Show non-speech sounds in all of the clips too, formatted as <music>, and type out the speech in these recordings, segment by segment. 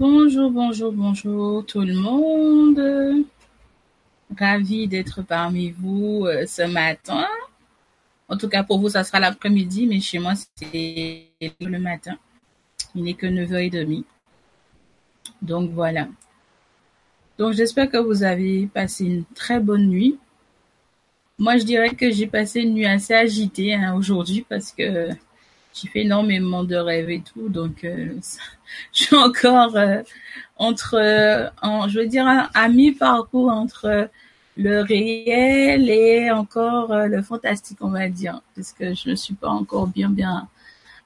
Bonjour, bonjour, bonjour tout le monde. Ravi d'être parmi vous euh, ce matin. En tout cas, pour vous, ça sera l'après-midi, mais chez moi, c'est le matin. Il n'est que 9h30. Donc voilà. Donc j'espère que vous avez passé une très bonne nuit. Moi, je dirais que j'ai passé une nuit assez agitée hein, aujourd'hui parce que j'ai fait énormément de rêves et tout. Donc euh, <laughs> je suis encore euh, entre, en, je veux dire, à mi-parcours entre le réel et encore euh, le fantastique, on va dire, parce que je ne suis pas encore bien, bien,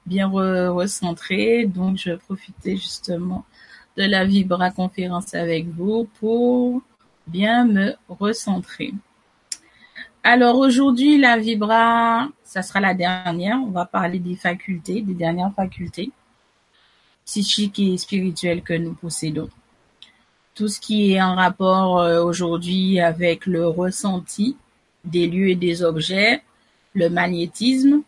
bien recentrée. Donc, je profitais justement de la Vibra conférence avec vous pour bien me recentrer. Alors aujourd'hui, la Vibra, ça sera la dernière. On va parler des facultés, des dernières facultés psychiques et spirituelles que nous possédons tout ce qui est en rapport euh, aujourd'hui avec le ressenti des lieux et des objets, le magnétisme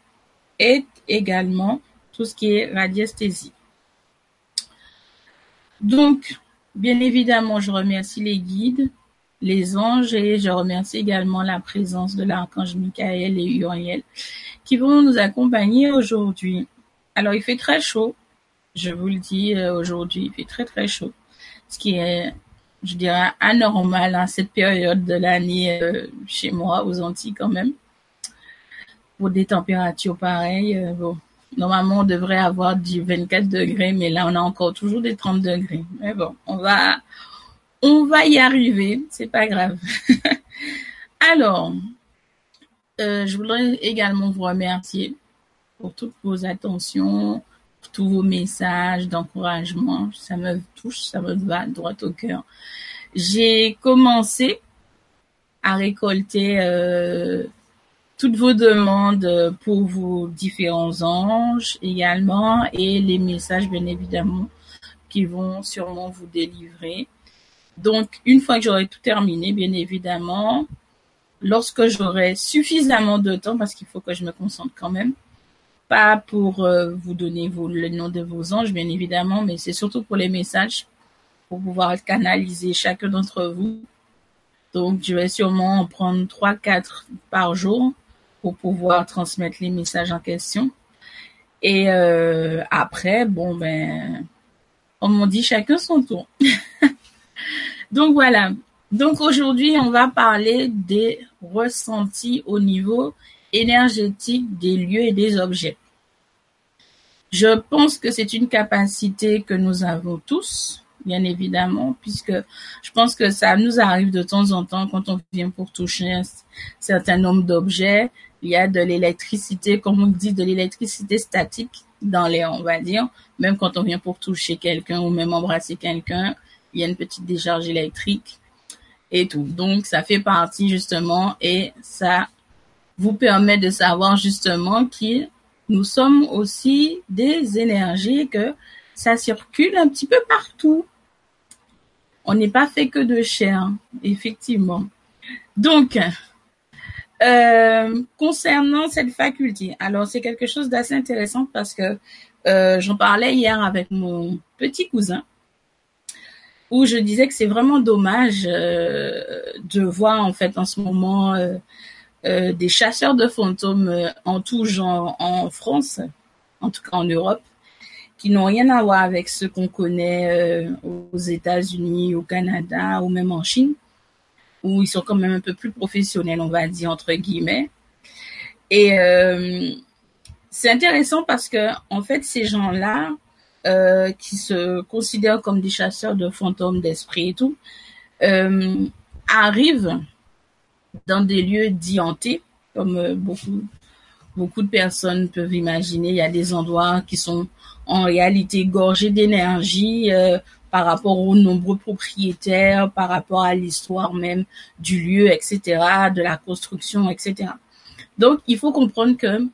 et également tout ce qui est radiesthésie. Donc, bien évidemment, je remercie les guides, les anges et je remercie également la présence de l'archange Michael et Uriel qui vont nous accompagner aujourd'hui. Alors, il fait très chaud. Je vous le dis euh, aujourd'hui, il fait très très chaud ce qui est, je dirais, anormal à cette période de l'année euh, chez moi, aux Antilles quand même. Pour des températures pareilles, euh, bon, normalement on devrait avoir du 24 degrés, mais là on a encore toujours des 30 degrés. Mais bon, on va, on va y arriver, c'est pas grave. <laughs> Alors, euh, je voudrais également vous remercier pour toutes vos attentions, tous vos messages d'encouragement. Ça me touche, ça me va droit au cœur. J'ai commencé à récolter euh, toutes vos demandes pour vos différents anges également et les messages bien évidemment qui vont sûrement vous délivrer. Donc, une fois que j'aurai tout terminé, bien évidemment, lorsque j'aurai suffisamment de temps, parce qu'il faut que je me concentre quand même, pas pour euh, vous donner le nom de vos anges, bien évidemment, mais c'est surtout pour les messages, pour pouvoir canaliser chacun d'entre vous. Donc, je vais sûrement en prendre trois, quatre par jour pour pouvoir transmettre les messages en question. Et euh, après, bon, ben, on on dit, chacun son tour. <laughs> Donc voilà. Donc aujourd'hui, on va parler des ressentis au niveau énergétique des lieux et des objets. Je pense que c'est une capacité que nous avons tous, bien évidemment, puisque je pense que ça nous arrive de temps en temps quand on vient pour toucher un certain nombre d'objets. Il y a de l'électricité, comme on dit, de l'électricité statique dans l'air, on va dire. Même quand on vient pour toucher quelqu'un ou même embrasser quelqu'un, il y a une petite décharge électrique et tout. Donc, ça fait partie justement et ça vous permet de savoir justement que nous sommes aussi des énergies que ça circule un petit peu partout. On n'est pas fait que de chair, effectivement. Donc, euh, concernant cette faculté, alors c'est quelque chose d'assez intéressant parce que euh, j'en parlais hier avec mon petit cousin où je disais que c'est vraiment dommage euh, de voir en fait en ce moment euh, euh, des chasseurs de fantômes euh, en tout genre en France, en tout cas en Europe, qui n'ont rien à voir avec ce qu'on connaît euh, aux États-Unis, au Canada ou même en Chine, où ils sont quand même un peu plus professionnels, on va dire entre guillemets. Et c'est intéressant parce que en fait ces gens-là qui se considèrent comme des chasseurs de fantômes, d'esprits et tout, arrivent dans des lieux dits hantés, comme euh, beaucoup, beaucoup de personnes peuvent imaginer. Il y a des endroits qui sont en réalité gorgés d'énergie euh, par rapport aux nombreux propriétaires, par rapport à l'histoire même du lieu, etc., de la construction, etc. Donc, il faut comprendre que,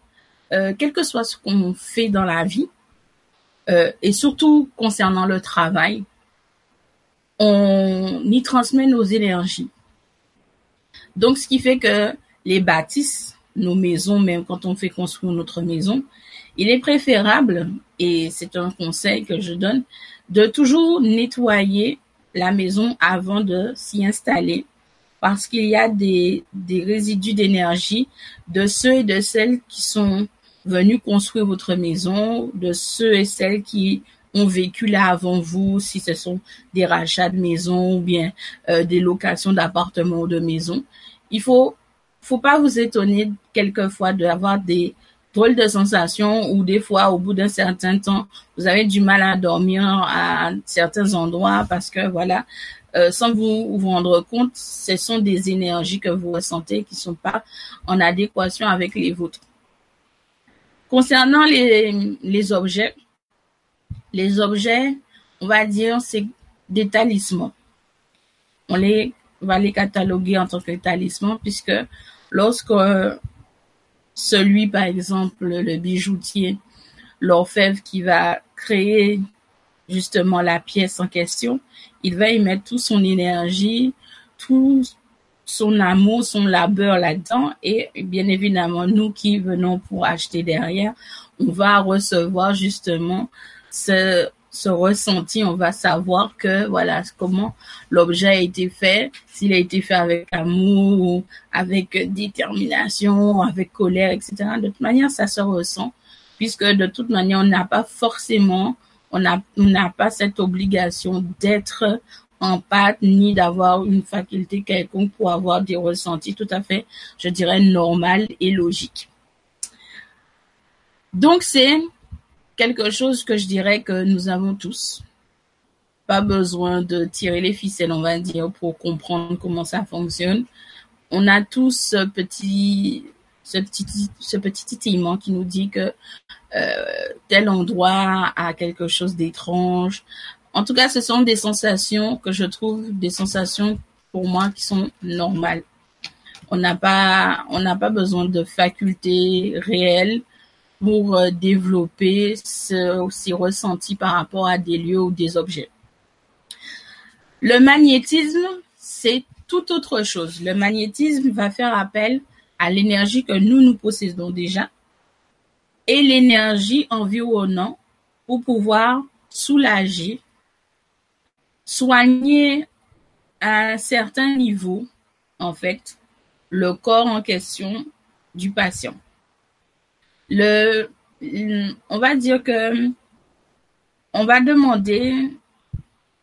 euh, quel que soit ce qu'on fait dans la vie, et surtout concernant le travail, on y transmet nos énergies. Donc, ce qui fait que les bâtisses, nos maisons, même quand on fait construire notre maison, Il est préférable, et c'est un conseil que je donne, de toujours nettoyer la maison avant de s'y installer parce qu'il y a des, des résidus d'énergie de ceux et de celles qui sont venus construire votre maison, de ceux et celles qui ont vécu là avant vous, si ce sont des rachats de maisons ou bien euh, des locations d'appartements ou de maisons. Il faut, faut pas vous étonner quelquefois d'avoir des drôles de sensations ou des fois au bout d'un certain temps, vous avez du mal à dormir à certains endroits parce que voilà, euh, sans vous vous rendre compte, ce sont des énergies que vous ressentez qui sont pas en adéquation avec les vôtres. Concernant les, objets, les objets, on va dire, c'est des talismans. On les va les cataloguer en tant que talismans puisque lorsque celui, par exemple, le bijoutier, l'orfèvre qui va créer justement la pièce en question, il va y mettre toute son énergie, tout son amour, son labeur là-dedans et bien évidemment nous qui venons pour acheter derrière, on va recevoir justement ce, ce ressenti, on va savoir que voilà comment l'objet a été fait, s'il a été fait avec amour, avec détermination, avec colère, etc. De toute manière, ça se ressent, puisque de toute manière, on n'a pas forcément, on n'a pas cette obligation d'être en ni d'avoir une faculté quelconque pour avoir des ressentis tout à fait, je dirais, normal et logiques. Donc c'est quelque chose que je dirais que nous avons tous. Pas besoin de tirer les ficelles, on va dire, pour comprendre comment ça fonctionne. On a tous ce petit, ce petit, ce petit titillement qui nous dit que euh, tel endroit a quelque chose d'étrange. En tout cas, ce sont des sensations que je trouve des sensations pour moi qui sont normales. On n'a pas, on n'a pas besoin de facultés réelles pour euh, développer ce, ces ressentis par rapport à des lieux ou des objets. Le magnétisme, c'est tout autre chose. Le magnétisme va faire appel à l'énergie que nous, nous possédons déjà et l'énergie environnante pour pouvoir soulager, soigner à un certain niveau, en fait, le corps en question du patient le, on va dire que on va demander,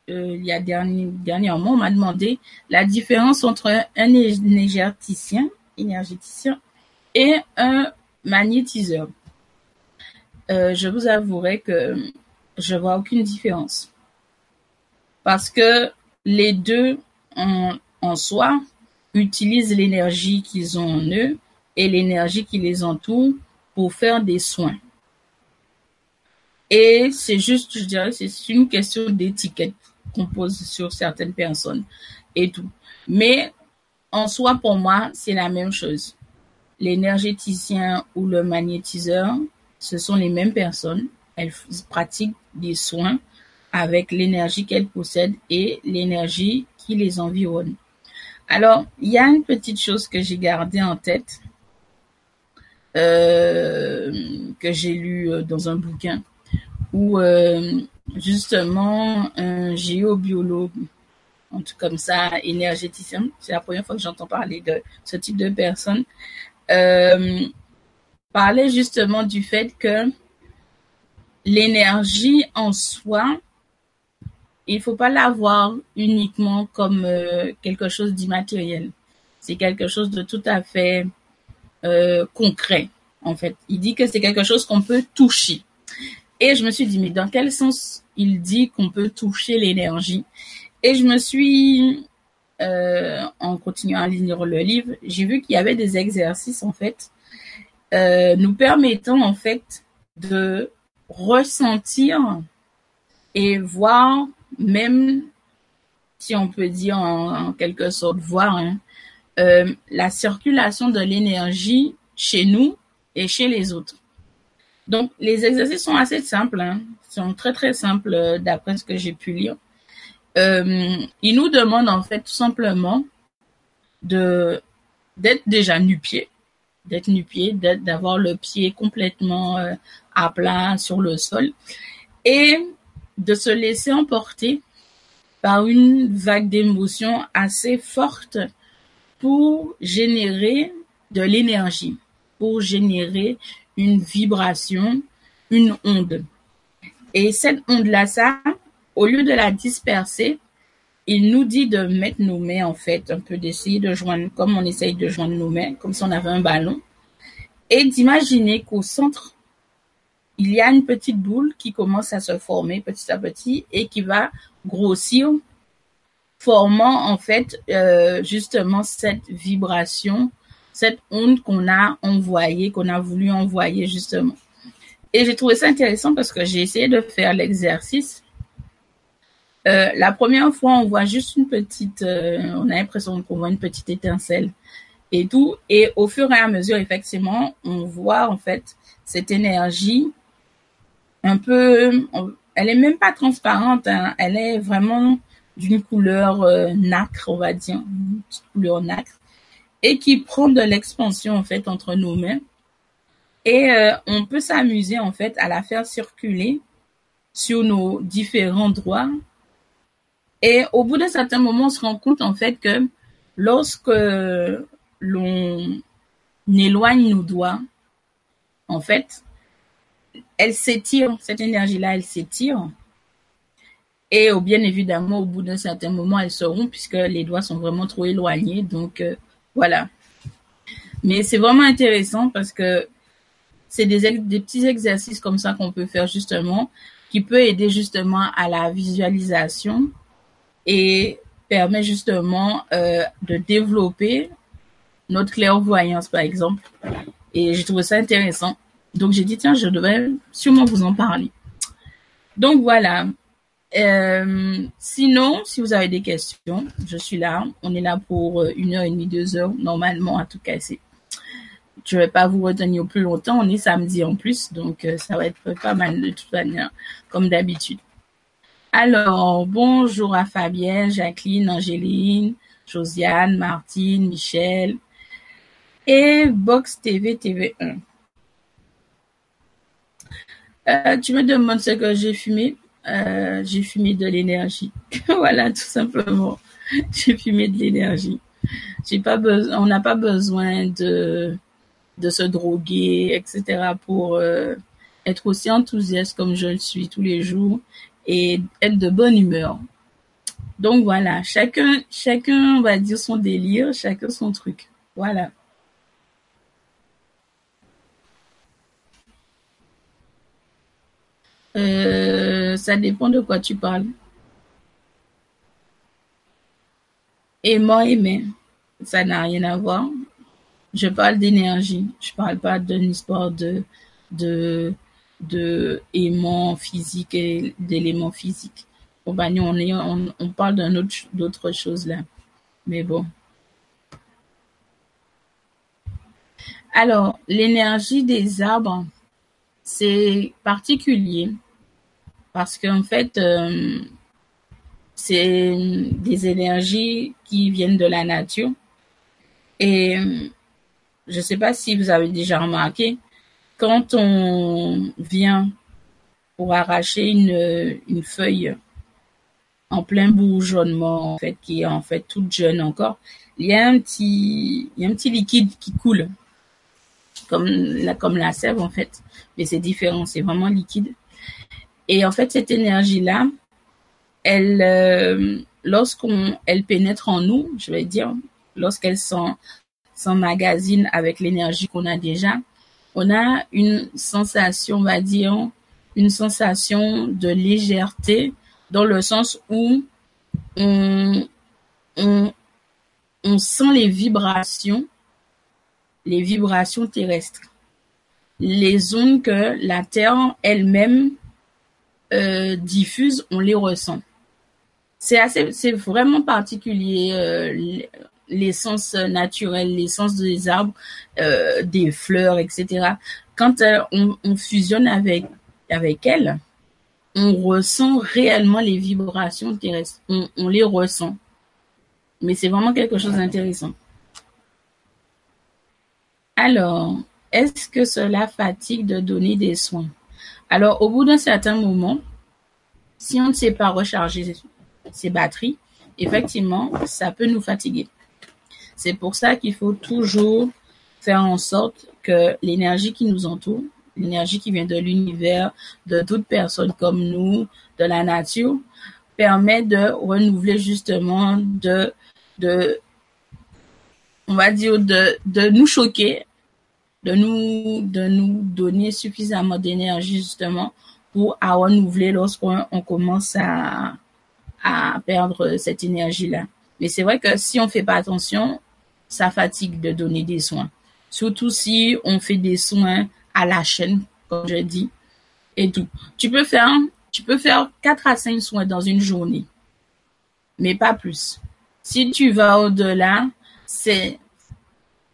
euh, il y a dernièrement, on m'a demandé la différence entre un énergéticien, énergéticien et un magnétiseur. Euh, je vous avouerai que je vois aucune différence. Parce que les deux en, soi utilisent l'énergie qu'ils ont en eux et l'énergie qui les entoure pour faire des soins. Et c'est juste, je dirais, c'est une question d'étiquette qu'on pose sur certaines personnes et tout. Mais en soi, pour moi, c'est la même chose. L'énergéticien ou le magnétiseur, ce sont les mêmes personnes. Elles pratiquent des soins avec l'énergie qu'elles possèdent et l'énergie qui les environne. Alors, il y a une petite chose que j'ai gardée en tête euh, que j'ai lu euh, dans un bouquin où euh, justement un géobiologue, en tout comme ça, énergéticien, c'est la première fois que j'entends parler de ce type de personne, parlait justement du fait que l'énergie en soi, il faut pas la voir uniquement comme euh, quelque chose d'immatériel. C'est quelque chose de tout à fait euh, concret, en fait. Il dit que c'est quelque chose qu'on peut toucher. Et je me suis dit, mais dans quel sens il dit qu'on peut toucher l'énergie? Et je me suis, euh, en continuant à lire le livre, j'ai vu qu'il y avait des exercices, en fait, nous permettant, en fait, de ressentir et voir, même si on peut dire en, quelque sorte voir, hein, euh, la circulation de l'énergie chez nous et chez les autres. Donc, les exercices sont assez simples, hein, sont très très simples euh, d'après ce que j'ai pu lire. Euh, ils nous demandent en fait tout simplement de d'être déjà nu-pied, d'être nu-pied, d'avoir le pied complètement à plat sur le sol et de se laisser emporter par une vague d'émotions assez forte pour générer de l'énergie, pour générer une vibration, une onde. Et cette onde-là, ça, au lieu de la disperser, il nous dit de mettre nos mains, en fait, un peu d'essayer de joindre, comme on essaye de joindre nos mains, comme si on avait un ballon, et d'imaginer qu'au centre, il y a une petite boule qui commence à se former petit à petit et qui va grossir, formant en fait euh, justement cette vibration, cette onde qu'on a envoyée, qu'on a voulu envoyer justement. Et j'ai trouvé ça intéressant parce que j'ai essayé de faire l'exercice. Euh, la première fois, on voit juste une petite, euh, on a l'impression qu'on voit une petite étincelle et tout. Et au fur et à mesure, effectivement, on voit en fait cette énergie un peu, elle est même pas transparente, hein. elle est vraiment d'une couleur euh, nacre, on va dire, une couleur nacre, et qui prend de l'expansion en fait entre nos mains. Et euh, on peut s'amuser en fait à la faire circuler sur nos différents doigts. Et au bout d'un certain moment, on se rend compte en fait que lorsque l'on éloigne nos doigts, en fait, elle s'étire, cette énergie-là, elle s'étire. Et bien évidemment, au bout d'un certain moment, elle se rompt puisque les doigts sont vraiment trop éloignés. Donc, euh, voilà. Mais c'est vraiment intéressant parce que c'est des, des petits exercices comme ça qu'on peut faire justement, qui peut aider justement à la visualisation et permet justement euh, de développer notre clairvoyance, par exemple. Et j'ai trouvé ça intéressant. Donc j'ai dit, tiens, je devrais sûrement vous en parler. Donc voilà. Euh, sinon, si vous avez des questions, je suis là. On est là pour euh, une heure et demie, deux heures, normalement, en tout cas. Je vais pas vous retenir plus longtemps. On est samedi en plus, donc euh, ça va être pas mal de toute manière, comme d'habitude. Alors, bonjour à Fabienne, Jacqueline, Angéline, Josiane, Martine, Michel et Box TV TV1. Euh, tu me demandes ce que j'ai fumé. Euh, j'ai fumé de l'énergie. <laughs> voilà, tout simplement. <laughs> J'ai fumé de l'énergie. J'ai pas besoin, on n'a pas besoin de de se droguer, etc. pour euh, être aussi enthousiaste comme je le suis tous les jours et être de bonne humeur. Donc voilà, chacun, chacun va dire son délire, chacun son truc. Voilà. Euh, ça dépend de quoi tu parles. Aimant, aimer, ça n'a rien à voir. Je parle d'énergie. Je parle pas d'une histoire de, de, de aimant physique et d'éléments physiques. Bon, bah, on, est, on, on parle d'un autre, d'autres choses là. Mais bon. Alors, l'énergie des arbres, c'est particulier parce qu'en fait, euh, c'est des énergies qui viennent de la nature. Et je ne sais pas si vous avez déjà remarqué, quand on vient pour arracher une, une feuille en plein bourgeonnement, en fait, qui est en fait toute jeune encore, il y a un petit, il y a un petit liquide qui coule comme la, comme la sève en fait, mais c'est différent, c'est vraiment liquide. Et en fait, cette énergie-là, elle, euh, lorsqu'on, elle pénètre en nous, je vais dire, lorsqu'elle s'emmagasine avec l'énergie qu'on a déjà, on a une sensation, on va dire, une sensation de légèreté dans le sens où on, on, on sent les vibrations les vibrations terrestres, les ondes que la Terre elle-même euh, diffuse, on les ressent. C'est assez, c'est vraiment particulier euh, l'essence naturelle, l'essence des arbres, euh, des fleurs, etc. Quand on, on, fusionne avec avec elles, on ressent réellement les vibrations terrestres. On les ressent. Mais c'est vraiment quelque chose d'intéressant. Alors, est-ce que cela fatigue de donner des soins? Alors, au bout d'un certain moment, si on ne sait pas recharger ses batteries, effectivement, ça peut nous fatiguer. C'est pour ça qu'il faut toujours faire en sorte que l'énergie qui nous entoure, l'énergie qui vient de l'univers, de toute personne comme nous, de la nature, permet de renouveler justement, de, on va dire, de nous choquer, de nous, donner suffisamment d'énergie justement pour à renouveler lorsqu'on on commence à, perdre cette énergie-là. Mais c'est vrai que si on fait pas attention, ça fatigue de donner des soins. Surtout si on fait des soins à la chaîne, comme je dis, et tout. Tu peux faire, tu peux faire 4 à 5 soins dans une journée, mais pas plus. Si tu vas au-delà, c'est,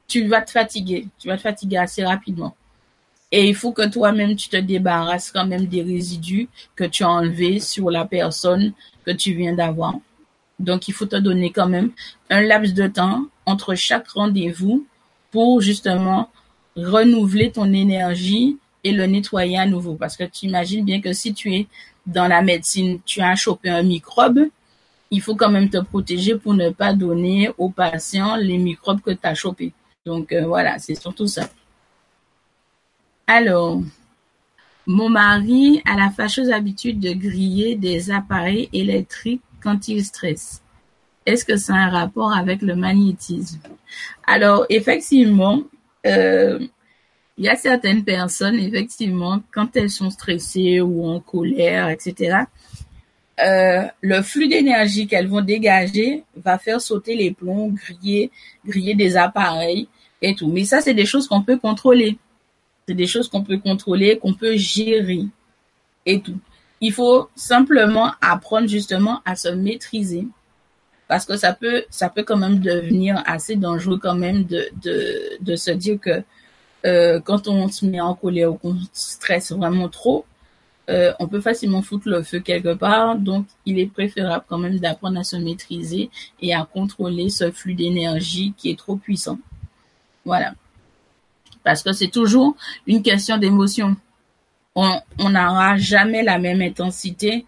tu vas te fatiguer, tu vas te fatiguer assez rapidement. Et il faut que toi-même, tu te débarrasses quand même des résidus que tu as enlevés sur la personne que tu viens d'avoir. Donc, il faut te donner quand même un laps de temps entre chaque rendez-vous pour justement renouveler ton énergie et le nettoyer à nouveau. Parce que tu imagines bien que si tu es dans la médecine, tu as chopé un microbe, il faut quand même te protéger pour ne pas donner aux patients les microbes que tu as chopés. Donc euh, voilà, c'est surtout ça. Alors, mon mari a la fâcheuse habitude de griller des appareils électriques quand il stresse. Est-ce que ça a un rapport avec le magnétisme? Alors, effectivement, euh, il y a certaines personnes, effectivement, quand elles sont stressées ou en colère, etc., euh, le flux d'énergie qu'elles vont dégager va faire sauter les plombs, griller, griller des appareils et tout. Mais ça, c'est des choses qu'on peut contrôler. C'est des choses qu'on peut contrôler, qu'on peut gérer et tout. Il faut simplement apprendre justement à se maîtriser parce que ça peut ça peut quand même devenir assez dangereux quand même de de, de se dire que euh, quand on se met en colère ou qu'on stresse vraiment trop, euh, on peut facilement foutre le feu quelque part. Donc, il est préférable quand même d'apprendre à se maîtriser et à contrôler ce flux d'énergie qui est trop puissant. Voilà parce que c'est toujours une question d'émotion. On n'aura jamais la même intensité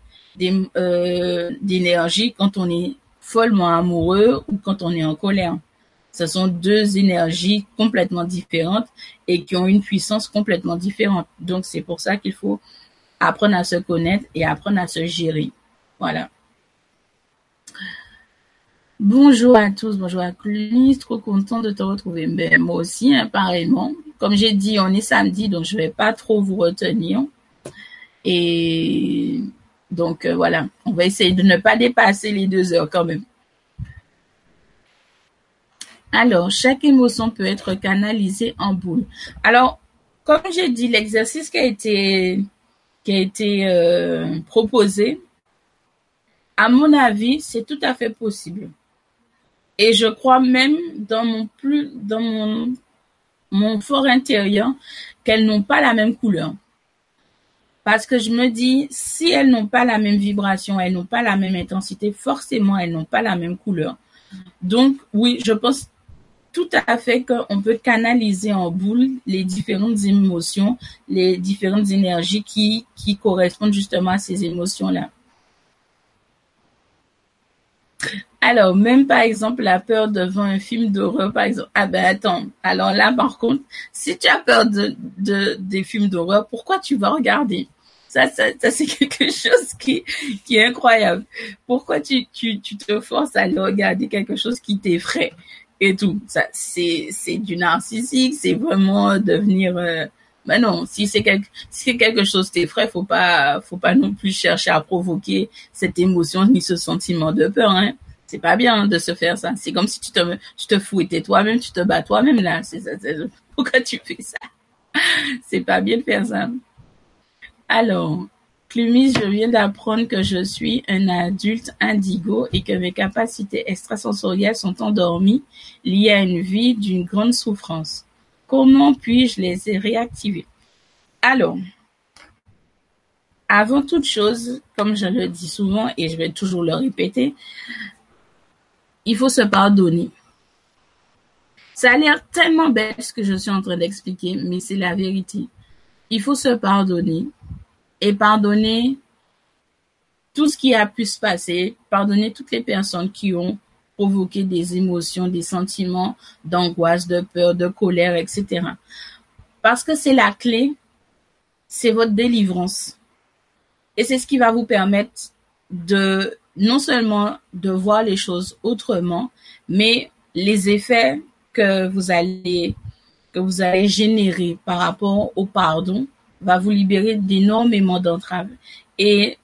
euh, d'énergie quand on est follement amoureux ou quand on est en colère. Ce sont deux énergies complètement différentes et qui ont une puissance complètement différente. Donc c'est pour ça qu'il faut apprendre à se connaître et apprendre à se gérer. Voilà. Bonjour à tous, bonjour à Cluny, trop content de te retrouver. Ben, moi aussi, hein, pareillement. Comme j'ai dit, on est samedi, donc je vais pas trop vous retenir. Et donc euh, voilà, on va essayer de ne pas dépasser les deux heures quand même. Alors, chaque émotion peut être canalisée en boule. Alors, comme j'ai dit, l'exercice qui a été a été euh, proposé, à mon avis, c'est tout à fait possible. Et je crois même dans mon plus dans mon mon fort intérieur qu'elles n'ont pas la même couleur. Parce que je me dis, si elles n'ont pas la même vibration, elles n'ont pas la même intensité, forcément, elles n'ont pas la même couleur. Donc, oui, je pense tout à fait qu'on peut canaliser en boule les différentes émotions, les différentes énergies qui, correspondent justement à ces émotions-là. Alors, même par exemple, la peur devant un film d'horreur, par exemple. Ah ben attends, alors là par contre, si tu as peur de, de des films d'horreur, pourquoi tu vas regarder? Ça, ça, c'est <laughs> quelque chose qui, est incroyable. Pourquoi tu, te forces à regarder quelque chose qui t'effraie? Et tout Ça, c'est, c'est du narcissique, c'est vraiment devenir... Euh, ben non, si c'est quelque, si quelque chose t'effraie, faut pas, faut pas non plus chercher à provoquer cette émotion ni ce sentiment de peur. Hein. C'est pas bien de se faire ça. C'est comme si tu te, tu te fouettais toi-même, tu te bats toi-même là. C'est ça, pourquoi tu fais ça? <laughs> C'est pas bien de faire ça. Alors, Clumis, je viens d'apprendre que je suis un adulte indigo et que mes capacités extrasensorielles sont endormies liées à une vie d'une grande souffrance. Comment puis-je les réactiver? Alors, avant toute chose, comme je le dis souvent et je vais toujours le répéter, il faut se pardonner. Ça a l'air tellement bête ce que je suis en train d'expliquer, mais c'est la vérité. Il faut se pardonner et pardonner tout ce qui a pu se passer, pardonner toutes les personnes qui ont provoqué des émotions, des sentiments d'angoisse, de peur, de colère, etc. Parce que c'est la clé, c'est votre délivrance. Et c'est ce qui va vous permettre de non seulement de voir les choses autrement, mais les effets que vous allez que vous allez générer par rapport au pardon va vous libérer d'énormément d'entraves et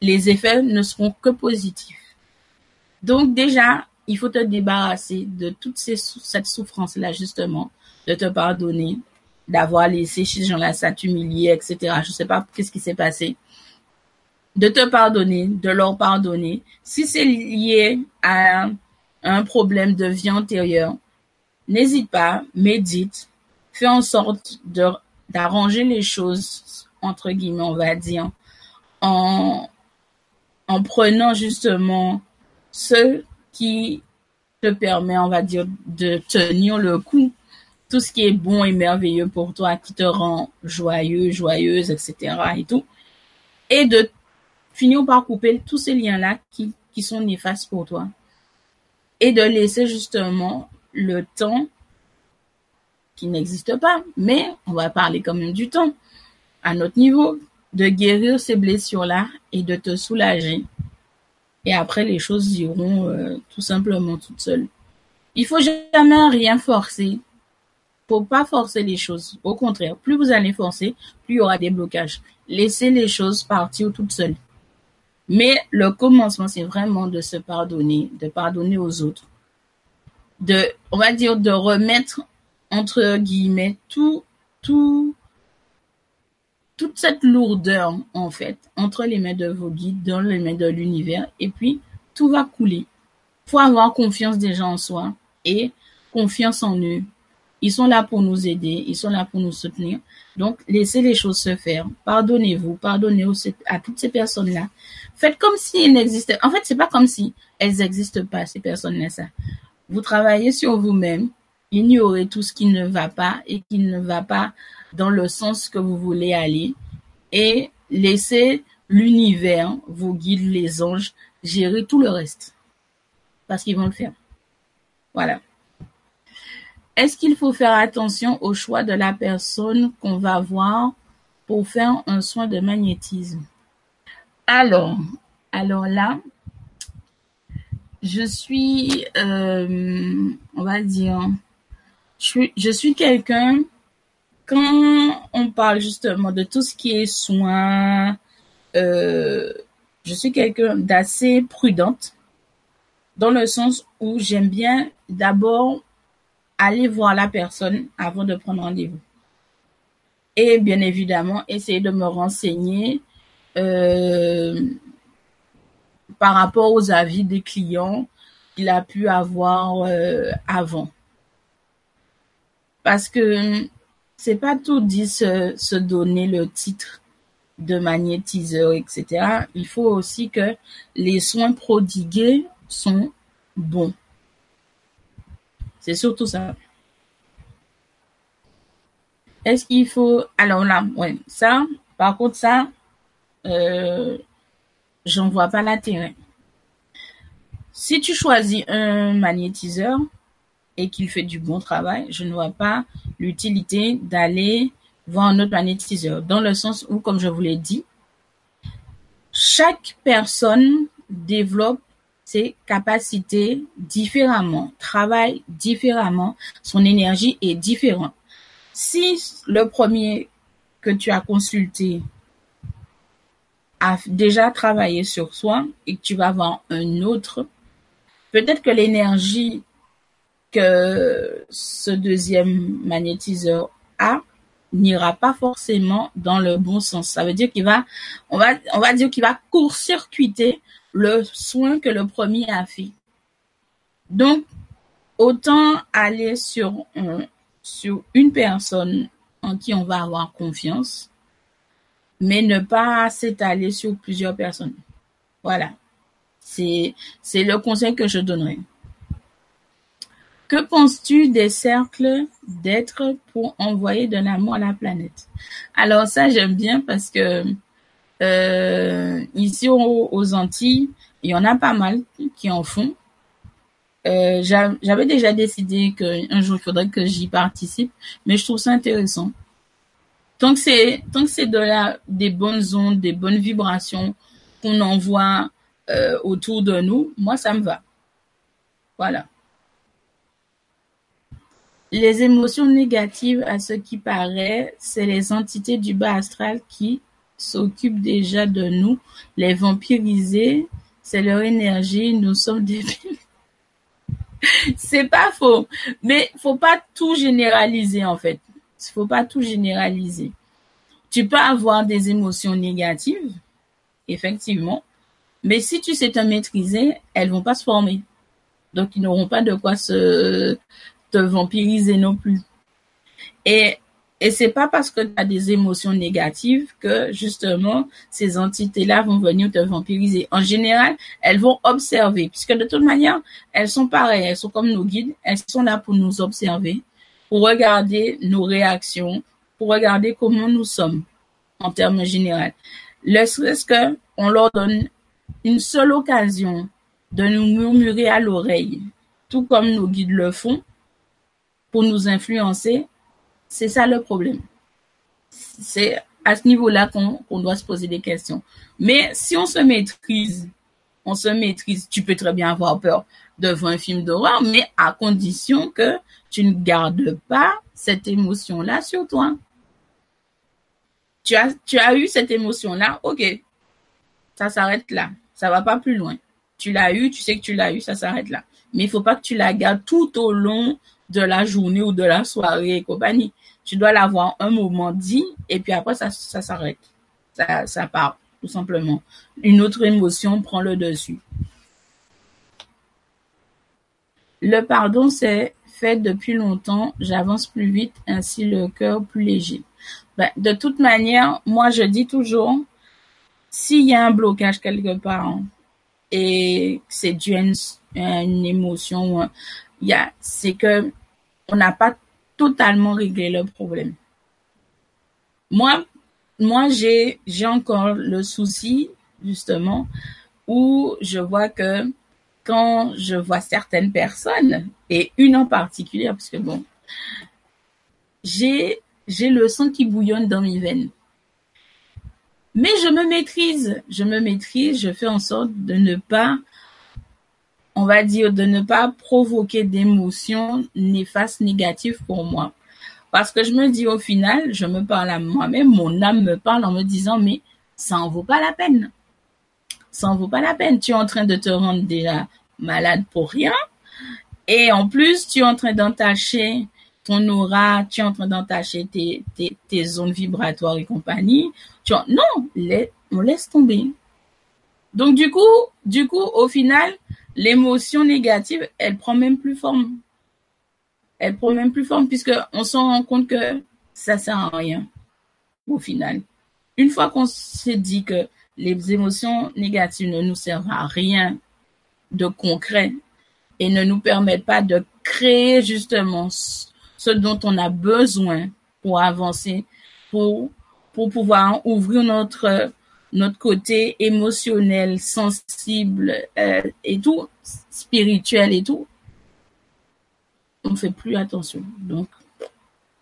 les effets ne seront que positifs. Donc déjà, il faut te débarrasser de toute cette souffrance-là justement, de te pardonner, d'avoir laissé ces gens-là ça t'humilier, etc. Je ne sais pas qu'est-ce qui s'est passé. De te pardonner, de leur pardonner. Si c'est lié à un problème de vie antérieure, N'hésite pas, médite, fais en sorte de d'arranger les choses entre guillemets, on va dire, en en prenant justement ce qui te permet, on va dire, de tenir le coup, tout ce qui est bon et merveilleux pour toi, qui te rend joyeux, joyeuse, etc. et tout, et de finir par couper tous ces liens-là qui, qui sont néfastes pour toi. Et de laisser justement le temps qui n'existe pas, mais on va parler quand même du temps à notre niveau, de guérir ces blessures-là et de te soulager. Et après, les choses iront euh, tout simplement toutes seules. Il faut jamais rien forcer. Faut pas forcer les choses. Au contraire, plus vous allez forcer, plus il y aura des blocages. Laissez les choses partir toutes seules. Mais le commencement, c'est vraiment de se pardonner, de pardonner aux autres, de, on va dire, de remettre entre guillemets tout, tout, toute cette lourdeur en fait entre les mains de vos guides, dans les mains de l'univers, et puis tout va couler. Faut avoir confiance déjà en soi et confiance en eux. Ils sont là pour nous aider, ils sont là pour nous soutenir. Donc, laissez les choses se faire. Pardonnez-vous, pardonnez à toutes ces personnes-là. Faites comme si elles n'existaient. En fait, c'est pas comme si elles n'existent pas, ces personnes-là. Vous travaillez sur vous-même, ignorez tout ce qui ne va pas et qui ne va pas dans le sens que vous voulez aller et laissez l'univers, vos guides, les anges, gérer tout le reste. Parce qu'ils vont le faire. Voilà. Est-ce qu'il faut faire attention au choix de la personne qu'on va voir pour faire un soin de magnétisme? Alors, alors là, je suis, euh, on va dire, je suis, quelqu'un, quand on parle justement de tout ce qui est soins, euh, je suis quelqu'un d'assez prudente, dans le sens où j'aime bien d'abord aller voir la personne avant de prendre rendez-vous. Et bien évidemment, essayer de me renseigner euh, par rapport aux avis des clients qu'il a pu avoir euh, avant parce que c'est pas tout dit se, donner le titre de magnétiseur, etc. Il faut aussi que les soins prodigués sont bons. C'est surtout ça. Est-ce qu'il faut... Alors là, ouais, ça, par contre, ça, euh, j'en vois pas l'intérêt. Si tu choisis un magnétiseur, et qu'il fait du bon travail, je ne vois pas l'utilité d'aller voir un autre magnétiseur. Dans le sens où, comme je vous l'ai dit, chaque personne développe ses capacités différemment, travaille différemment, son énergie est différente. Si le premier que tu as consulté a déjà travaillé sur soi et que tu vas voir un autre, peut-être que l'énergie que ce deuxième magnétiseur a n'ira pas forcément dans le bon sens. Ça veut dire qu'il va, on va, on va dire qu'il va court-circuiter le soin que le premier a fait. Donc, autant aller sur, sur une personne en qui on va avoir confiance, mais ne pas s'étaler sur plusieurs personnes. Voilà. C'est, c'est le conseil que je donnerais. Que penses-tu des cercles d'êtres pour envoyer de l'amour à la planète? Alors ça, j'aime bien parce que euh, ici aux, Antilles, il y en a pas mal qui en font. Euh, j'avais déjà décidé qu'un jour il faudrait que j'y participe, mais je trouve ça intéressant. Tant que c'est de la des bonnes ondes, des bonnes vibrations qu'on envoie euh, autour de nous, moi ça me va. Voilà. Les émotions négatives, à ce qui paraît, c'est les entités du bas astral qui s'occupent déjà de nous, les vampiriser, c'est leur énergie, nous sommes des <laughs> c'est pas faux, mais faut pas tout généraliser en fait. Faut pas tout généraliser. Tu peux avoir des émotions négatives, effectivement, mais si tu sais te maîtriser, elles vont pas se former. Donc ils n'auront pas de quoi se te vampiriser non plus. Et et c'est pas parce que tu as des émotions négatives que justement ces entités-là vont venir te vampiriser. En général, elles vont observer, puisque de toute manière, elles sont pareilles, elles sont comme nos guides, elles sont là pour nous observer, pour regarder nos réactions, pour regarder comment nous sommes en termes généraux. Le que on leur donne une seule occasion de nous murmurer à l'oreille, tout comme nos guides le font, pour nous influencer, c'est ça le problème. C'est à ce niveau-là qu'on doit se poser des questions. Mais si on se maîtrise, on se maîtrise, tu peux très bien avoir peur devant un film d'horreur, mais à condition que tu ne gardes pas cette émotion-là sur toi. Tu as, tu as eu cette émotion-là, ok, ça s'arrête là, ça va pas plus loin. Tu l'as eu, tu sais que tu l'as eu, ça s'arrête là. Mais il faut pas que tu la gardes tout au long de la journée ou de la soirée et compagnie. Tu dois l'avoir un moment dit et puis après ça, s'arrête. Ça, ça part, tout simplement. Une autre émotion prend le dessus. Le pardon, c'est fait depuis longtemps. J'avance plus vite, ainsi le cœur plus léger. Ben, de toute manière, moi, je dis toujours, s'il y a un blocage quelque part et c'est dû à une, émotion, c'est que on n'a pas totalement réglé le problème. Moi, moi, j'ai, encore le souci, justement, où je vois que quand je vois certaines personnes, et une en particulier, parce que bon, j'ai le sang qui bouillonne dans mes veines. Mais je me maîtrise, je me maîtrise, je fais en sorte de ne pas on va dire, de ne pas provoquer d'émotions néfastes, négatives pour moi. Parce que je me dis au final, je me parle à moi-même, mon âme me parle en me disant, mais ça en vaut pas la peine. Ça en vaut pas la peine. Tu es en train de te rendre déjà malade pour rien. Et en plus, tu es en train d'entacher ton aura, tu es en train d'entacher tes, zones vibratoires et compagnie. Tu non, on laisse tomber. Donc du coup, du coup, au final, l'émotion négative, elle prend même plus forme. Elle prend même plus forme puisque on s'en rend compte que ça sert à rien au final. Une fois qu'on s'est dit que les émotions négatives ne nous servent à rien de concret et ne nous permettent pas de créer justement ce dont on a besoin pour avancer, pour, pour pouvoir ouvrir notre notre côté émotionnel, sensible euh, et tout, spirituel et tout, on fait plus attention. Donc,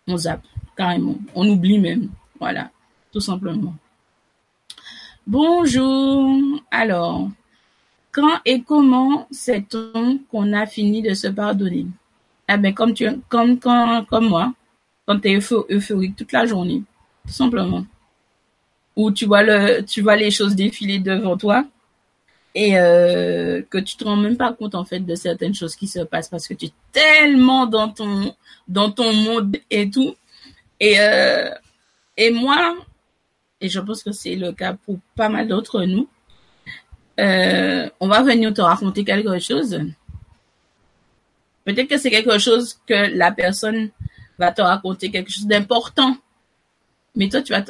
on zappe carrément. On oublie même. Voilà, tout simplement. Bonjour. Alors, quand et comment sait-on qu'on a fini de se pardonner? Eh ben, comme tu, comme comme comme moi, quand tu es euphorique toute la journée, tout simplement où tu vois le, tu vois les choses défiler devant toi et euh, que tu te rends même pas compte en fait de certaines choses qui se passent parce que tu es tellement dans ton dans ton monde et tout. Et euh, et moi et je pense que c'est le cas pour pas mal d'entre nous euh, on va venir te raconter quelque chose. Peut-être que c'est quelque chose que la personne va te raconter quelque chose d'important. Mais toi tu vas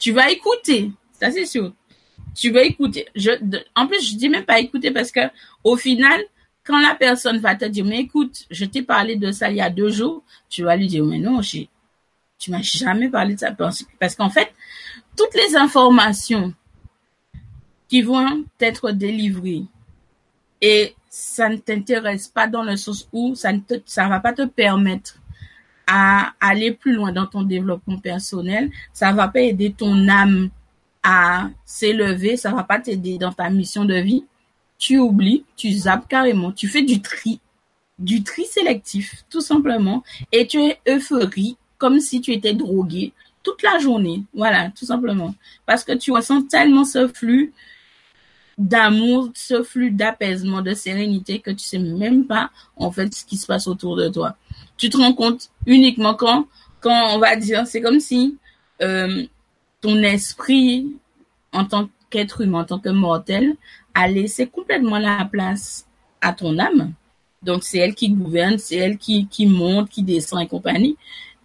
tu vas écouter, ça c'est sûr. Tu vas écouter. Je, en plus, je dis même pas écouter parce que au final, quand la personne va te dire, mais écoute, je t'ai parlé de ça il y a deux jours, tu vas lui dire, mais non, tu m'as jamais parlé de ça. Parce qu'en fait, toutes les informations qui vont être délivrées et ça ne t'intéresse pas dans le sens où ça ne te, ça va pas te permettre à aller plus loin dans ton développement personnel, ça va pas aider ton âme à s'élever, ça va pas t'aider dans ta mission de vie, tu oublies, tu zappes carrément, tu fais du tri, du tri sélectif, tout simplement, et tu es euphorique, comme si tu étais drogué toute la journée, voilà, tout simplement, parce que tu ressens tellement ce flux d'amour, ce flux d'apaisement, de sérénité que tu sais même pas en fait ce qui se passe autour de toi. Tu te rends compte uniquement quand, quand on va dire, c'est comme si euh, ton esprit en tant qu'être humain, en tant que mortel, a laissé complètement la place à ton âme. Donc c'est elle qui gouverne, c'est elle qui, qui monte, qui descend et compagnie.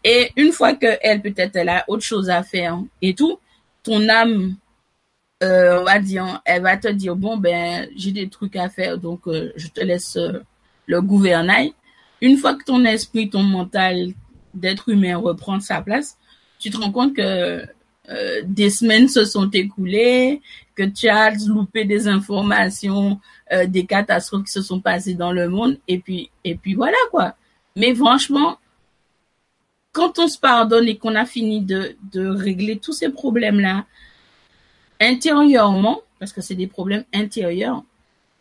Et une fois que elle peut-être elle a autre chose à faire et tout, ton âme euh, on va dire, elle va te dire bon ben j'ai des trucs à faire donc euh, je te laisse le gouvernail. Une fois que ton esprit, ton mental d'être humain reprend sa place, tu te rends compte que des semaines se sont écoulées, que tu as loupé des informations, des catastrophes qui se sont passées dans le monde et puis et puis voilà quoi. Mais franchement, quand on se pardonne et qu'on a fini de, régler tous ces problèmes là, intérieurement, parce que c'est des problèmes intérieurs,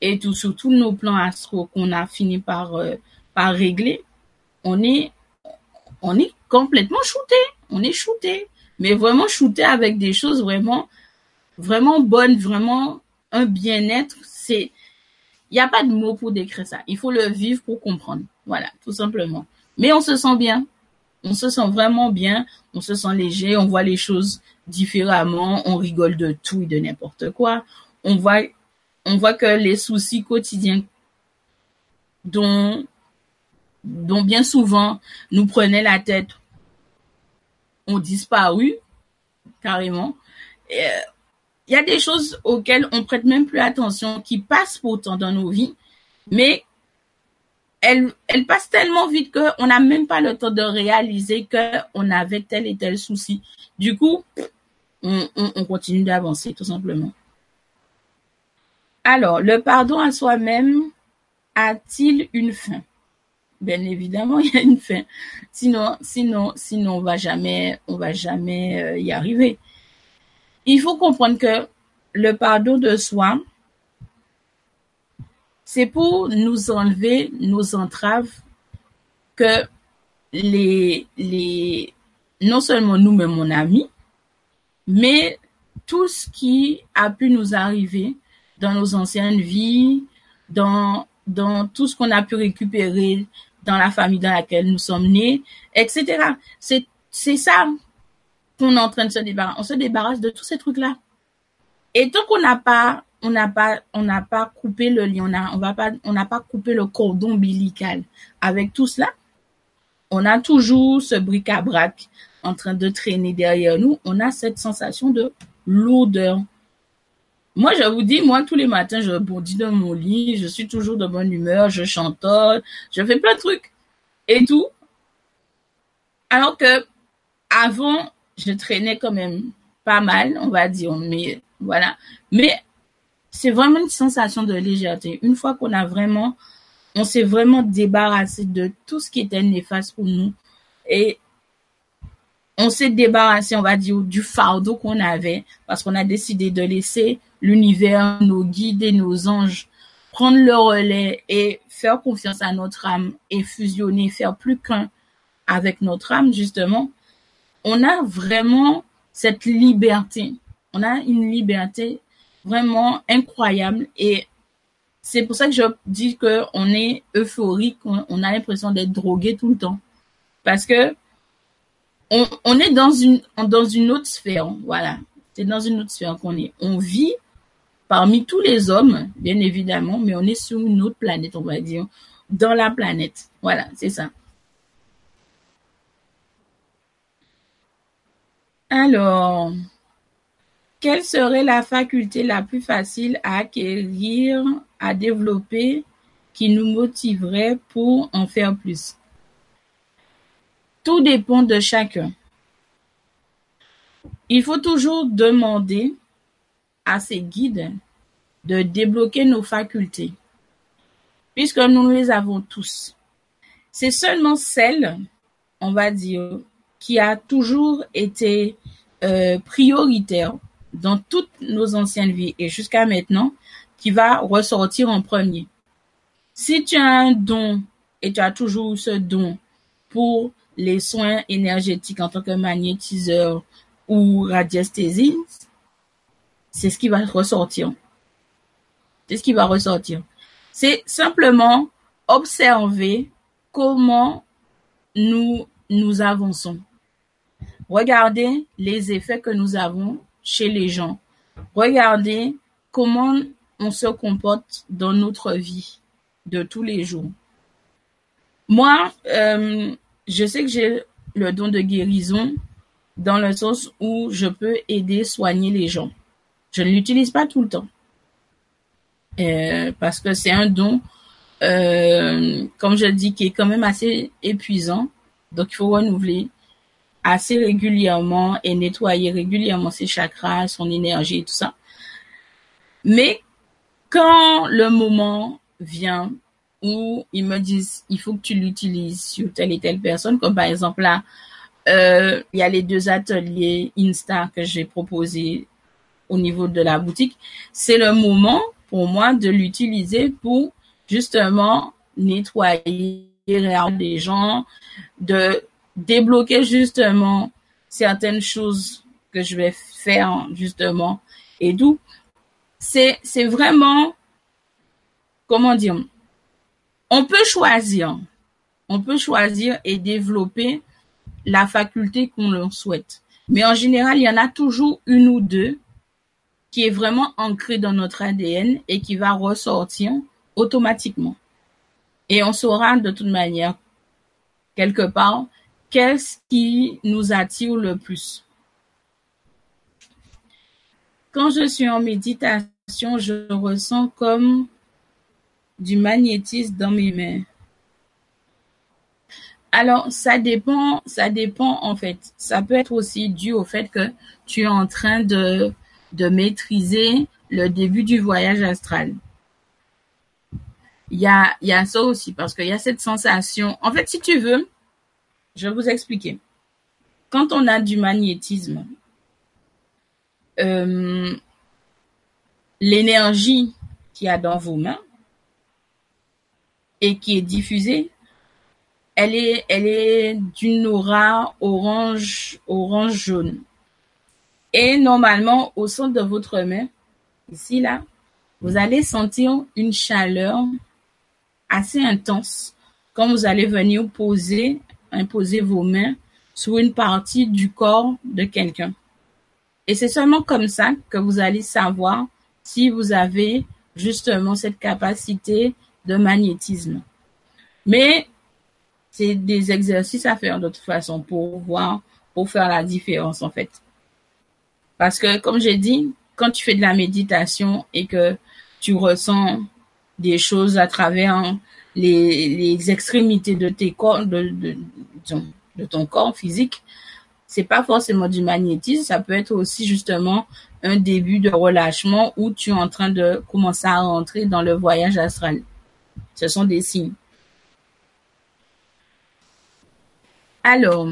et tout, sur tous nos plans astro qu'on a fini par, euh, par régler, on est, on complètement shooté. On est shooté. Mais vraiment shooté avec des choses vraiment, vraiment bonnes, vraiment un bien-être. C'est, il n'y a pas de mots pour décrire ça. Il faut le vivre pour comprendre. Voilà, tout simplement. Mais on se sent bien. On se sent vraiment bien. On se sent léger. On voit les choses différemment, on rigole de tout et de n'importe quoi. On voit, on voit que les soucis quotidiens dont, dont bien souvent nous prenait la tête ont disparu carrément. Il euh, y a des choses auxquelles on prête même plus attention, qui passent pourtant dans nos vies, mais elles, elles passent tellement vite qu'on n'a même pas le temps de réaliser qu'on avait tel et tel souci. Du coup, on, continue d'avancer tout simplement. Alors, le pardon à soi-même a-t-il une fin? Bien évidemment, <laughs> il y a une fin. Sinon, sinon, sinon, on va jamais, on va jamais euh, y arriver. Il faut comprendre que le pardon de soi, c'est pour nous enlever nos entraves que les, les, non seulement nous-mêmes, mon ami, mais tout ce qui a pu nous arriver dans nos anciennes vies, dans, dans tout ce qu'on a pu récupérer dans la famille dans laquelle nous sommes nés, etc. C'est, ça qu'on est en train de se débarrasser. On se débarrasse de tous ces trucs-là. Et tant qu'on n'a pas, on n'a pas, coupé le lien, on n'a pas coupé le cordon ombilical avec tout cela, on a toujours ce bric-à-brac en train de traîner derrière nous, on a cette sensation de lourdeur. Moi, je vous dis, moi, tous les matins, je bondis dans mon lit, je suis toujours de bonne humeur, je chantonne, je fais plein de trucs et tout. Alors que avant, je traînais quand même pas mal, on va dire, mais voilà. Mais c'est vraiment une sensation de légèreté. Une fois qu'on a vraiment, on s'est vraiment débarrassé de tout ce qui était néfaste pour nous. Et on s'est débarrassé, on va dire, du fardeau qu'on avait parce qu'on a décidé de laisser l'univers, nos guides nos anges prendre le relais et faire confiance à notre âme et fusionner, faire plus qu'un avec notre âme, justement. On a vraiment cette liberté. On a une liberté vraiment incroyable et c'est pour ça que je dis que on est euphorique, on a l'impression d'être drogué tout le temps. Parce que on, est dans une, dans une autre sphère. Voilà. C'est dans une autre sphère qu'on est. On vit parmi tous les hommes, bien évidemment, mais on est sur une autre planète, on va dire, dans la planète. Voilà, c'est ça. Alors, quelle serait la faculté la plus facile à acquérir, à développer qui nous motiverait pour en faire plus? Tout dépend de chacun. Il faut toujours demander à ces guides de débloquer nos facultés, puisque nous les avons tous. C'est seulement celle, on va dire, qui a toujours été euh, prioritaire dans toutes nos anciennes vies et jusqu'à maintenant, qui va ressortir en premier. Si tu as un don et tu as toujours ce don pour les soins énergétiques en tant que magnétiseur ou radiesthésiste, c'est ce qui va ressortir. C'est ce qui va ressortir. C'est simplement observer comment nous nous avançons. Regardez les effets que nous avons chez les gens. Regardez comment on se comporte dans notre vie de tous les jours. Moi, euh, je sais que j'ai le don de guérison dans le sens où je peux aider, soigner les gens. Je ne l'utilise pas tout le temps. Euh, parce que c'est un don, euh, comme je dis, qui est quand même assez épuisant. Donc, il faut renouveler assez régulièrement et nettoyer régulièrement ses chakras, son énergie et tout ça. Mais quand le moment vient où ils me disent il faut que tu l'utilises sur telle et telle personne, comme par exemple là, euh, il y a les deux ateliers Insta que j'ai proposés au niveau de la boutique. C'est le moment pour moi de l'utiliser pour justement nettoyer les gens, de débloquer justement certaines choses que je vais faire justement et d'où c'est c'est vraiment comment dire on peut choisir. Et développer la faculté qu'on leur souhaite. Mais en général il y en a toujours une ou deux qui est vraiment ancrée dans notre ADN et qui va ressortir automatiquement. Et on saura de toute manière quelque part qu'est-ce qui nous attire le plus. Quand je suis en méditation, je ressens comme du magnétisme dans mes mains. Alors, ça dépend, ça dépend en fait. Ça peut être aussi dû au fait que tu es en train de, de maîtriser le début du voyage astral. Il y a, ça aussi parce qu'il y a cette sensation. En fait, si tu veux, je vais vous expliquer. Quand on a du magnétisme, euh, l'énergie qu'il y a dans vos mains et qui est diffusée, elle est, elle est d'une aura orange, orange jaune. Et normalement, au centre de votre main, ici là, vous allez sentir une chaleur assez intense quand vous allez venir poser imposer vos mains sur une partie du corps de quelqu'un. Et c'est seulement comme ça que vous allez savoir si vous avez justement cette capacité de magnétisme. Mais c'est des exercices à faire de toute façon pour voir, pour faire la différence en fait. Parce que comme j'ai dit, quand tu fais de la méditation et que tu ressens des choses à travers les, extrémités de tes corps, ton corps physique, c'est pas forcément du magnétisme, ça peut être aussi justement un début de relâchement où tu es en train de commencer à rentrer dans le voyage astral. Ce sont des signes. Alors,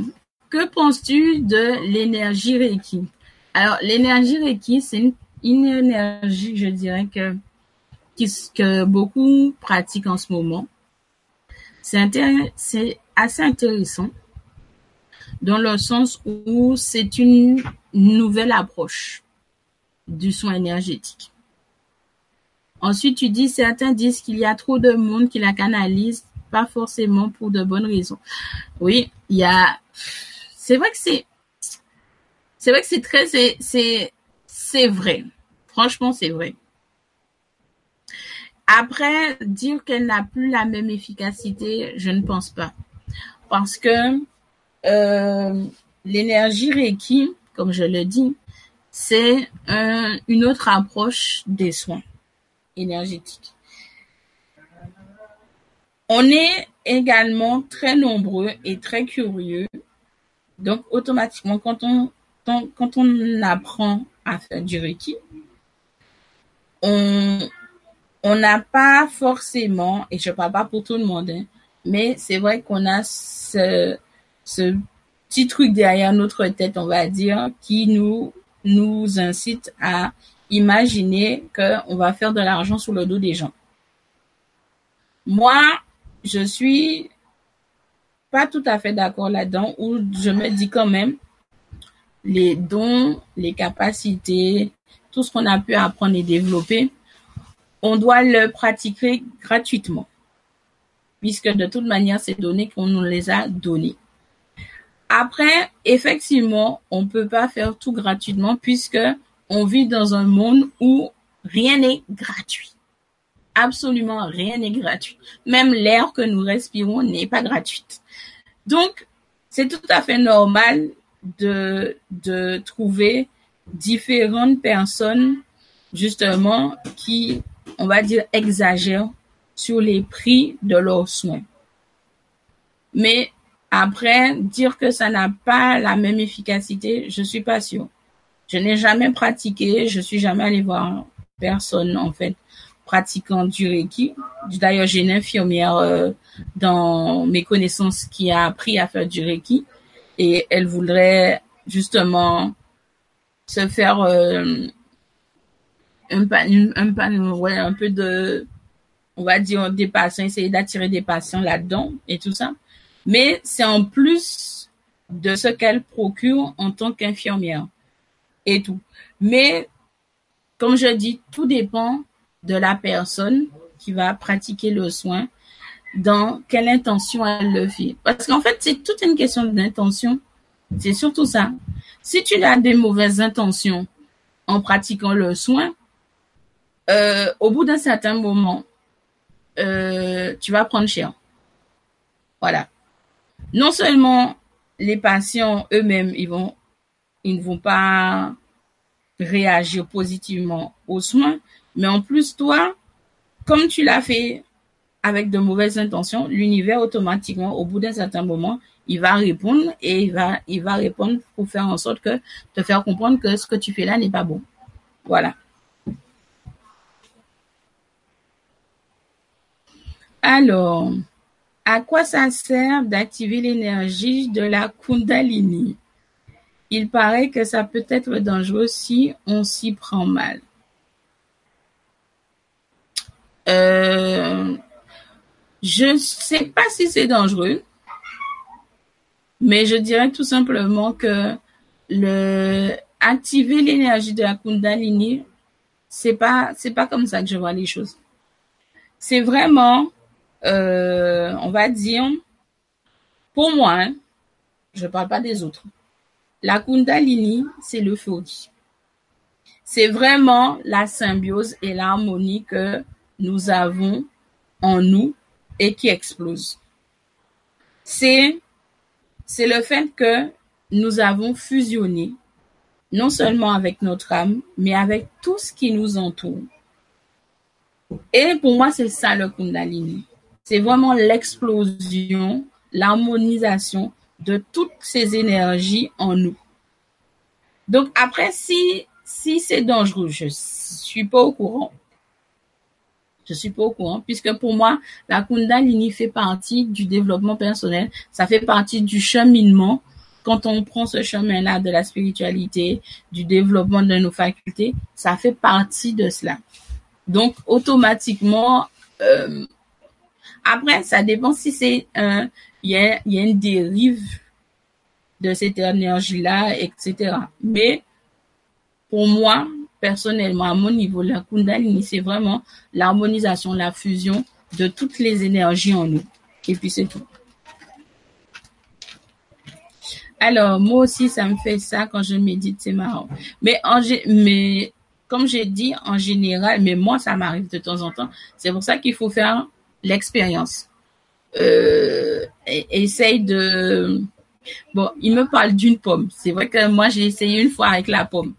que penses-tu de l'énergie Reiki? Alors, l'énergie Reiki, c'est une, énergie, je dirais que que beaucoup pratiquent en ce moment. C'est assez intéressant dans le sens où c'est une nouvelle approche du soin énergétique. Ensuite, tu dis, certains disent qu'il y a trop de monde qui la canalise, pas forcément pour de bonnes raisons. Oui, il y a, c'est vrai que c'est, c'est vrai que c'est très, c'est, c'est, vrai. Franchement, c'est vrai. Après, dire qu'elle n'a plus la même efficacité, je ne pense pas. Parce que euh, l'énergie Reiki, comme je le dis, c'est un, une autre approche des soins énergétiques. On est également très nombreux et très curieux. Donc, automatiquement, quand on, quand on apprend à faire du Reiki, on, on n'a pas forcément, et je parle pas pour tout le monde, hein, mais c'est vrai qu'on a ce, ce petit truc derrière notre tête, on va dire, qui nous, nous incite à imaginer qu'on va faire de l'argent sur le dos des gens. Moi, je suis pas tout à fait d'accord là-dedans, où je me dis quand même, les dons, les capacités, tout ce qu'on a pu apprendre et développer, on doit le pratiquer gratuitement, puisque de toute manière, ces données qu'on nous les a données. Après, effectivement, on peut pas faire tout gratuitement puisque on vit dans un monde où rien n'est gratuit. Absolument rien n'est gratuit. Même l'air que nous respirons n'est pas gratuit. Donc, c'est tout à fait normal de, trouver différentes personnes, justement, qui, on va dire, exagèrent sur les prix de leurs soins. Mais après, dire que ça n'a pas la même efficacité, je suis pas sûre. Je n'ai jamais pratiqué, je suis jamais allée voir personne, en fait, pratiquant du Reiki. D'ailleurs, j'ai une infirmière euh, dans mes connaissances qui a appris à faire du Reiki et elle voudrait justement se faire euh, un, un, un peu de, on va dire, des patients, essayer d'attirer des patients là-dedans et tout ça. Mais c'est en plus de ce qu'elle procure en tant qu'infirmière et tout. Mais, comme je dis, tout dépend de la personne qui va pratiquer le soin, dans quelle intention elle le fait. Parce qu'en fait, c'est toute une question d'intention. C'est surtout ça. Si tu as des mauvaises intentions en pratiquant le soin, euh, au bout d'un certain moment, euh, tu vas prendre cher. Voilà. Non seulement les patients eux-mêmes, ils vont, ils ne vont pas réagir positivement aux soins, mais en plus, toi, comme tu l'as fait avec de mauvaises intentions, l'univers automatiquement, au bout d'un certain moment, il va répondre et il va, répondre pour faire en sorte que, te faire comprendre que ce que tu fais là n'est pas bon. Voilà. Alors, à quoi ça sert d'activer l'énergie de la Kundalini? Il paraît que ça peut être dangereux si on s'y prend mal. Euh, je sais pas si c'est dangereux, mais je dirais tout simplement que le activer l'énergie de la Kundalini, c'est pas pas comme ça que je vois les choses. C'est vraiment, euh, on va dire, pour moi, hein, je parle pas des autres. La Kundalini, c'est l'euphorie. C'est vraiment la symbiose et l'harmonie que nous avons en nous et qui explose. C'est, c'est le fait que nous avons fusionné non seulement avec notre âme, mais avec tout ce qui nous entoure. Et pour moi, c'est ça le Kundalini. C'est vraiment l'explosion, l'harmonisation de toutes ces énergies en nous. Donc après, si, c'est dangereux, je suis pas au courant. Je suis pas au courant, puisque pour moi, la Kundalini fait partie du développement personnel. Ça fait partie du cheminement. Quand on prend ce chemin-là de la spiritualité, du développement de nos facultés, ça fait partie de cela. Donc, automatiquement, euh, après, ça dépend si c'est un, il y a, une dérive de cette énergie-là, etc. Mais, pour moi, personnellement, à mon niveau, la Kundalini, c'est vraiment l'harmonisation, la fusion de toutes les énergies en nous. Et puis c'est tout. Alors, moi aussi, ça me fait ça quand je médite, c'est marrant. Mais, en, mais comme j'ai dit, en général, mais moi, ça m'arrive de temps en temps. C'est pour ça qu'il faut faire l'expérience. Euh, essaye de... Bon, il me parle d'une pomme. C'est vrai que moi, j'ai essayé une fois avec la pomme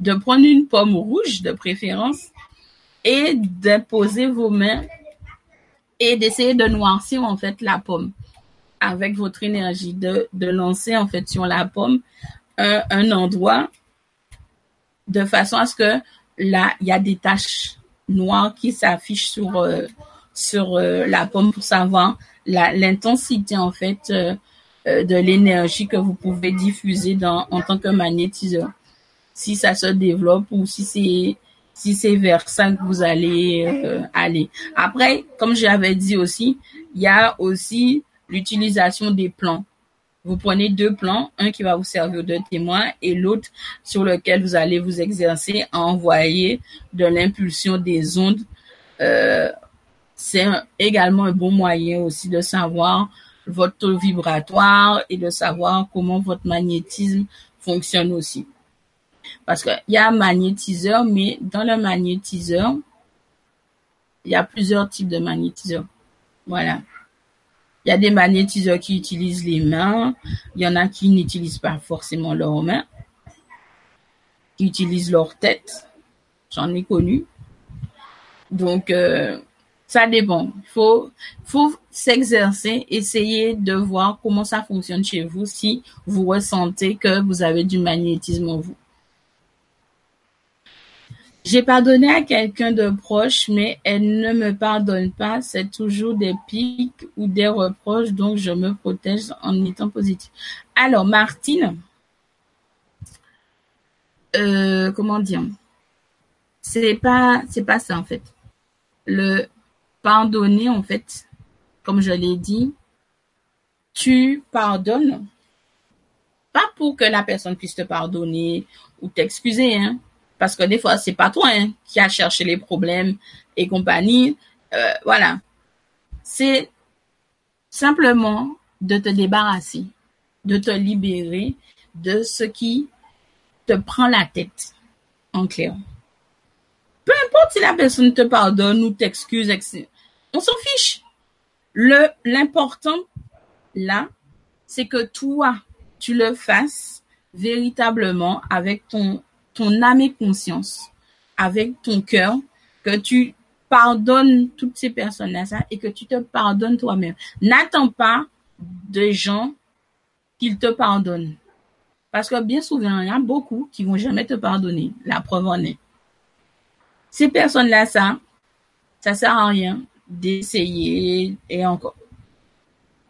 de prendre une pomme rouge de préférence et d'imposer vos mains et d'essayer de noircir en fait la pomme avec votre énergie, de, de lancer en fait sur la pomme un, un endroit de façon à ce que là, il y a des taches noires qui s'affichent sur euh, sur euh, la pomme pour savoir l'intensité en fait euh, de l'énergie que vous pouvez diffuser dans en tant que magnétiseur. Si ça se développe ou si c'est si c'est vers ça que vous allez aller. Après, comme j'avais dit aussi, il y a aussi l'utilisation des plans. Vous prenez deux plans, un qui va vous servir de témoin et l'autre sur lequel vous allez vous exercer à envoyer de l'impulsion des ondes. Euh, c'est également un bon moyen aussi de savoir votre taux vibratoire et de savoir comment votre magnétisme fonctionne aussi. Parce qu'il y a un magnétiseur, mais dans le magnétiseur, il y a plusieurs types de magnétiseurs. Voilà. Il y a des magnétiseurs qui utilisent les mains. Il y en a qui n'utilisent pas forcément leurs mains, qui utilisent leur tête. J'en ai connu. Donc, euh, ça dépend. Il faut, faut s'exercer, essayer de voir comment ça fonctionne chez vous si vous ressentez que vous avez du magnétisme en vous. J'ai pardonné à quelqu'un de proche, mais elle ne me pardonne pas. C'est toujours des pics ou des reproches, donc je me protège en étant positif. Alors, Martine, euh, comment dire? C'est pas, c'est pas ça en fait. Le pardonner en fait, comme je l'ai dit, tu pardonnes pas pour que la personne puisse te pardonner ou t'excuser, hein parce que des fois c'est pas toi hein, qui a cherché les problèmes et compagnie. Euh, voilà, c'est simplement de te débarrasser, de te libérer de ce qui te prend la tête, en clair. Peu importe si la personne te pardonne ou t'excuse, on s'en fiche. L'important là, c'est que toi tu le fasses véritablement avec ton âme et conscience, avec ton cœur, que tu pardonnes toutes ces personnes-là et que tu te pardonnes toi-même. N'attends pas des gens qu'ils te pardonnent. Parce que bien souvent, il y a beaucoup qui vont jamais te pardonner. La preuve en est. Ces personnes-là, ça, ça sert à rien d'essayer et encore.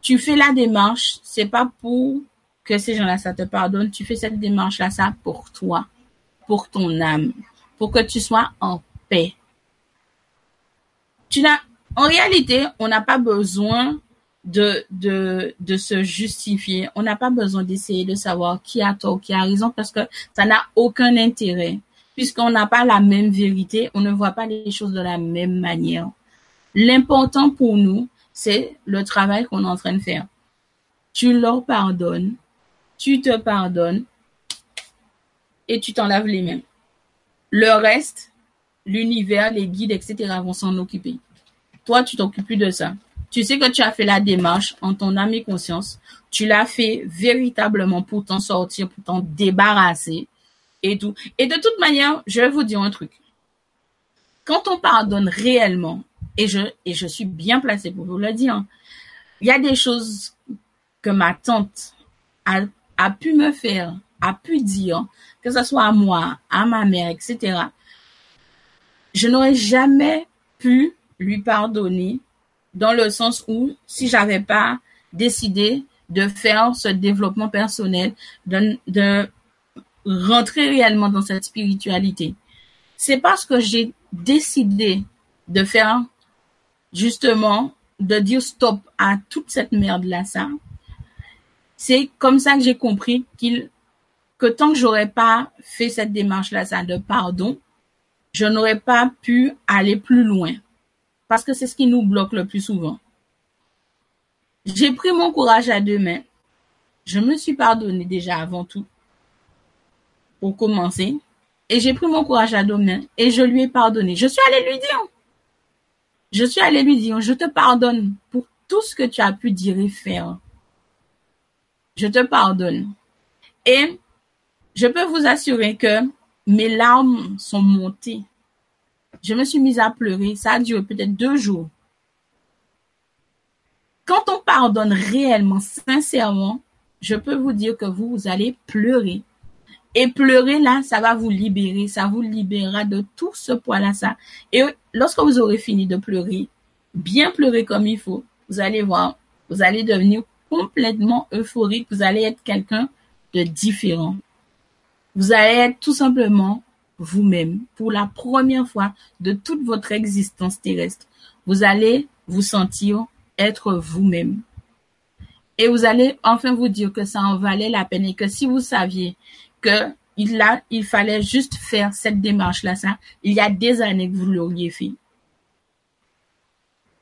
Tu fais la démarche, c'est pas pour que ces gens-là, ça te pardonne. Tu fais cette démarche-là, ça pour toi pour ton âme, pour que tu sois en paix. Tu n'as, en réalité, on n'a pas besoin de, de, de se justifier. On n'a pas besoin d'essayer de savoir qui a tort, qui a raison, parce que ça n'a aucun intérêt. Puisqu'on n'a pas la même vérité, on ne voit pas les choses de la même manière. L'important pour nous, c'est le travail qu'on est en train de faire. Tu leur pardonnes, tu te pardonnes, et tu t'en laves les mains. Le reste, l'univers, les guides, etc. vont s'en occuper. Toi, tu t'occupes plus de ça. Tu sais que tu as fait la démarche en ton âme et conscience. Tu l'as fait véritablement pour t'en sortir, pour t'en débarrasser et de toute manière, je vais vous dire un truc. Quand on pardonne réellement, et je, suis bien placée pour vous le dire, il y a des choses que ma tante a, pu me faire, a pu dire, que ce soit à moi, à ma mère, etc., je n'aurais jamais pu lui pardonner dans le sens où si j'avais pas décidé de faire ce développement personnel, de rentrer réellement dans cette spiritualité. C'est parce que j'ai décidé de faire justement, de dire stop à toute cette merde-là, ça. C'est comme ça que j'ai compris qu'il que tant que j'aurais pas fait cette démarche-là, ça de pardon, je n'aurais pas pu aller plus loin. Parce que c'est ce qui nous bloque le plus souvent. J'ai pris mon courage à deux mains. Je me suis pardonné déjà avant tout. Pour commencer. Et j'ai pris mon courage à deux et je lui ai pardonné. Je suis allée lui dire. Je suis allée lui dire, je te pardonne pour tout ce que tu as pu dire et faire. Je te pardonne. Et je peux vous assurer que mes larmes sont montées. Je me suis mise à pleurer. Ça a duré peut-être deux jours. quand on pardonne réellement, sincèrement, je peux vous dire que vous allez pleurer. Et pleurer là, ça va vous libérer, ça vous libérera de tout ce poids-là, ça. Et lorsque vous aurez fini de pleurer, bien pleurer comme il faut, vous allez voir, vous allez devenir complètement euphorique, vous allez être quelqu'un de différent. Vous allez être tout simplement vous-même pour la première fois de toute votre existence terrestre. Vous allez vous sentir être vous-même. Et vous allez enfin vous dire que ça en valait la peine et que si vous saviez que il, a, il fallait juste faire cette démarche-là, ça, il y a des années que vous l'auriez fait.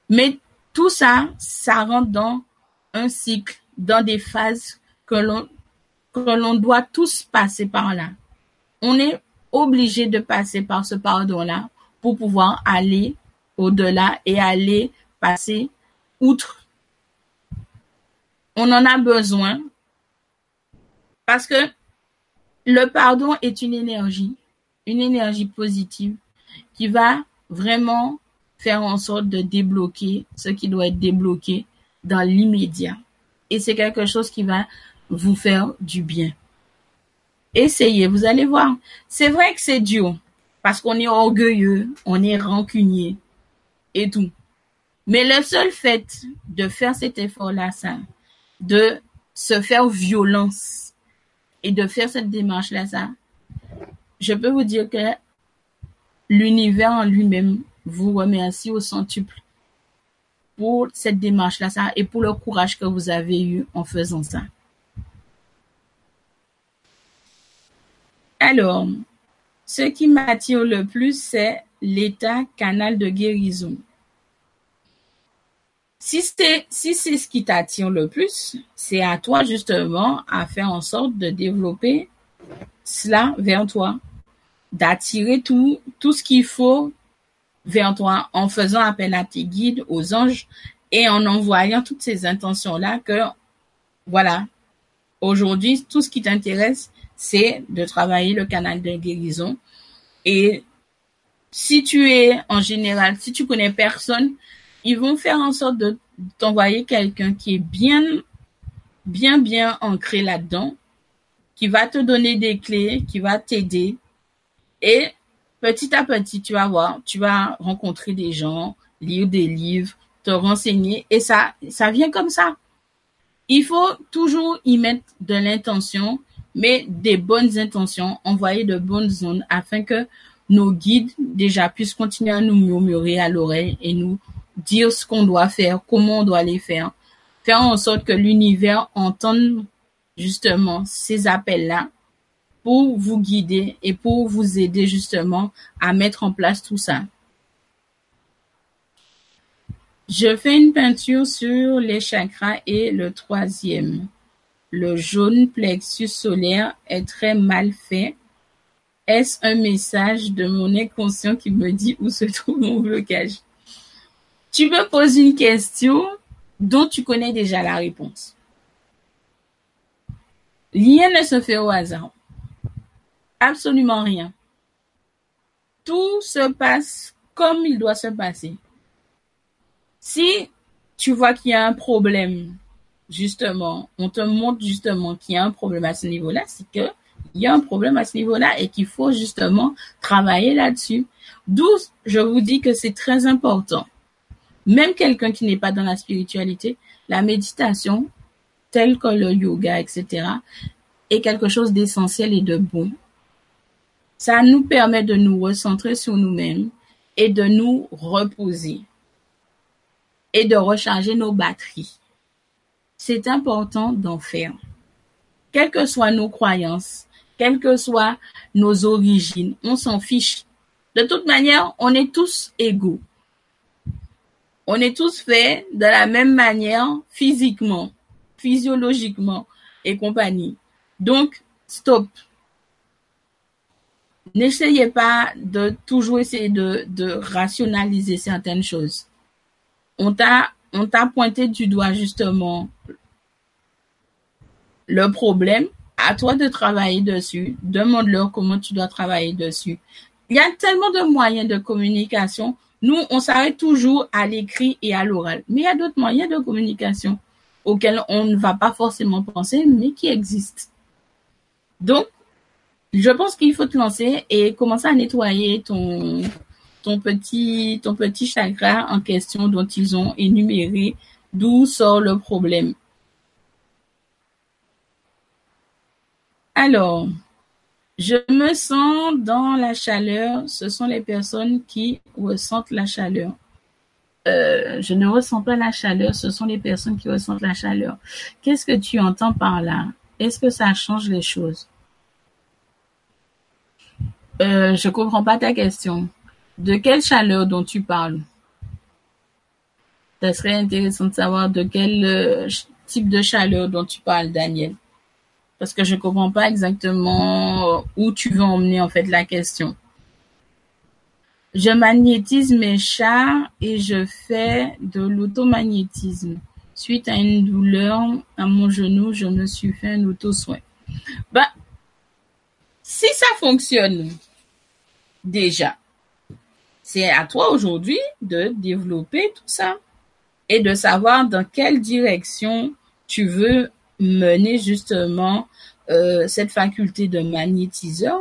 Mais tout ça, ça rentre dans un cycle, dans des phases que l'on, que l'on doit tous passer par là. On est obligé de passer par ce pardon-là pour pouvoir aller au-delà et aller passer outre. On en a besoin parce que le pardon est une énergie, une énergie positive qui va vraiment faire en sorte de débloquer ce qui doit être débloqué dans l'immédiat. Et c'est quelque chose qui va vous faire du bien. Essayez, vous allez voir. C'est vrai que c'est dur parce qu'on est orgueilleux, on est rancunier et tout. Mais le seul fait de faire cet effort-là, ça, de se faire violence et de faire cette démarche-là, ça, je peux vous dire que l'univers en lui-même vous remercie au centuple pour cette démarche-là, ça, et pour le courage que vous avez eu en faisant ça. Alors, ce qui m'attire le plus, c'est l'état canal de guérison. Si c'est ce qui t'attire le plus, c'est à toi justement à faire en sorte de développer cela vers toi, d'attirer tout tout ce qu'il faut vers toi en faisant appel à tes guides, aux anges et en envoyant toutes ces intentions là que voilà. Aujourd'hui, tout ce qui t'intéresse, c'est de travailler le canal de guérison et si tu es en général, si tu connais personne ils vont faire en sorte de t'envoyer quelqu'un qui est bien, bien, bien ancré là-dedans, qui va te donner des clés, qui va t'aider. Et petit à petit, tu vas voir, tu vas rencontrer des gens, lire des livres, te renseigner, et ça, ça vient comme ça. Il faut toujours y mettre de l'intention, mais des bonnes intentions, envoyer de bonnes zones afin que nos guides déjà puissent continuer à nous murmurer à l'oreille et nous dire ce qu'on doit faire, comment on doit les faire, faire en sorte que l'univers entende justement ces appels-là pour vous guider et pour vous aider justement à mettre en place tout ça. Je fais une peinture sur les chakras et le troisième. Le jaune plexus solaire est très mal fait. Est-ce un message de mon inconscient qui me dit où se trouve mon blocage? Tu me poses une question dont tu connais déjà la réponse. Rien ne se fait au hasard. Absolument rien. Tout se passe comme il doit se passer. Si tu vois qu'il y a un problème, justement, on te montre justement qu'il y a un problème à ce niveau-là, c'est que il y a un problème à ce niveau-là et qu'il faut justement travailler là-dessus. D'où je vous dis que c'est très important même quelqu'un qui n'est pas dans la spiritualité, la méditation, telle que le yoga, etc., est quelque chose d'essentiel et de bon. Ça nous permet de nous recentrer sur nous-mêmes et de nous reposer et de recharger nos batteries. C'est important d'en faire. Quelles que soient nos croyances, quelles que soient nos origines, on s'en fiche. De toute manière, on est tous égaux on est tous faits de la même manière physiquement, physiologiquement et compagnie. Donc, stop. N'essayez pas de toujours essayer de, rationaliser certaines choses. On t'a, on t'a pointé du doigt justement le problème. À toi de travailler dessus. Demande-leur comment tu dois travailler dessus. Il y a tellement de moyens de communication Nous, on s'arrête toujours à l'écrit et à l'oral. Mais il y a d'autres moyens de communication auxquels on ne va pas forcément penser, mais qui existent. Donc, je pense qu'il faut te lancer et commencer à nettoyer ton, petit, ton petit en question dont ils ont énuméré d'où sort le problème. Alors, je me sens dans la chaleur. Ce sont les personnes qui ressentent la chaleur. Euh, je ne ressens pas la chaleur. Ce sont les personnes qui ressentent la chaleur. Qu'est-ce que tu entends par là? Est-ce que ça change les choses? Euh, Je comprends pas ta question. De quelle chaleur dont tu parles? Ça serait intéressant de savoir de quel euh, type de chaleur dont tu parles, Daniel parce que je comprends pas exactement euh, où tu veux emmener en fait la question. Je magnétise mes chats et je fais de l'automagnétisme. Suite à une douleur à mon genou, je me suis fait un auto-soin. Bah, si ça fonctionne déjà, c'est à toi aujourd'hui de développer tout ça et de savoir dans quelle direction tu veux mener justement euh, cette faculté de magnétiseur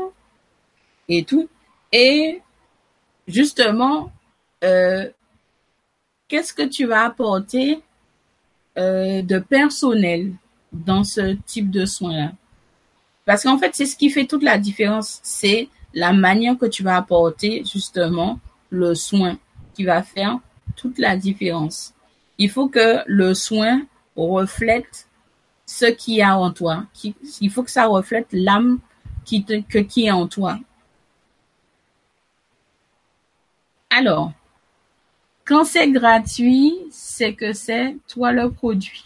et tout. Et justement, euh, qu'est-ce que tu vas apporter euh, de personnel dans ce type de soins-là? Parce qu'en fait, c'est ce qui fait toute la différence. C'est la manière que tu vas apporter justement le soin qui va faire toute la différence. Il faut que le soin reflète ce qui y a en toi. il faut que ça reflète l'âme qui, que, qui est en toi. Alors, quand c'est gratuit, c'est que c'est toi le produit.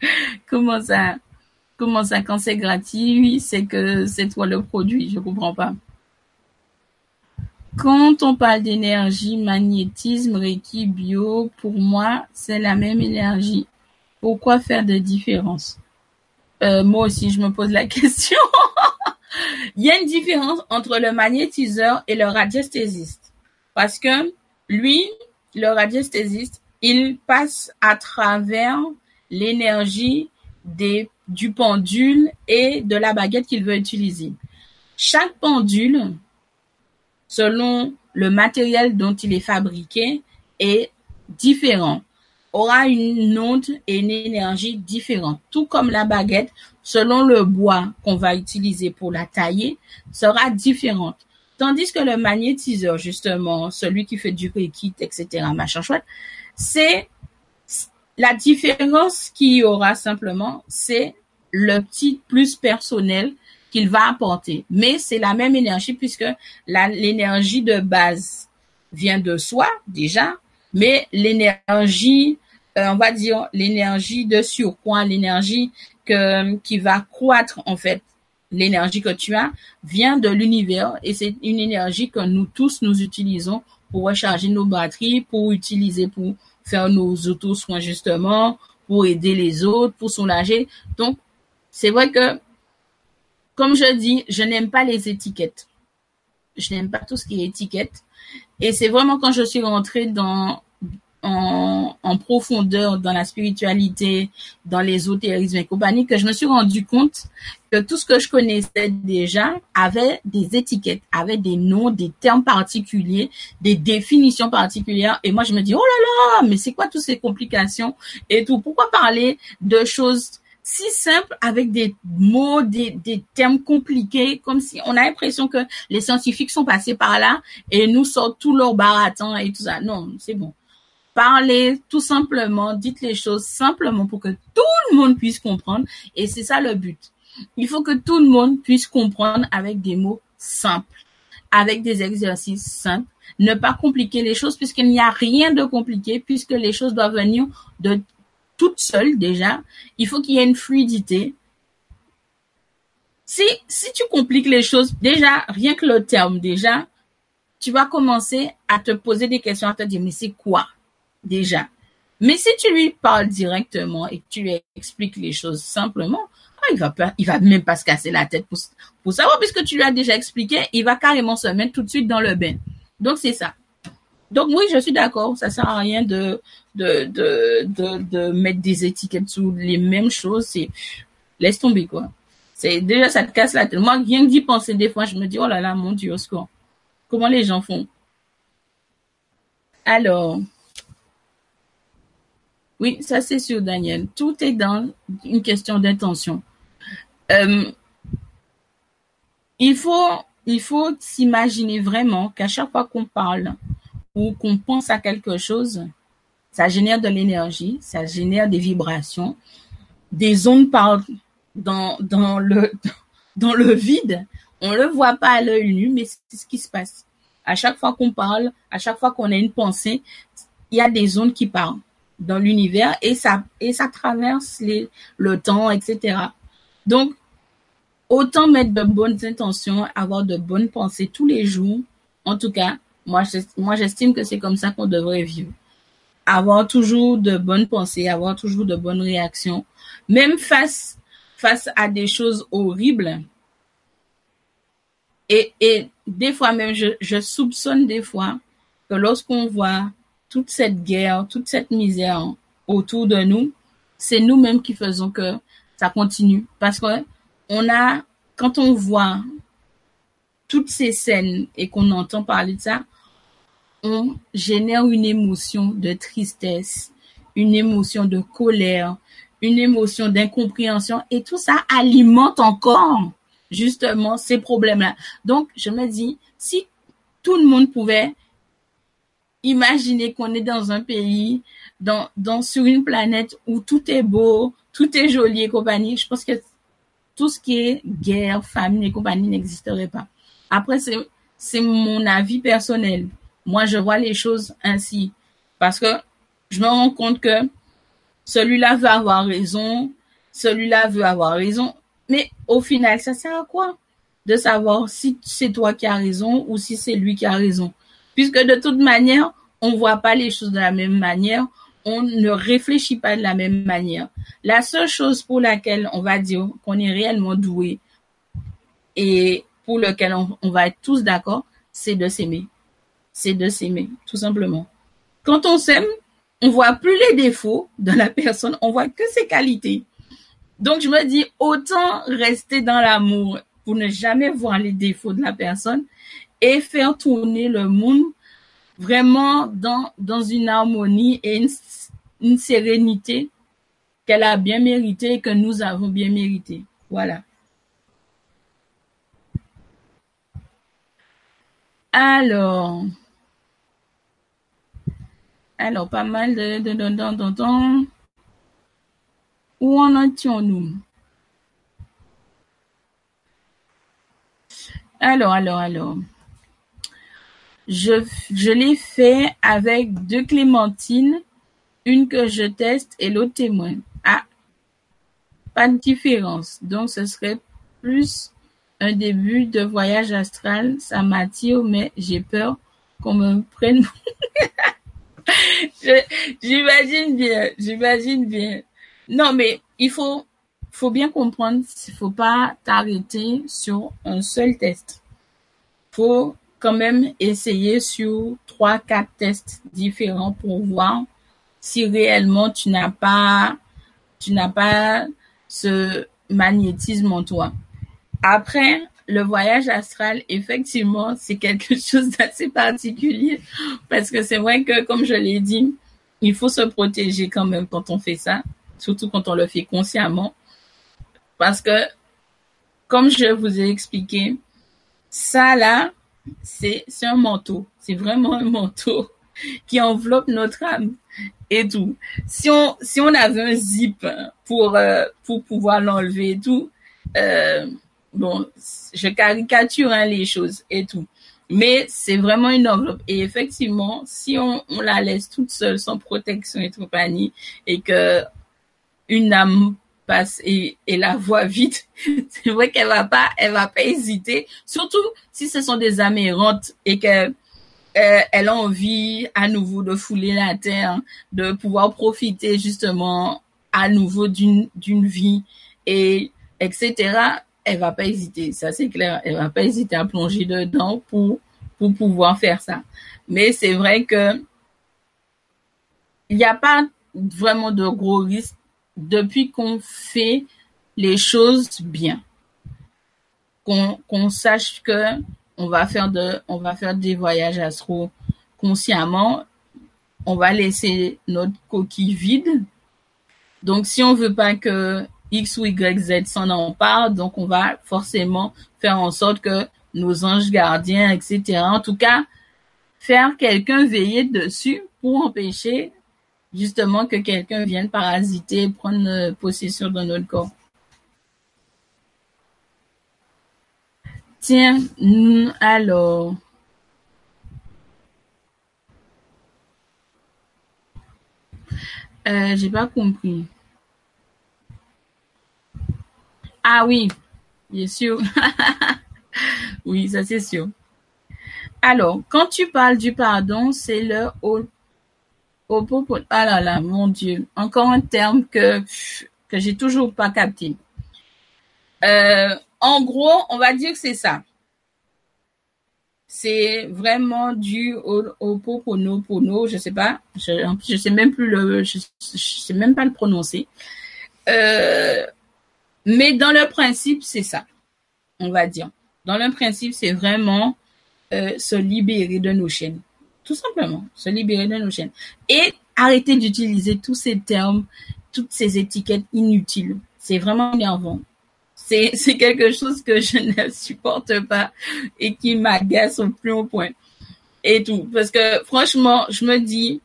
<laughs> comment ça? Comment ça, quand c'est gratuit, c'est que c'est toi le produit? Je comprends pas. Quand on parle d'énergie, magnétisme, Reiki, bio, pour moi, c'est la même énergie. Pourquoi faire des différences? Euh, Moi aussi, je me pose la <laughs> question. Il y a une différence entre le magnétiseur et le radiesthésiste. Parce que lui, le radiesthésiste, il passe à travers l'énergie du pendule et de la baguette qu'il veut utiliser. Chaque pendule, selon le matériel dont il est fabriqué, est différent aura une onde et une énergie différente. Tout comme la baguette, selon le bois qu'on va utiliser pour la tailler, sera différente. Tandis que le magnétiseur, justement, celui qui fait du reiki, etc., machin chouette, c'est la différence qu'il y aura simplement, c'est le petit plus personnel qu'il va apporter. Mais c'est la même énergie puisque l'énergie de base vient de soi déjà, mais l'énergie euh, on va dire, l'énergie de surpoids, l'énergie que, qui va croître, en fait, l'énergie que tu as vient de l'univers et c'est une énergie que nous tous nous utilisons pour recharger nos batteries, pour utiliser pour faire nos auto-soins justement, pour aider les autres, pour soulager. Donc, c'est vrai que, comme je dis, je n'aime pas les étiquettes. Je n'aime pas tout ce qui est étiquette. Et c'est vraiment quand je suis rentrée dans en, profondeur dans la spiritualité, dans l'ésotérisme et compagnie, que je me suis rendu compte que tout ce que je connaissais déjà avait des étiquettes, avait des noms, des termes particuliers, des définitions particulières. Et moi, je me dis, oh là là, mais c'est quoi toutes ces complications et tout? Pourquoi parler de choses si simples avec des mots, des, des termes compliqués, comme si on a l'impression que les scientifiques sont passés par là et nous sortent tout leur baratin et tout ça? Non, c'est bon. Parlez tout simplement, dites les choses simplement pour que tout le monde puisse comprendre. Et c'est ça le but. Il faut que tout le monde puisse comprendre avec des mots simples, avec des exercices simples. Ne pas compliquer les choses puisqu'il n'y a rien de compliqué puisque les choses doivent venir de toutes seules déjà. Il faut qu'il y ait une fluidité. Si, si tu compliques les choses, déjà, rien que le terme, déjà, tu vas commencer à te poser des questions, à te dire, mais c'est quoi? Déjà. Mais si tu lui parles directement et que tu lui expliques les choses simplement, ah, il va il va même pas se casser la tête pour, pour savoir puisque tu lui as déjà expliqué, il va carrément se mettre tout de suite dans le bain. Donc c'est ça. Donc oui, je suis d'accord. Ça sert à rien de de, de de mettre des étiquettes sous les mêmes choses. Laisse tomber quoi. C'est déjà ça te casse la tête. Moi, rien que d'y penser des fois, je me dis oh là là, mon Dieu, au secours. Comment les gens font? Alors, oui, ça c'est sûr, Daniel. Tout est dans une question d'intention. Euh, il faut, il faut s'imaginer vraiment qu'à chaque fois qu'on parle ou qu'on pense à quelque chose, ça génère de l'énergie, ça génère des vibrations, des ondes parlent dans, dans le, <laughs> dans le vide. On le voit pas à l'œil nu, mais c'est ce qui se passe. À chaque fois qu'on parle, à chaque fois qu'on a une pensée, il y a des ondes qui parlent dans l'univers et ça, et ça traverse le temps, etc. Donc, autant mettre de bonnes intentions, avoir de bonnes pensées tous les jours. En tout cas, moi, moi, j'estime que c'est comme ça qu'on devrait vivre. Avoir toujours de bonnes pensées, avoir toujours de bonnes réactions, même face, face à des choses horribles. Et, et des fois même, je, je soupçonne des fois que lorsqu'on voit toute cette guerre, toute cette misère autour de nous, c'est nous-mêmes qui faisons que ça continue. Parce que on a, quand on voit toutes ces scènes et qu'on entend parler de ça, on génère une émotion de tristesse, une émotion de colère, une émotion d'incompréhension et tout ça alimente encore justement ces problèmes-là. Donc, je me dis, si tout le monde pouvait imaginer qu'on est dans un pays, dans, dans, sur une planète où tout est beau, tout est joli et compagnie, je pense que tout ce qui est guerre, famine et compagnie n'existerait pas. Après, c'est mon avis personnel. Moi, je vois les choses ainsi. Parce que je me rends compte que celui-là veut avoir raison, celui-là veut avoir raison. Mais au final, ça sert à quoi de savoir si c'est toi qui as raison ou si c'est lui qui a raison? Puisque de toute manière, on voit pas les choses de la même manière, on ne réfléchit pas de la même manière. La seule chose pour laquelle on va dire qu'on est réellement doué et pour lequel on, va être tous d'accord, c'est de s'aimer c'est de s'aimer, tout simplement. Quand on s'aime, on voit plus les défauts de la personne, on voit que ses qualités. Donc je me dis, autant rester dans l'amour pour ne jamais voir les défauts de la personne et faire tourner le monde vraiment dans, dans une harmonie et une, sérénité qu'elle a bien mérité et que nous avons bien mérité. Voilà. Alors, alors, pas mal de, de, de, de, Où en étions-nous? Alors, alors, alors. Je, je l'ai fait avec deux clémentines, une que je teste et l'autre témoin. Ah, pas de différence. Donc, ce serait plus un début de voyage astral. Ça m'attire, mais j'ai peur qu'on me prenne. <laughs> j'imagine bien, j'imagine bien. Non, mais il faut, faut bien comprendre, il faut pas t'arrêter sur un seul test. Faut quand même essayer sur trois, quatre tests différents pour voir si réellement tu n'as pas, tu n'as pas ce magnétisme en toi. Après, le voyage astral, effectivement, c'est quelque <laughs> chose d'assez particulier parce que c'est vrai que, comme je l'ai dit, il faut se protéger quand même quand on fait ça, surtout quand on le fait consciemment. Parce que, comme je vous ai expliqué, ça là, c'est un manteau. C'est vraiment un manteau <laughs> qui enveloppe notre âme et tout. Si on, si avait un zip pour, euh, pour pouvoir l'enlever et tout, euh, bon, je caricature hein, les choses et tout. Mais c'est vraiment une enveloppe. Et effectivement, si on, on, la laisse toute seule, sans protection et compagnie, et que une âme passe et, la voit vite, <laughs> c'est vrai qu'elle va pas, elle va pas hésiter. Surtout si ce sont des âmes errantes et que euh, elle a envie à nouveau de fouler la terre, de pouvoir profiter justement à nouveau d'une d'une vie et etc elle va pas hésiter, ça c'est clair, elle va pas hésiter à plonger dedans pour pour pouvoir faire ça. Mais c'est vrai que il n'y a pas vraiment de gros risques depuis qu'on fait les choses bien. Qu'on sache que on va faire de on va faire des voyages astro consciemment, on va laisser notre coquille vide. Donc si on veut pas que X ou Y, Z s'en empare, donc on va forcément faire en sorte que nos anges gardiens, etc. En tout cas, faire quelqu'un veiller dessus pour empêcher justement que quelqu'un vienne parasiter, prendre euh, possession de notre corps. Tiens, alors. Euh, j'ai pas compris. Ah oui, bien sûr. <laughs> oui, ça c'est sûr. Alors, quand tu parles du pardon, c'est le ah là là, mon Dieu, encore un terme que que j'ai toujours pas capté. Euh, en gros, on va dire que c'est ça. C'est vraiment dû au, au pono, je sais pas, je, je sais même plus le, je, je sais même pas le prononcer. Euh, mais dans le principe, c'est ça, on va dire. Dans le principe, c'est vraiment euh, se libérer de nos chaînes. Tout simplement, se libérer de nos chaînes. Et arrêter d'utiliser tous ces termes, toutes ces étiquettes inutiles. C'est vraiment énervant. C'est, <laughs> c'est quelque chose que je ne supporte pas et qui m'agace au plus haut point. Et tout. Parce que franchement, je me dis,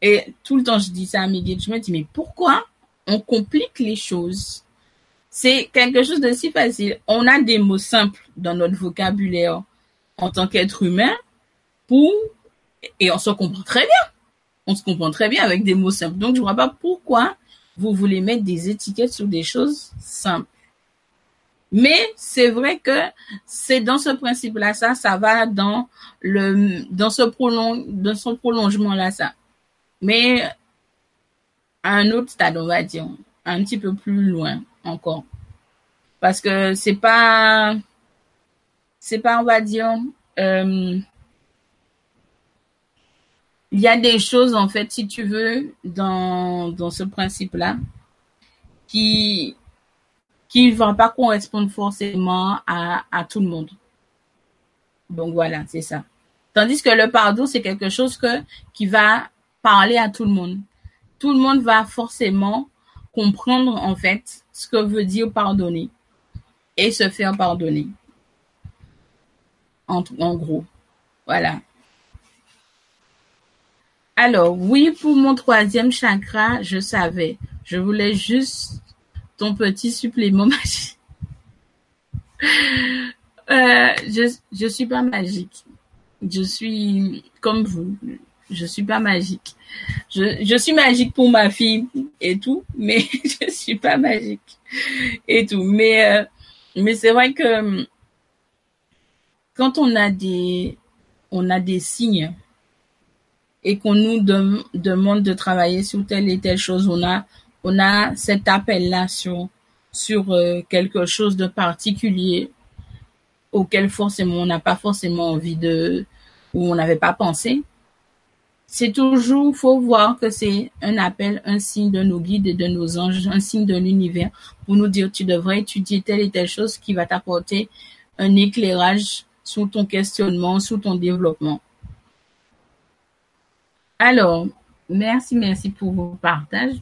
et tout le temps je dis ça à mes guides, je me dis, mais pourquoi on complique les choses? C'est quelque chose de si facile. On a des mots simples dans notre vocabulaire en tant qu'être humain pour et on se comprend très bien. On se comprend très bien avec des mots simples. Donc, je vois pas pourquoi vous voulez mettre des étiquettes sur des choses simples. Mais c'est vrai que c'est dans ce principe-là, ça, ça va dans le, dans ce prolong, dans son prolongement-là, ça. Mais à un autre stade, on va dire, un petit peu plus loin encore. Parce que c'est pas, c'est pas, on va dire, euh, il y a des choses, en fait, si tu veux, dans, dans ce principe-là, qui qui ne vont pas correspondre forcément à, à tout le monde. Donc voilà, c'est ça. Tandis que le pardon, c'est quelque chose que, qui va parler à tout le monde. Tout le monde va forcément comprendre, en fait, ce que veut dire pardonner et se faire pardonner. En, en gros. Voilà. Alors, oui, pour mon troisième chakra, je savais. Je voulais juste ton petit supplément <laughs> magique. Euh, je, je suis pas magique. Je suis comme vous. Je suis pas magique. Je, je suis magique pour ma fille et tout, mais <laughs> je suis pas magique et tout. Mais, euh, mais c'est vrai que quand on a des, on a des signes et qu'on nous demande de travailler sur telle et telle chose, on a, on a cet appel-là sur, sur euh, quelque chose de particulier auquel forcément on n'a pas forcément envie de, ou on n'avait pas pensé. C'est toujours, faut voir que c'est un appel, un signe de nos guides et de nos anges, un signe de l'univers pour nous dire tu devrais étudier telle et telle chose qui va t'apporter un éclairage sur ton questionnement, sur ton développement. Alors, merci, merci pour vos partages.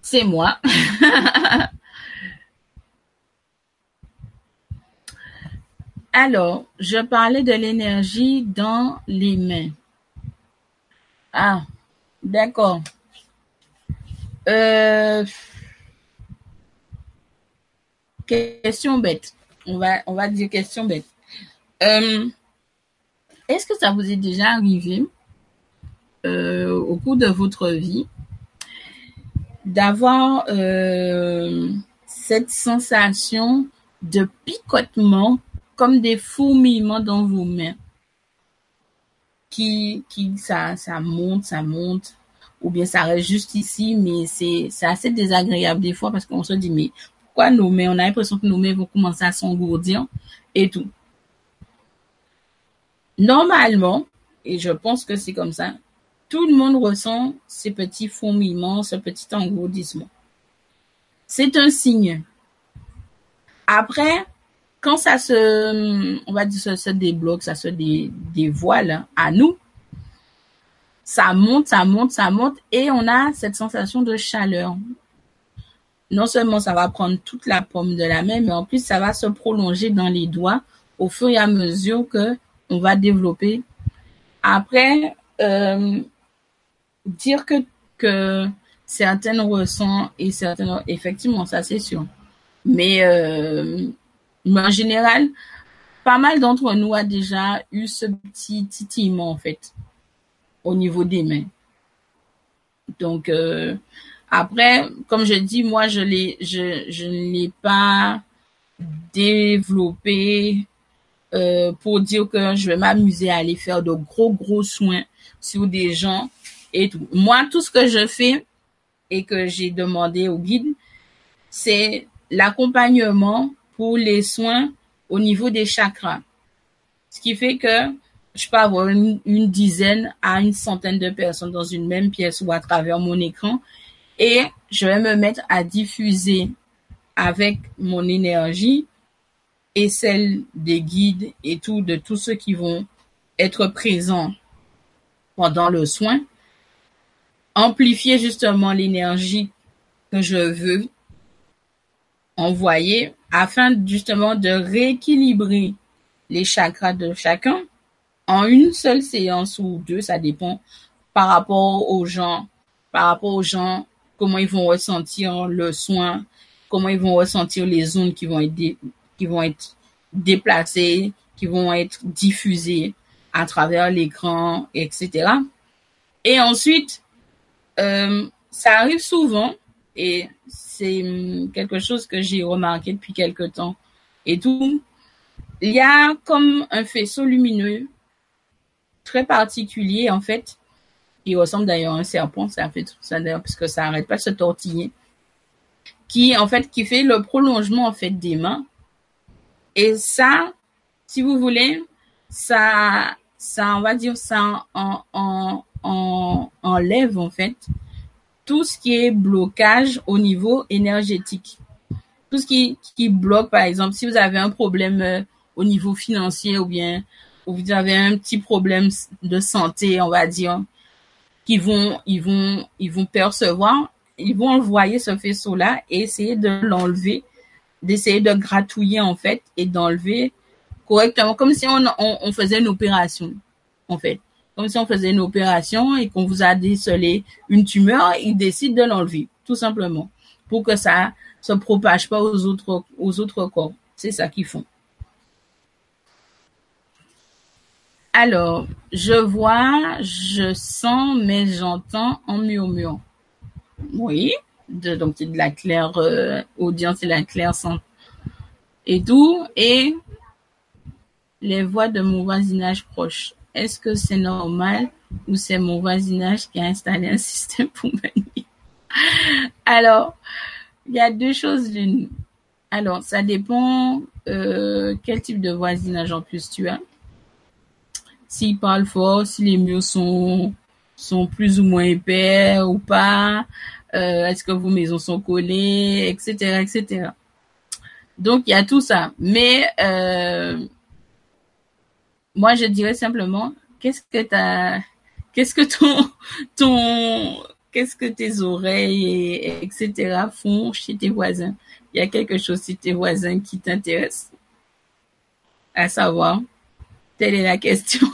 C'est moi. <laughs> Alors, je parlais de l'énergie dans les mains. Ah, d'accord. Euh, question bête. On va, on dire question bête. Euh, est-ce que ça vous est déjà arrivé euh, au cours de votre vie d'avoir euh, cette sensation de picotement comme des fourmillements dans vos mains qui qui ça ça monte ça monte. Ou bien ça reste juste ici mais c'est c'est assez désagréable des fois parce qu'on se dit mais pourquoi nos mains on a l'impression que nos mains vont commencer à s'engourdir et tout. Normalement, et je pense que c'est comme ça, tout le monde ressent ces petits fourmillements, ce petit engourdissement. C'est un signe. Après, quand ça se, on va dire, ça débloque, ça se dévoile à nous, ça monte, ça monte, ça monte, et on a cette sensation de chaleur. Non seulement ça va prendre toute la pomme de la main, mais en plus ça va se prolonger dans les doigts au fur et à mesure que on va développer. Après, euh, dire que que certaines ressentent et certaines effectivement ça c'est sûr. Mais euh, en général, pas mal d'entre nous a déjà eu ce petit titillement, en fait, au niveau des mains. Donc, euh, après, comme je dis, moi, je l'ai, je, je ne l'ai pas développé euh, pour dire que je vais m'amuser à aller faire de gros, gros soins sur des gens Moi, tout ce que je fais et que j'ai demandé au guide, c'est l'accompagnement pour les soins au niveau des chakras. Ce qui fait que je peux avoir une, dizaine à une centaine de personnes dans une même pièce ou à travers mon écran et je vais me mettre à diffuser avec mon énergie et celle des guides et tout, de tous ceux qui vont être présents pendant le soin, amplifier justement l'énergie que je veux envoyer afin justement de rééquilibrer les chakras de chacun en une seule séance ou deux, ça dépend par rapport aux gens, par rapport aux gens, comment ils vont ressentir le soin, comment ils vont ressentir les ondes qui vont être, qui vont être déplacées, qui vont être diffusées à travers l'écran, etc. Et ensuite, ça arrive souvent et c'est hum, quelque chose que j'ai remarqué depuis quelque temps et tout. Il y a comme un faisceau lumineux très particulier en fait, qui ressemble d'ailleurs à un serpent, ça fait tout ça d'ailleurs parce que ça arrête pas de se tortiller, qui en fait qui fait le prolongement en fait des mains. Et ça, si vous voulez, ça, ça on va dire ça en, en, en enlève en fait tout ce qui est blocage au niveau énergétique. Tout ce qui, bloque, par exemple, si vous avez un problème euh, au niveau financier ou bien vous avez un petit problème de santé, on va dire, qui vont, ils vont, ils vont percevoir, ils vont envoyer ce faisceau-là et essayer de l'enlever, d'essayer de gratouiller en fait et d'enlever correctement, comme si on faisait une opération, en fait comme si on faisait une opération et qu'on vous a décelé une tumeur, ils décident de l'enlever, tout simplement, pour que ça se propage pas aux autres, aux autres corps. C'est ça qu'ils font. Alors, je vois, je sens, mais j'entends en murmure. Oui, donc c'est de la claire euh, audience, c'est la claire son et tout, et les voix de mon voisinage proche. Est-ce que c'est normal ou c'est mon voisinage qui a installé un système pour me Alors, il y a deux choses d'une. Alors, ça dépend euh, quel type de voisinage en plus tu as. S'il parle fort, si les murs sont sont plus ou moins épais ou pas, euh, est-ce que vos maisons sont collées, etc., etc. Donc il y a tout ça, mais euh, moi, je dirais simplement, qu'est-ce que ta, qu'est-ce que ton, <laughs> ton, qu'est-ce que tes oreilles et etc. font chez tes voisins? Il y a quelque chose chez tes voisins qui t'intéresse à savoir? Telle est la question.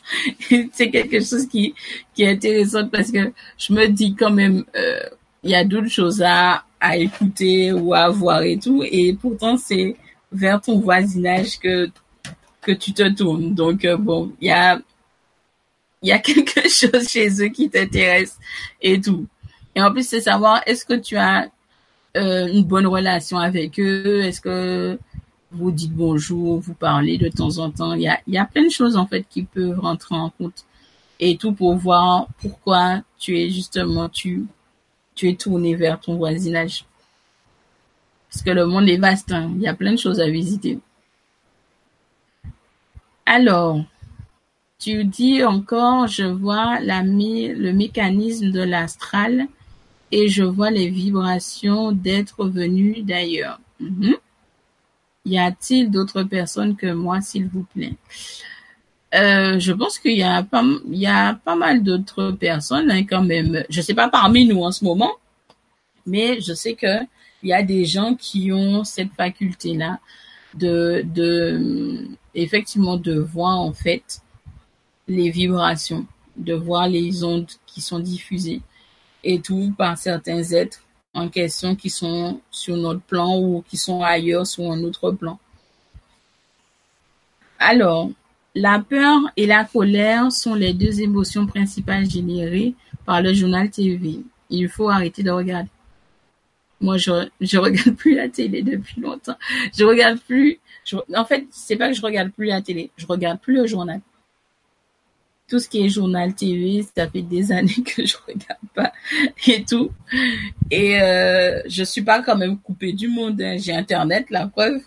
<laughs> c'est quelque chose qui, qui est intéressant parce que je me dis quand même, euh, il y a d'autres choses à, à écouter ou à voir et tout. Et pourtant, c'est vers ton voisinage que que tu te tournes. Donc euh, bon, il y a y a <laughs> quelque chose chez eux qui t'intéresse et tout. Et en plus, c'est savoir est-ce que tu as euh, une bonne relation avec eux, est-ce que vous dites bonjour, vous parlez de temps en temps? Il y a, y a plein de choses en fait qui peuvent rentrer en compte et tout pour voir pourquoi tu es justement tu tu es tourné vers ton voisinage. Parce que le monde est vaste, hein. il y a plein de choses à visiter. Alors, tu dis encore, je vois le mécanisme de l'astral et je vois les vibrations d'être venus d'ailleurs. Mhm. Y a-t-il d'autres personnes que moi, s'il vous plaît? Euh, Je pense qu'il y a pas, mal d'autres personnes hein, quand même. Je sais pas parmi nous en ce moment, mais je sais que il y a des gens qui ont cette faculté-là de, de, effectivement, de voir en fait les vibrations, de voir les ondes qui sont diffusées et tout par certains êtres en question qui sont sur notre plan ou qui sont ailleurs sur un autre plan. Alors, la peur et la colère sont les deux émotions principales générées par le journal TV. Il faut arrêter de regarder. Moi, je, je regarde plus la télé depuis longtemps. Je regarde plus. en fait, c'est pas que je regarde plus la télé. Je regarde plus le journal tout ce qui est journal TV, ça fait des <laughs> années que je regarde pas et tout. Et euh, je suis pas quand même coupée du monde. Hein. J'ai Internet, la preuve.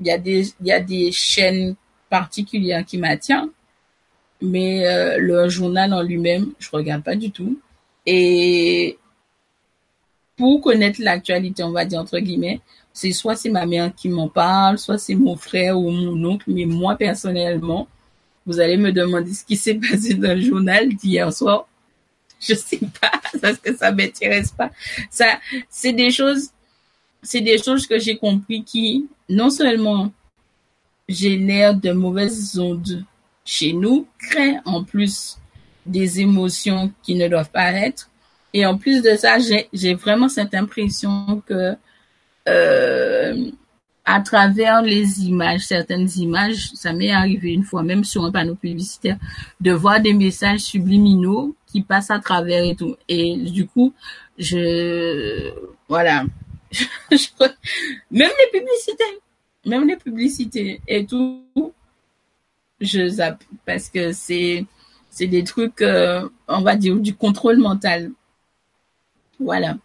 Il y a des, il y a des chaînes particulières qui m'attirent, mais euh, le journal en lui-même, je regarde pas du tout. Et pour connaître l'actualité, on va dire entre guillemets, c'est soit c'est ma mère qui m'en parle, soit c'est mon frère ou mon oncle, mais moi personnellement, vous allez me demander ce qui s'est passé dans le journal d'hier soir. Je sais pas, <laughs> parce que ça m'intéresse pas. Ça, c'est des choses, c'est des choses que j'ai compris qui, non seulement génèrent de mauvaises ondes chez nous, créent en plus des émotions qui ne doivent pas être. Et en plus de ça, j'ai vraiment cette impression que euh, à travers les images, certaines images, ça m'est arrivé une fois, même sur un panneau publicitaire, de voir des messages subliminaux qui passent à travers et tout. Et du coup, je, voilà, <laughs> même les publicités, même les publicités et tout, je zappe parce que c'est, des trucs, euh, on va dire, du contrôle mental. Voilà.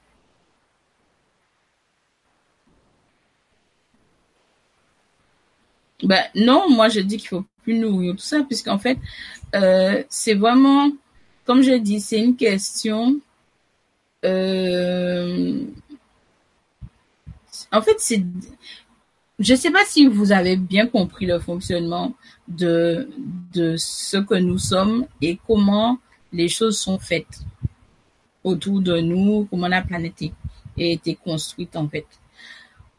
Ben non, moi je dis qu'il faut plus nourrir tout ça, puisqu'en fait, euh, c'est vraiment, comme je dis, c'est une question. Euh, en fait, c'est, je sais pas si vous avez bien compris le fonctionnement de de ce que nous sommes et comment les choses sont faites autour de nous, comment la planète a été construite en fait.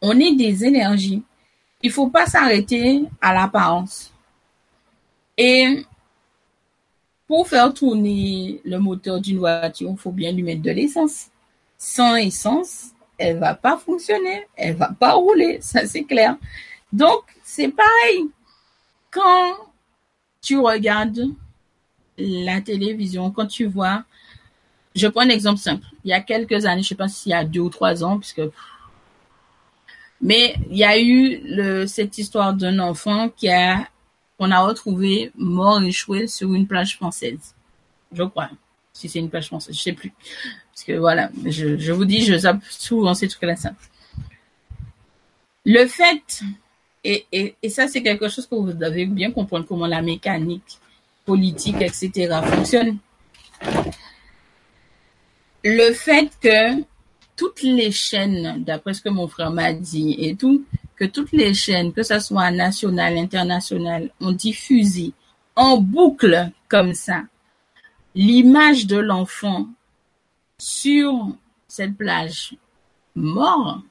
On est des énergies il faut pas s'arrêter à l'apparence. Et pour faire tourner le moteur d'une voiture, il faut bien lui mettre de l'essence. Sans essence, elle va pas fonctionner, elle va pas rouler, <laughs> ça c'est clair. Donc, c'est pareil. Quand tu regardes la télévision, quand tu vois, je prends un exemple simple. Il y a quelques années, je sais pas s'il y a deux ou trois ans, puisque mais il y a eu cette histoire d'un enfant qui a qu'on a retrouvé mort échoué sur une plage française. Je crois. Si c'est une plage française, je sais plus. Parce que voilà, je, vous dis, je zappe souvent ces trucs-là. Ça. Le fait, et ça c'est quelque chose que vous devez bien comprendre comment la mécanique politique, etc. fonctionne. Le fait que toutes les chaînes, d'après ce que mon frère m'a dit et tout, que toutes les chaînes, que ce soit nationales, internationales, ont diffusé en boucle comme ça l'image de l'enfant sur cette plage mort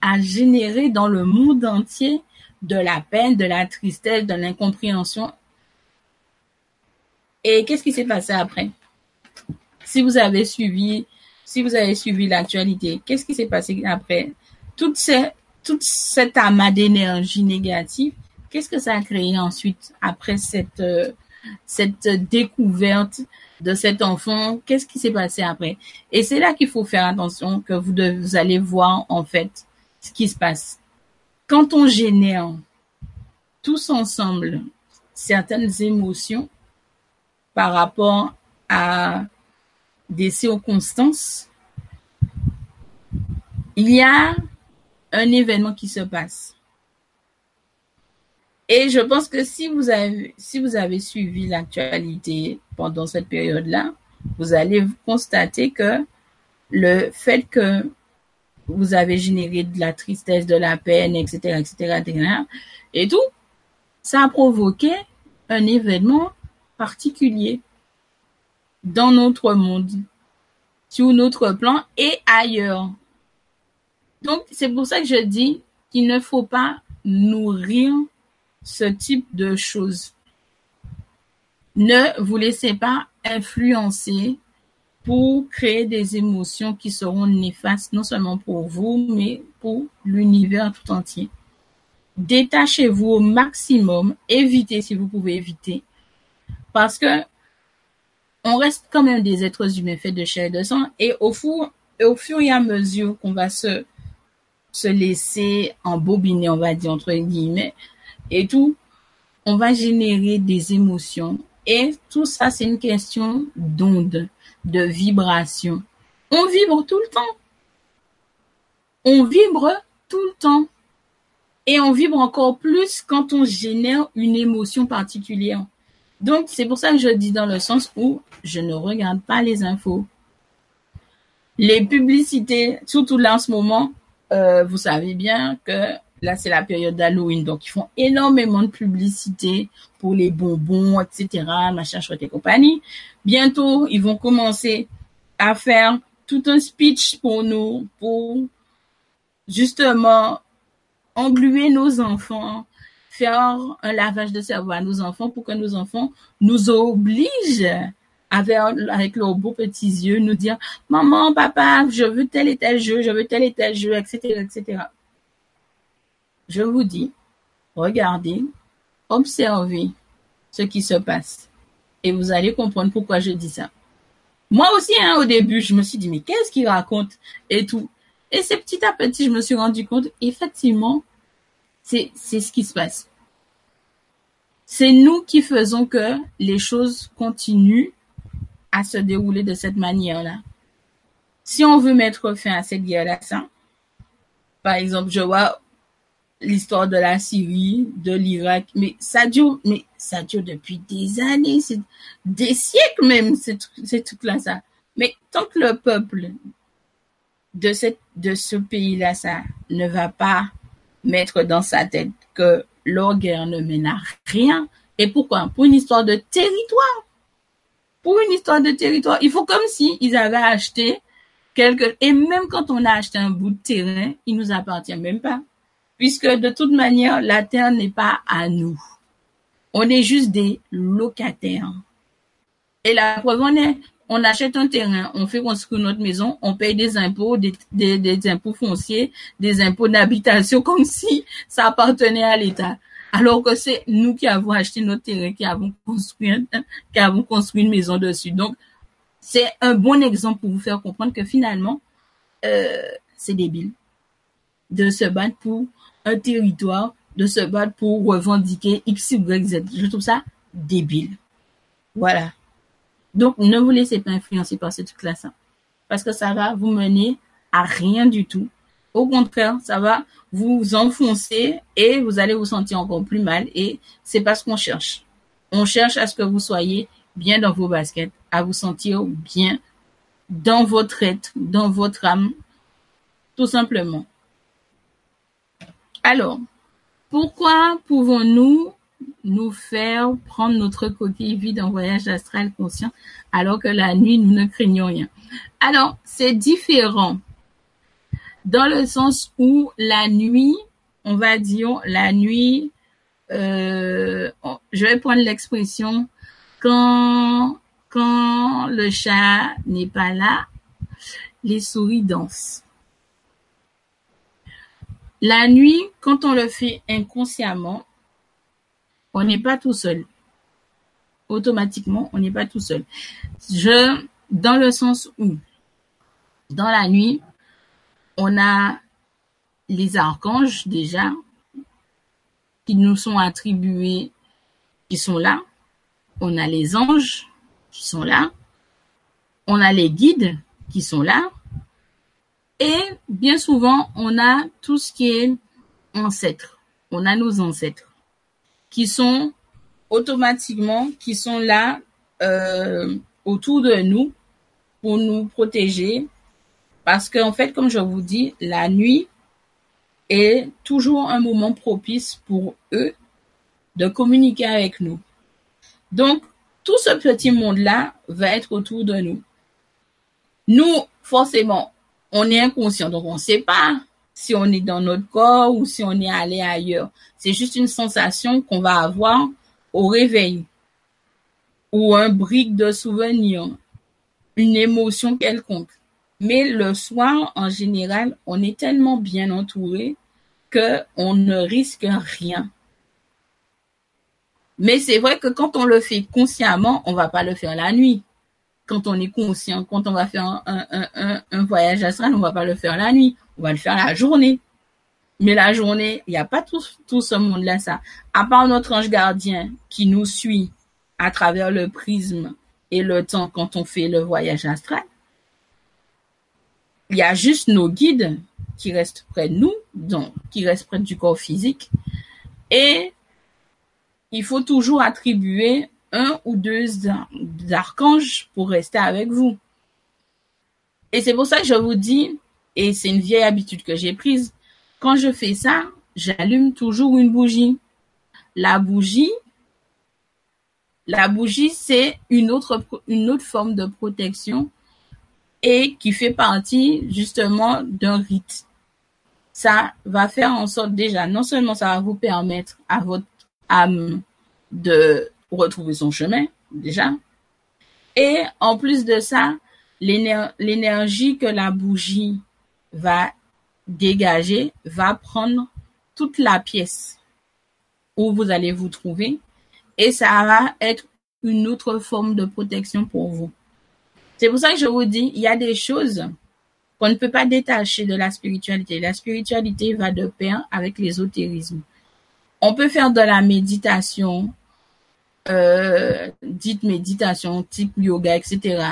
a généré dans le monde entier de la peine, de la tristesse, de l'incompréhension. Et qu'est-ce qui s'est passé après? Si vous avez suivi si vous avez suivi l'actualité, qu'est-ce qui s'est passé après? Toute, cet amas d'énergie négative Qu'est-ce que ça a créé ensuite après cette, euh, cette découverte de cet enfant? Qu'est-ce qui s'est passé après? Et c'est là qu'il faut faire attention que vous allez voir en fait ce qui se passe. Quand on génère tous ensemble certaines émotions par rapport à des circonstances, il y a un événement qui se passe. Et je pense que si vous avez, si vous avez suivi l'actualité pendant cette période-là, vous allez constater que le fait que vous avez généré de la tristesse, de la peine, etc., etc., etc., et tout, ça a provoqué un événement particulier dans notre monde, sur notre plan et ailleurs. Donc, c'est pour ça que je dis qu'il ne faut pas nourrir ce type de choses. Ne vous laissez pas influencer pour créer des émotions qui seront néfastes non seulement pour vous, mais pour l'univers tout entier. Détachez-vous au maximum, évitez si vous pouvez éviter, parce que on reste quand même des êtres humains faits de chair et de sang, et au, fur, et à mesure qu'on va se, se laisser embobiner, on va dire entre guillemets, et tout, on va générer des émotions. Et tout ça, c'est une question d'onde, de vibration. On vibre tout le temps. On vibre tout le temps. Et on vibre encore plus quand on génère une émotion particulière. Donc, c'est pour ça que je dis dans le sens où je ne regarde pas les infos. Les publicités, surtout là en ce moment, euh, vous savez bien que Là, c'est la période d'Halloween, donc ils font énormément de publicité pour les bonbons, etc., machin, chouette et compagnie. Bientôt, ils vont commencer à faire tout un speech pour nous, pour justement engluer nos enfants, faire un lavage de cerveau à nos enfants pour que nos enfants nous obligent avec, leurs beaux petits yeux, nous dire, maman, papa, je veux tel et tel jeu, je veux tel et tel jeu, etc., etc je vous dis, regardez, observez ce qui se passe. Et vous allez comprendre pourquoi je dis ça. Moi aussi, hein, au début, je me suis dit, mais qu'est-ce qu'il raconte? et tout. Et c'est petit à petit, je me suis rendu compte, effectivement, c'est ce qui se passe. C'est nous qui faisons que les choses continuent à se dérouler de cette manière-là. Si on veut mettre fin à cette guerre-là, par exemple, je vois l'histoire de la Syrie, de l'Irak, mais ça dure, mais ça dure depuis des années, c'est des siècles même, c'est tout là ça. Mais tant que le peuple de de ce pays-là, ça ne va pas mettre dans sa tête que leur guerre ne mène à rien. Et pourquoi? Pour une histoire de territoire. Pour une histoire de territoire. Il faut comme si ils avaient acheté quelque, et même quand on a acheté un bout de terrain, il nous appartient même pas puisque de toute manière, la terre n'est pas à nous. On est juste des locataires. Et la preuve en est, on achète un terrain, on fait construire notre maison, on paye des impôts, des, impôts fonciers, des impôts d'habitation, <laughs> comme si ça appartenait à l'État. Alors que c'est nous qui avons acheté notre terrain, qui avons construit, qui avons construit une maison dessus. Donc, c'est un bon exemple pour vous faire comprendre que finalement, euh, c'est débile de se battre pour un territoire de se battre pour revendiquer X, Y, Z. Je trouve ça débile. Voilà. Donc, ne vous laissez pas influencer par cette classe parce que ça va vous mener à rien du tout. Au contraire, ça va vous enfoncer et vous allez vous sentir encore plus mal et c'est pas ce qu'on cherche. On cherche à ce que vous soyez bien dans vos baskets, à vous sentir bien dans votre être, dans votre âme, tout simplement. Alors, pourquoi pouvons-nous nous faire prendre notre coquille vide en voyage astral conscient alors que la nuit, nous ne craignons rien Alors, c'est différent dans le sens où la nuit, on va dire la nuit, euh, je vais prendre l'expression quand quand le chat n'est pas là, les souris dansent. La nuit, quand on le fait inconsciemment, on n'est pas tout seul. Automatiquement, on n'est pas tout seul. Je, dans le sens où, dans la nuit, on a les archanges déjà qui nous sont attribués, qui sont là. On a les anges qui sont là. On a les guides qui sont là. Et bien souvent, on a tout ce qui est ancêtre. On a nos ancêtres. Qui sont automatiquement, qui sont là euh, autour de nous pour nous protéger. Parce qu'en fait, comme je vous dis, la nuit est toujours un moment propice pour eux de communiquer avec nous. Donc, tout ce petit monde-là va être autour de nous. Nous, forcément, on est inconscient, donc on ne sait pas si on est dans notre corps ou si on est allé ailleurs. C'est juste une sensation qu'on va avoir au réveil ou un brique de souvenir, une émotion quelconque. Mais le soir, en général, on est tellement bien entouré que on ne risque rien. Mais c'est vrai que quand on le fait consciemment, on va pas le faire la nuit. Quand on est conscient, quand on va faire un, voyage astral, on va pas le faire la nuit. On va le faire la journée. Mais la journée, il n'y a pas tout, tout ce monde-là, ça. À part notre ange gardien qui nous suit à travers le prisme et le temps quand on fait le voyage astral, il y a juste nos guides qui restent près de nous, donc qui restent près du corps physique. Et il faut toujours attribuer un ou deux archanges pour rester avec vous. Et c'est pour ça que je vous dis, et c'est une vieille habitude que j'ai prise, quand je fais ça, j'allume toujours une bougie. La bougie, la bougie, c'est une autre, une autre forme de protection et qui fait partie justement d'un rite. Ça va faire en sorte déjà, non seulement ça va vous permettre à votre âme de retrouver son chemin, déjà, et en plus de ça, l'énergie que la bougie va dégager va prendre toute la pièce où vous allez vous trouver et ça va être une autre forme de protection pour vous. C'est pour ça que je vous dis, il y a des choses qu'on ne peut pas détacher de la spiritualité. La spiritualité va de pair avec l'ésotérisme. On peut faire de la méditation, euh, dite méditation, type yoga, etc.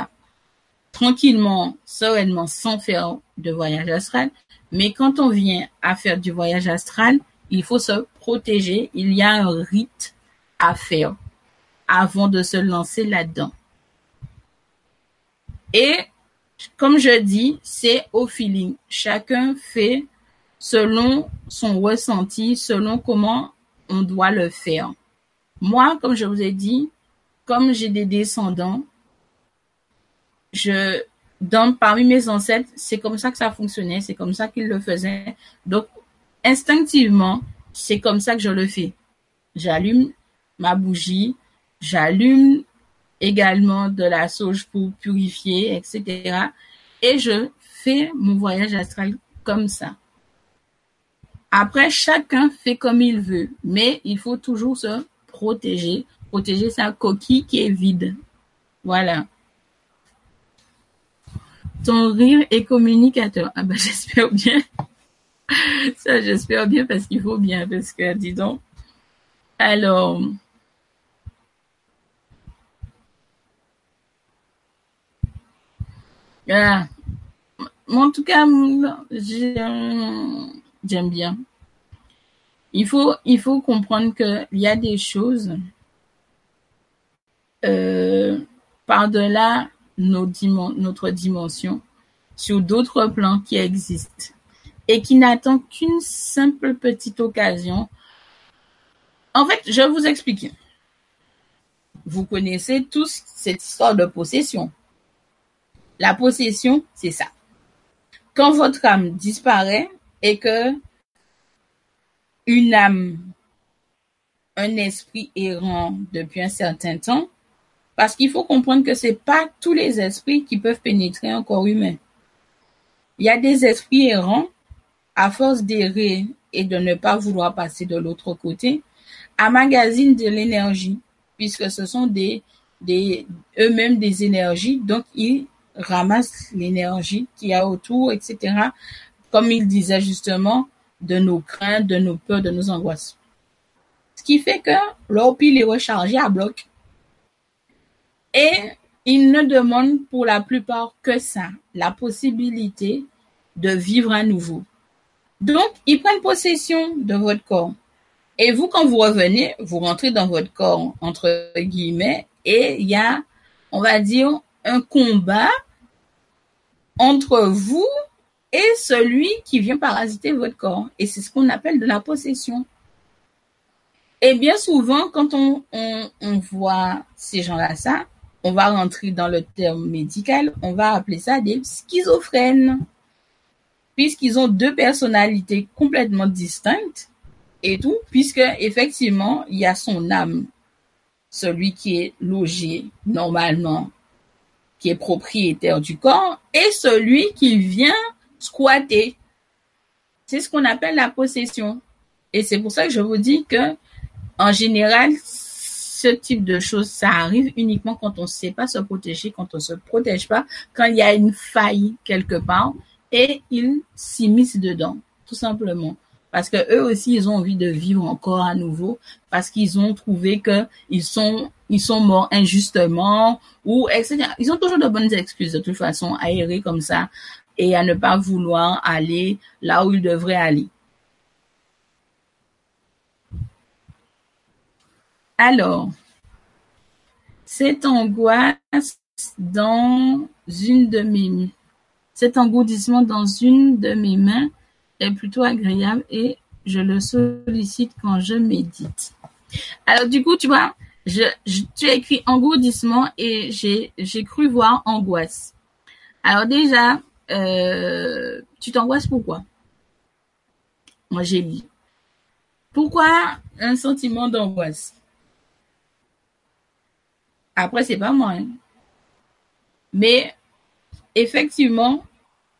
Tranquillement, sereinement, sans faire de voyage astral. Mais quand on vient à faire du voyage astral, il faut se protéger. Il y a un rite à faire avant de se lancer là-dedans. Et comme je dis, c'est au feeling. Chacun fait selon son ressenti, selon comment on doit le faire. Moi, comme je vous ai dit, comme j'ai des descendants, je dans parmi mes ancêtres, c'est comme ça que ça fonctionnait, c'est comme ça qu'ils le faisaient. Donc instinctivement, c'est comme ça que je le fais. J'allume ma bougie, j'allume également de la sauge pour purifier, etc. Et je fais mon voyage astral comme ça. Après, chacun fait comme il veut, mais il faut toujours se protéger, protéger sa coquille qui est vide. Voilà. Ton rire est communicateur. Ah ben <laughs> j'espère bien. Ça j'espère bien parce qu'il faut bien parce que dis donc. Alors. Ah. En tout cas, j'aime bien. Il faut, il faut comprendre qu'il y a des choses euh, par-delà notre dimension sur d'autres plans qui existent et qui n'attendent qu'une simple petite occasion. En fait, je vais vous expliquer. Vous connaissez tous cette histoire de possession. La possession, c'est ça. Quand votre âme disparaît et que une âme, un esprit errant depuis un certain temps, parce qu'il faut comprendre que c'est pas tous les esprits qui peuvent pénétrer un corps humain. Il y a des esprits errants, à force d'errer et de ne pas vouloir passer de l'autre côté, amagasinent de l'énergie, puisque ce sont des, des eux-mêmes des énergies, donc ils ramassent l'énergie qu'il y a autour, etc. Comme il disait justement, de nos craintes, de nos peurs, de nos angoisses. Ce qui fait que leur pile est rechargé à bloc. Et ils ne demandent pour la plupart que ça, la possibilité de vivre à nouveau. Donc, ils prennent possession de votre corps. Et vous, quand vous revenez, vous rentrez dans votre corps, entre guillemets, et il y a, on va dire, un combat entre vous et celui qui vient parasiter votre corps. Et c'est ce qu'on appelle de la possession. Et bien souvent, quand on, on, voit ces gens-là, ça, on va rentrer dans le terme médical, on va appeler ça des schizophrènes. Puisqu'ils ont deux personnalités complètement distinctes et tout, puisque effectivement, il y a son âme, celui qui est logé normalement, qui est propriétaire du corps, et celui qui vient squatter. C'est ce qu'on appelle la possession. Et c'est pour ça que je vous dis que en général, ce type de choses, ça arrive uniquement quand on ne sait pas se protéger, quand on ne se protège pas, quand il y a une faille quelque part et ils s'immiscent dedans, tout simplement. Parce que eux aussi, ils ont envie de vivre encore à nouveau, parce qu'ils ont trouvé que ils sont, ils sont morts injustement, ou etc. Ils ont toujours de bonnes excuses de toute façon errer comme ça et à ne pas vouloir aller là où ils devraient aller. Alors, cette angoisse dans une de mes, cet engourdissement dans une de mes mains est plutôt agréable et je le sollicite quand je médite. Alors du coup, tu vois, je, tu as écrit engourdissement et j'ai cru voir angoisse. Alors déjà, euh, tu t'angoisses pourquoi? Moi, j'ai dit. Pourquoi un sentiment d'angoisse? Après, c'est pas moi. Hein. Mais effectivement,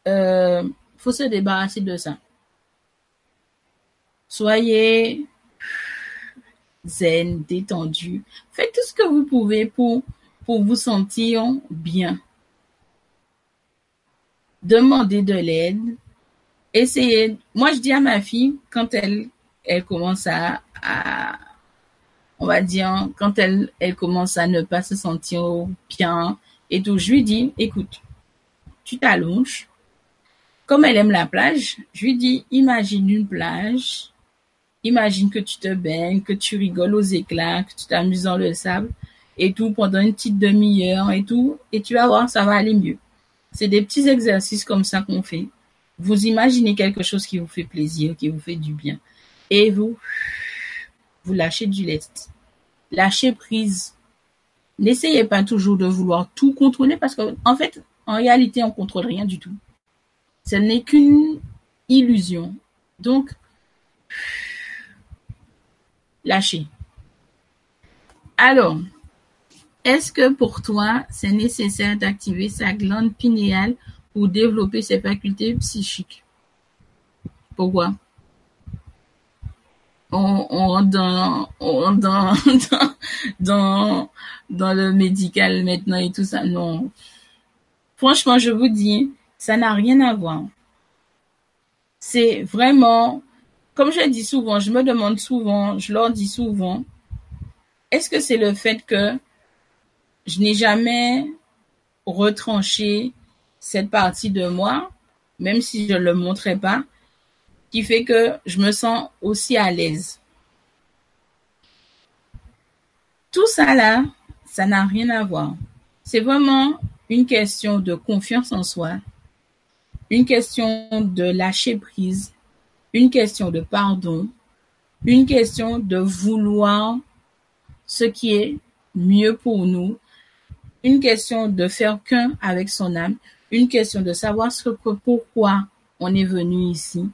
euh, faut se débarrasser de ça. Soyez zen, détendu. Faites tout ce que vous pouvez pour vous sentir bien. Demandez de l'aide. Essayez. Moi, je dis à ma fille, quand elle, elle commence à, à, on va dire, quand elle, elle commence à ne pas se sentir bien et tout, je lui dis, écoute, tu t'allonges. Comme elle aime la plage, je lui dis, imagine une plage, imagine que tu te baignes, que tu rigoles aux éclats, que tu t'amuses dans le sable et tout pendant une petite demi-heure et tout, et tu vas voir, ça va aller mieux. C'est des petits exercices comme ça qu'on fait. Vous imaginez quelque chose qui vous fait plaisir, qui vous fait du bien, et vous vous lâchez du lest. Lâchez prise. N'essayez pas toujours de vouloir tout contrôler parce que, en fait, en réalité, on contrôle rien du tout. Ce n'est qu'une illusion. Donc, lâchez. Alors, est-ce que pour toi, c'est nécessaire d'activer sa glande pinéale pour développer ses facultés psychiques? Pourquoi? on, rentre dans, on <laughs> dans, dans, dans, le médical maintenant et tout ça. Non. Franchement, je vous dis, ça n'a rien à voir. C'est vraiment, comme je dis souvent, je me demande souvent, je leur dis souvent, est-ce que c'est le fait que je n'ai jamais retranché cette partie de moi, même si je ne le montrais pas, qui fait que je me sens aussi à l'aise. Tout ça là, ça n'a rien à voir. C'est vraiment une question de confiance en soi, une question de lâcher prise, une question de pardon, une question de vouloir ce qui est mieux pour nous, une question de faire qu'un avec son âme, une question de savoir ce que, pourquoi on est venu ici,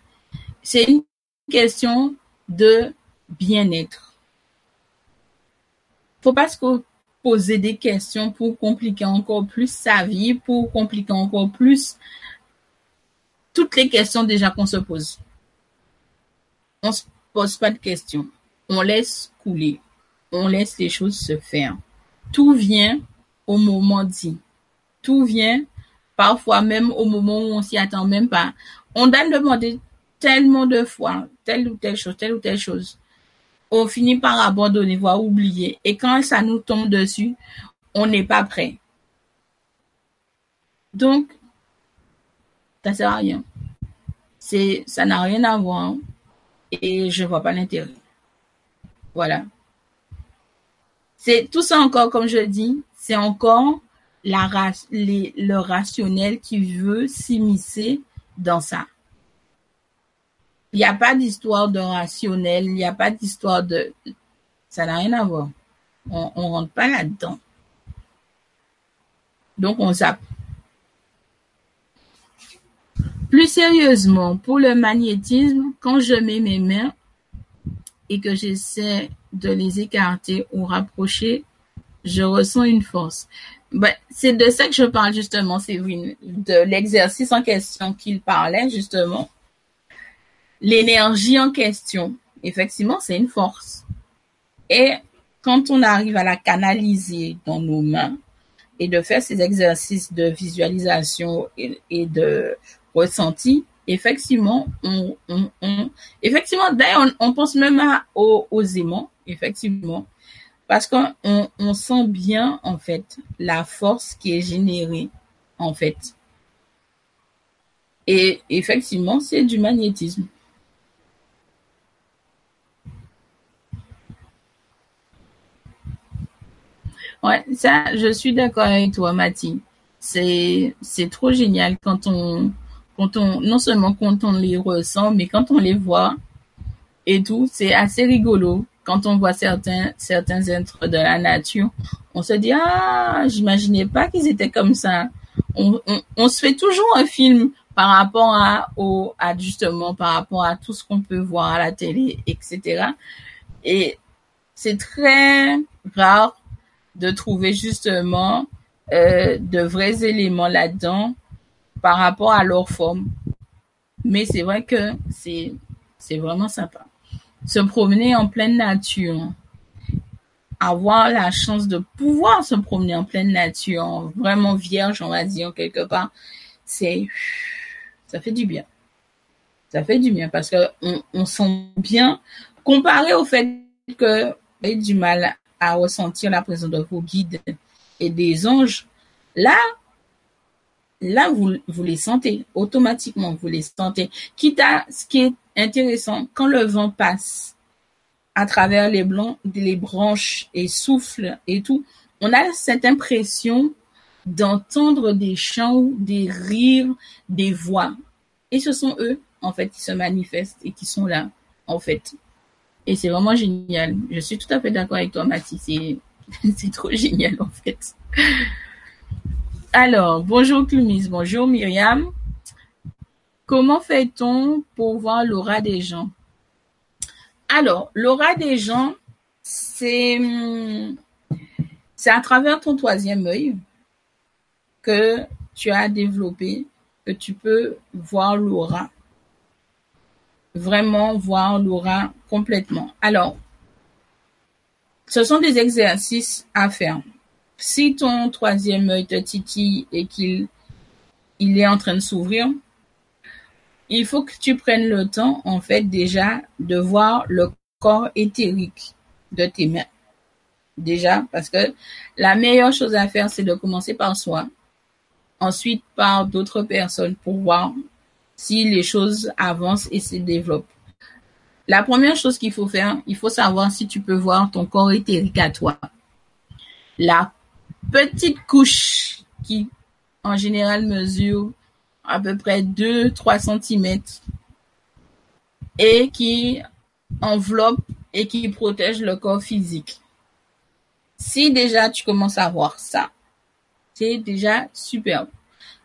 c'est une question de bien-être. Faut pas se poser des questions pour compliquer encore plus sa vie, pour compliquer encore plus toutes les questions déjà qu'on se pose. On se pose pas de questions. On laisse couler. On laisse les choses se faire. Tout vient au moment dit. Tout vient parfois même au moment où on s'y attend même pas. On doit demander tellement de fois telle ou telle chose, telle ou telle chose. On finit par abandonner, voire oublier. Et quand ça nous tombe dessus, on n'est pas prêt. Donc, ça sert à rien. Ça n'a rien à voir. Et je vois pas l'intérêt. Voilà. C'est tout ça encore, comme je dis, c'est encore le rationnel qui veut s'immiscer dans ça. Il n'y a pas d'histoire de rationnel, il n'y a pas d'histoire de... Ça n'a rien à voir. On ne rentre pas là-dedans. Donc, on zappe. Plus sérieusement, pour le magnétisme, quand je mets mes mains et que j'essaie de les écarter ou rapprocher, je ressens une force. Ben, c'est de ça que je parle justement, Séverine, de l'exercice en question qu'il parlait justement. L'énergie en question, effectivement, c'est une force. Et quand on arrive à la canaliser dans nos mains et de faire ces exercices de visualisation et, de ressenti, effectivement, on, effectivement, d'ailleurs, on, pense même à, aux aimants, effectivement, parce qu'on on sent bien, en fait, la force qui est générée, en fait. Et effectivement, c'est du magnétisme. Ouais, ça, je suis d'accord avec toi, Mathie. C'est, c'est trop génial quand on, quand on, non seulement quand on les ressent, mais quand on les voit et tout, c'est assez rigolo quand on voit certains, certains êtres de la nature, on se dit, ah, j'imaginais pas qu'ils étaient comme ça. On, on, se fait toujours un film par rapport à, au, à justement, par rapport à tout ce qu'on peut voir à la télé, etc. Et c'est très rare de trouver justement euh, de vrais éléments là-dedans par rapport à leur forme. Mais c'est vrai que c'est, c'est vraiment sympa se promener en pleine nature, avoir la chance de pouvoir se promener en pleine nature, vraiment vierge, on va dire quelque part, c'est ça fait du bien. Ça fait du bien parce que on, sent bien comparé au fait que vous avez du mal à ressentir la présence de vos guides et des anges. Là, là vous, vous les sentez automatiquement, vous les sentez. Quitte à ce qui est intéressant, quand le vent passe à travers les, blancs, les branches et souffle et tout, on a cette impression d'entendre des chants, des rires, des voix. Et ce sont eux, en fait, qui se manifestent et qui sont là, en fait. Et c'est vraiment génial. Je suis tout à fait d'accord avec toi, Mathis. C'est <laughs> trop génial, en fait. Alors, bonjour Clumis, bonjour Myriam. Comment fait-on pour voir l'aura des gens? Alors, l'aura des gens, c'est c'est à travers ton troisième œil que tu as développé, que tu peux voir l'aura. Vraiment voir l'aura complètement. Alors, ce sont des exercices à faire. Si ton troisième œil te titille et qu'il il est en train de s'ouvrir, il faut que tu prennes le temps, en fait, déjà, de voir le corps éthérique de tes mains. Déjà, parce que la meilleure chose à faire, c'est de commencer par soi, ensuite par d'autres personnes pour voir si les choses avancent et se développent. La première chose qu'il faut faire, il faut savoir si tu peux voir ton corps éthérique à toi. La petite couche qui, en général, mesure à peu près 2-3 cm et qui enveloppe et qui protège le corps physique. Si déjà tu commences à voir ça, c'est déjà superbe.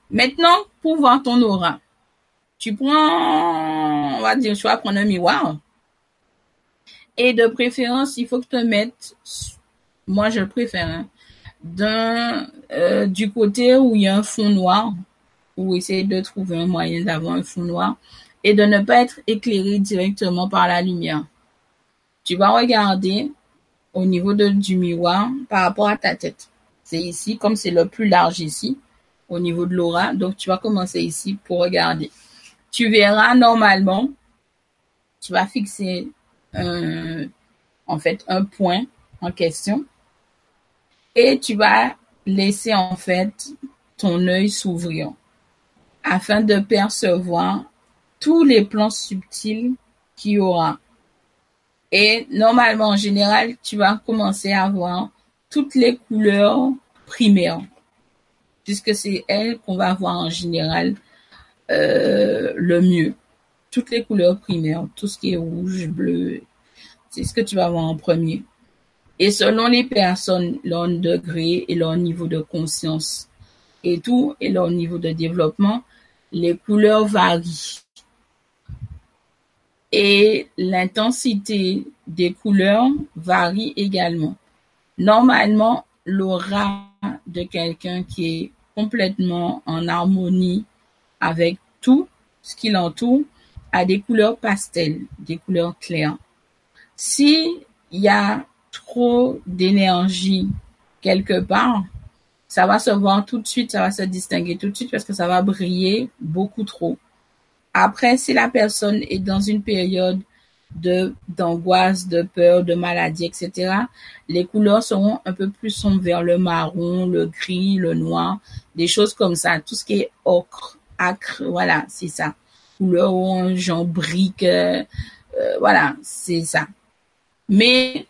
Maintenant, pour voir ton aura, tu prends, on va dire, tu vas prendre un miroir. Et de préférence, il faut que tu te mettes, moi je préfère, hein, euh, du côté où il y a un fond noir ou essayer de trouver un moyen d'avoir un fond noir et de ne pas être éclairé directement par la lumière. Tu vas regarder au niveau de, du miroir par rapport à ta tête. C'est ici, comme c'est le plus large ici, au niveau de l'aura. Donc, tu vas commencer ici pour regarder. Tu verras normalement, tu vas fixer en fait un point en question et tu vas laisser en fait ton œil s'ouvrir afin de percevoir tous les plans subtils qu'il y aura. Et normalement, en général, tu vas commencer à voir toutes les couleurs primaires, puisque c'est elles qu'on va voir en général euh, le mieux. Toutes les couleurs primaires, tout ce qui est rouge, bleu, c'est ce que tu vas voir en premier. Et selon les personnes, leur degré et leur niveau de conscience et tout, et leur niveau de développement, les couleurs varient. Et l'intensité des couleurs varie également. Normalement, l'aura de quelqu'un qui est complètement en harmonie avec tout ce qui l'entoure a des couleurs pastel, des couleurs claires. Si il y a d'énergie quelque part, ça va se voir tout de suite, ça va se distinguer tout de suite parce que ça va briller beaucoup trop. Après, si la personne est dans une période de d'angoisse, de peur, de maladie, etc., les couleurs seront un peu plus sombres vers le marron, le gris, le noir, des choses comme ça. Tout ce qui est ocre, acre, voilà, c'est ça. Couleur orange, en brique, euh, euh, voilà, c'est ça. Mais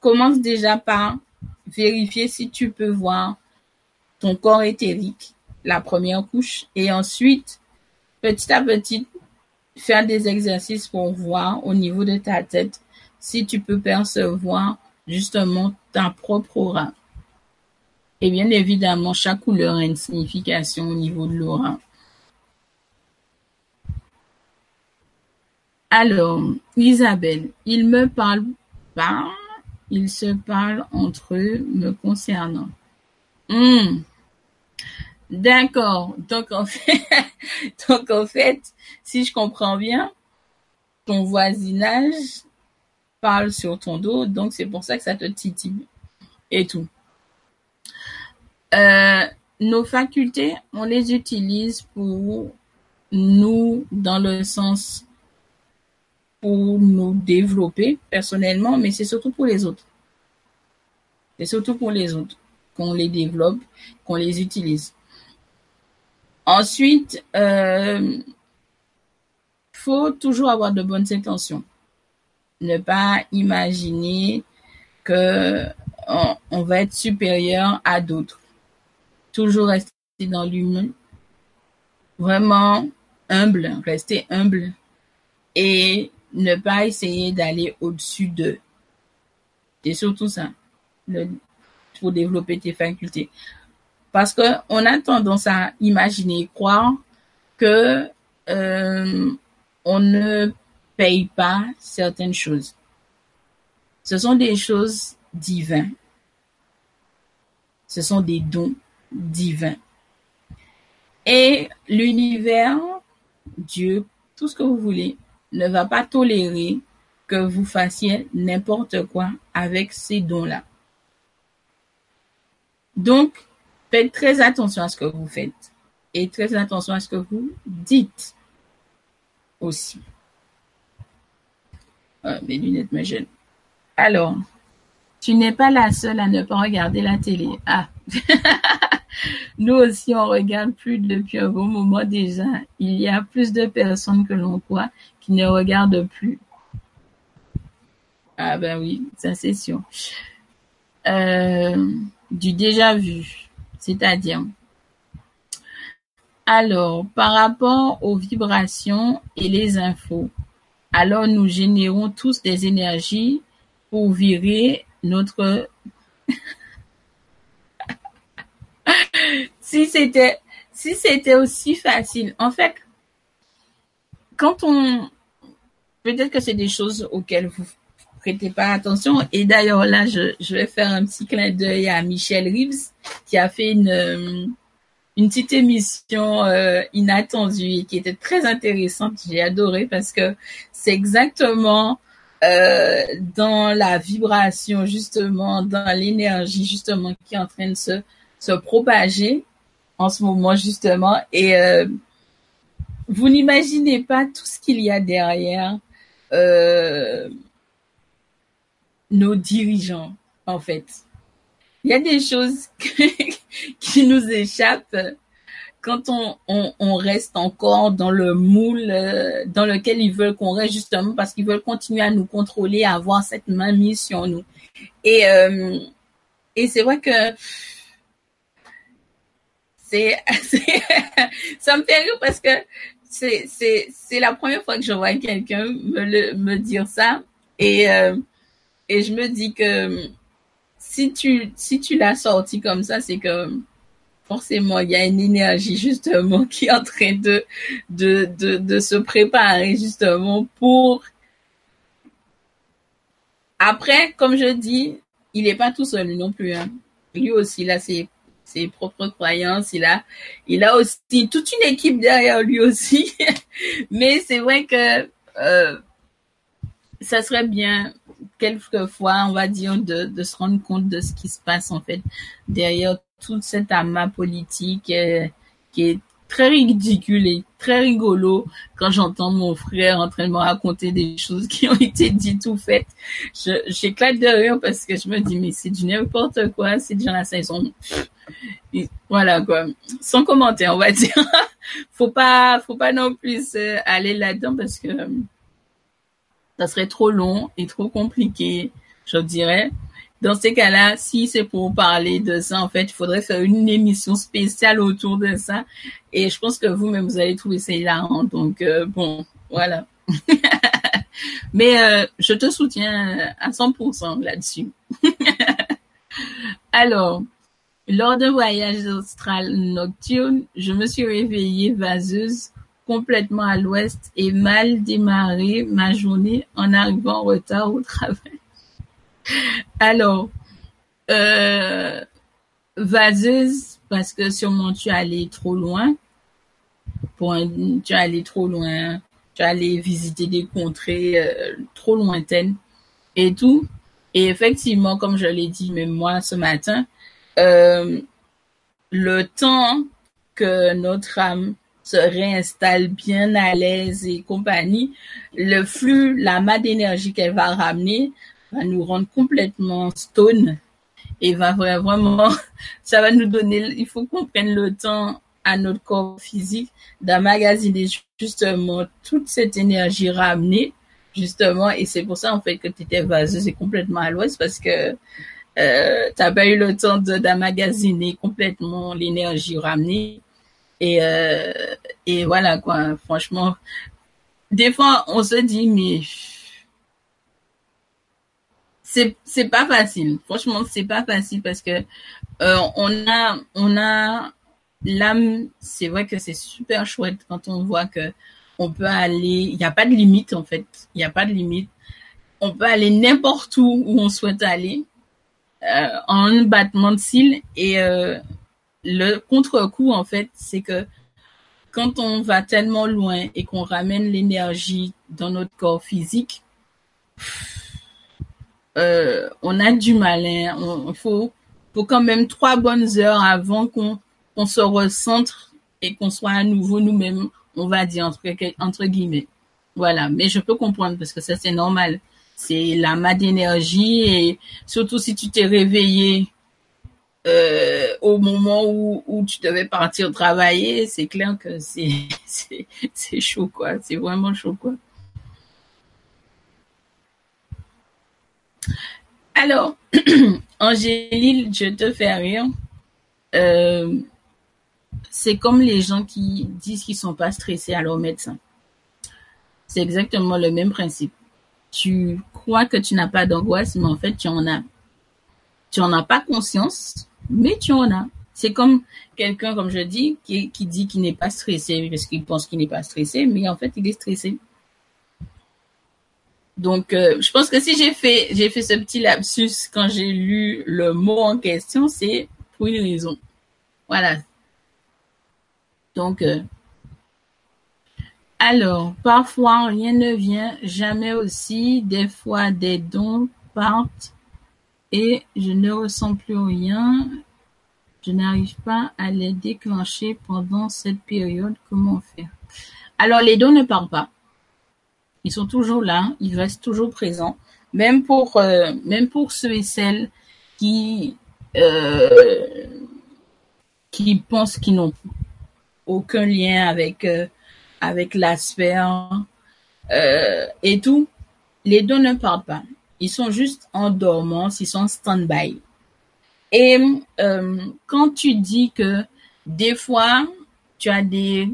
commence déjà par vérifier si tu peux voir ton corps éthérique, la première couche, et ensuite, petit à petit, faire des exercices pour voir au niveau de ta tête si tu peux percevoir justement ta propre aura. Et bien évidemment, chaque couleur a une signification au niveau de l'aura. Alors, Isabelle, il me parle pas, ils se parlent entre eux me concernant. Hmm. D'accord. Donc en fait, <laughs> donc en fait, si je comprends bien, ton voisinage parle sur ton dos, donc c'est pour ça que ça te titille et tout. Euh, nos facultés, on les utilise pour nous dans le sens pour nous développer personnellement, mais c'est surtout pour les autres. C'est surtout pour les autres qu'on les développe, qu'on les utilise. Ensuite, euh, faut toujours avoir de bonnes intentions. Ne pas imaginer que on, va être supérieur à d'autres. Toujours rester dans l'humain. Vraiment humble, rester humble et ne pas essayer d'aller au-dessus d'eux. C'est surtout ça, pour développer tes facultés. Parce que on a tendance à imaginer, croire que euh, on ne paye pas certaines choses. Ce sont des choses divines. Ce sont des dons divins. Et l'univers, Dieu, tout ce que vous voulez, ne va pas tolérer que vous fassiez n'importe quoi avec ces dons-là. Donc, Faites très attention à ce que vous faites et très attention à ce que vous dites aussi. Ah, mes lunettes me gênent. Alors, tu n'es pas la seule à ne pas regarder la télé. Ah, <laughs> <laughs> nous aussi on regarde plus depuis un bon moment déjà. Il y a plus de personnes que l'on croit qui ne regardent plus. Ah ben oui, ça c'est sûr. Euh, du déjà vu. C'est-à-dire, alors, par rapport aux vibrations et les infos, alors nous générons tous des énergies pour virer notre... si c'était si c'était aussi facile. En fait, quand on peut-être que c'est des choses auxquelles vous prêtez pas attention. Et d'ailleurs, là, je, je vais faire un petit clin d'œil à Michel Reeves, qui a fait une, une petite émission euh, inattendue qui était très intéressante. J'ai adoré parce que c'est exactement euh, dans la vibration, justement, dans l'énergie, justement, qui est en train de se, se propager en ce moment, justement. Et euh, vous n'imaginez pas tout ce qu'il y a derrière. Euh, nos dirigeants, en fait. Il y a des choses <laughs> qui nous échappent quand on, reste encore dans le moule euh, dans lequel ils veulent qu'on reste justement parce qu'ils veulent continuer à nous contrôler, à avoir cette main mise sur nous. Et, euh, et c'est vrai que <laughs> c'est, ça me fait rire parce que c'est, c'est, c'est la première fois que je vois quelqu'un me, le, me dire ça. Et, euh, et je me dis que si tu, si tu l'as sorti comme ça, c'est que forcément, il y a une énergie justement <laughs> qui est en train de, de, de, de se préparer justement pour... Après, comme je dis, il n'est pas tout seul non plus. Hein. Lui aussi, il a ses, propres croyances. Il a, il a aussi toute une équipe derrière lui aussi. <laughs> Mais c'est vrai que euh, ça serait bien quelquefois, on va dire, de, de se rendre compte de ce qui se passe en fait derrière tout cet amas politique euh, qui est très ridicule et très rigolo quand j'entends mon frère en train de me raconter des choses qui ont été dites ou faites. J'éclate de rire parce que je me dis, mais c'est du n'importe quoi, c'est déjà la saison. Voilà quoi. Sans commentaire, on va dire. <laughs> faut pas, faut pas non plus euh, aller là-dedans parce que ça serait trop long et trop compliqué, je dirais. Dans ces cas-là, si c'est pour parler de ça, en fait, il faudrait faire une émission spéciale autour de ça. Et je pense que vous-même, vous allez trouver ça hilarant. Donc, euh, bon, voilà. <laughs> Mais euh, je te soutiens à 100% là-dessus. <laughs> Alors, lors d'un voyage austral nocturne, je me suis réveillée vaseuse complètement à l'ouest et mal démarré ma journée en arrivant en retard au travail. <laughs> Alors, euh, vaseuse, parce que sûrement tu es allé trop loin. Tu es allé trop loin. Tu es allé visiter des contrées euh, trop lointaines et tout. Et effectivement, comme je l'ai dit même moi ce matin, euh, le temps que notre âme se réinstalle bien à l'aise et compagnie, le flux, la masse d'énergie qu'elle va ramener va nous rendre complètement stone et va vraiment, <laughs> ça va nous donner, il faut qu'on prenne le temps à notre corps physique d'emmagasiner justement toute cette énergie ramenée, justement, et c'est pour ça, en fait, que tu étais vaseuse et complètement à l'ouest parce que euh, t'as pas eu le temps d'emmagasiner complètement l'énergie ramenée. Et, euh, et voilà, quoi, franchement, des fois, on se dit, mais c'est c'est pas facile. Franchement, c'est pas facile parce que euh, on a on a l'âme. C'est vrai que c'est super chouette quand on voit que on peut aller. Il n'y a pas de limite en fait. Il n'y a pas de limite. On peut aller n'importe où où on souhaite aller euh, en un battement de cils. Et euh, le contre-coup en fait, c'est que quand on va tellement loin et qu'on ramène l'énergie dans notre corps physique, euh, on a du mal. Hein. On, faut, quand même trois bonnes heures avant qu'on se recentre et qu'on soit à nouveau nous-mêmes, on va dire entre, guillemets. Voilà, mais je peux comprendre parce que ça c'est normal. C'est la main d'énergie et surtout si tu t'es réveillé euh, au moment où, où tu devais partir travailler, c'est clair que c'est <laughs> chaud quoi. C'est vraiment chaud quoi. Alors, <clears throat> Angéline, je te fais rire. Euh, c'est comme les gens qui disent qu'ils sont pas stressés à leur médecin. C'est exactement le même principe. Tu crois que tu n'as pas d'angoisse, mais en fait, tu en as. Tu en as pas conscience, mais tu en as. C'est comme quelqu'un, comme je dis, qui dit qu'il n'est pas stressé parce qu'il pense qu'il n'est pas stressé, mais en fait, il est stressé. Donc, euh, je pense que si j'ai fait, ce petit lapsus quand j'ai lu le mot en question, c'est pour une raison. Voilà. Donc, euh, alors, parfois rien ne vient, jamais aussi. Des fois, des dons partent et je ne ressens plus rien. Je n'arrive pas à les déclencher pendant cette période. Comment faire? Alors, les dons ne partent pas. Ils sont toujours là, ils restent toujours présents, même pour euh, même pour ceux et celles qui euh, qui pensent qu'ils n'ont aucun lien avec euh, avec la sphère et tout. Les dons ne parlent pas. Ils sont juste en dormance, ils sont stand-by. Et quand tu dis que des fois, tu as des...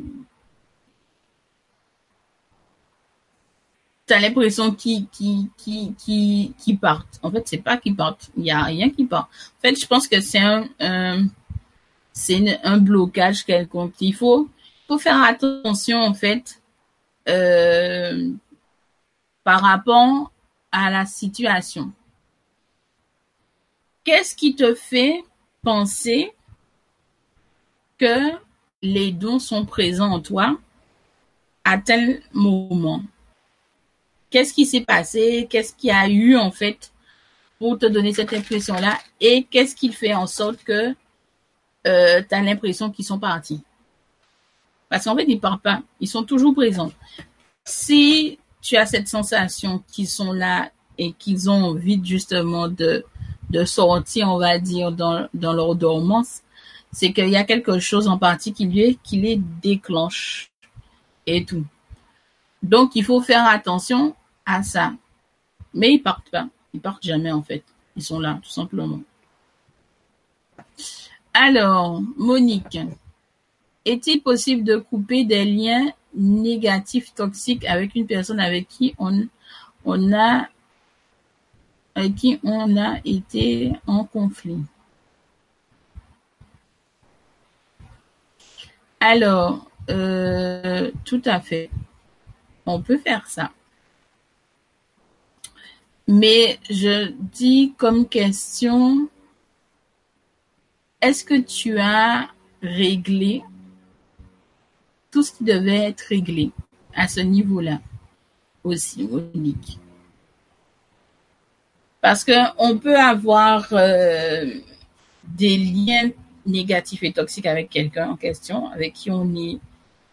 Tu as l'impression qu'ils qui, qui, qui, qui partent. En fait, c'est pas qu'ils partent. Il y a rien qui part. En fait, je pense que c'est un, blocage quelconque. Il faut, faut faire attention, en fait, euh, par rapport à la situation. Qu'est-ce qui te fait penser que les dons sont présents en toi à tel moment? Qu'est-ce qui s'est passé? Qu'est-ce qu'il y a eu en fait pour te donner cette impression-là? Et qu'est-ce qui fait en sorte que euh, tu as l'impression qu'ils sont partis? Parce qu'en fait, ils partent pas. Ils sont toujours présents. Si tu as cette sensation qu'ils sont là et qu'ils ont envie justement de de sortir, on va dire, dans, dans leur dormance, c'est qu'il y a quelque chose en particulier qui les déclenche et tout. Donc, il faut faire attention à ça. Mais ils partent pas. Ils partent jamais, en fait. Ils sont là, tout simplement. Alors, Monique, est-il possible de couper des liens négatifs, toxiques avec une personne avec qui on, a avec qui on a été en conflit? Alors, euh, tout à fait. On peut faire ça. Mais je dis comme question, est-ce que tu as réglé tout ce qui devait être réglé à ce niveau-là aussi, Monique? Parce qu'on peut avoir euh, des liens négatifs et toxiques avec quelqu'un en question, avec qui on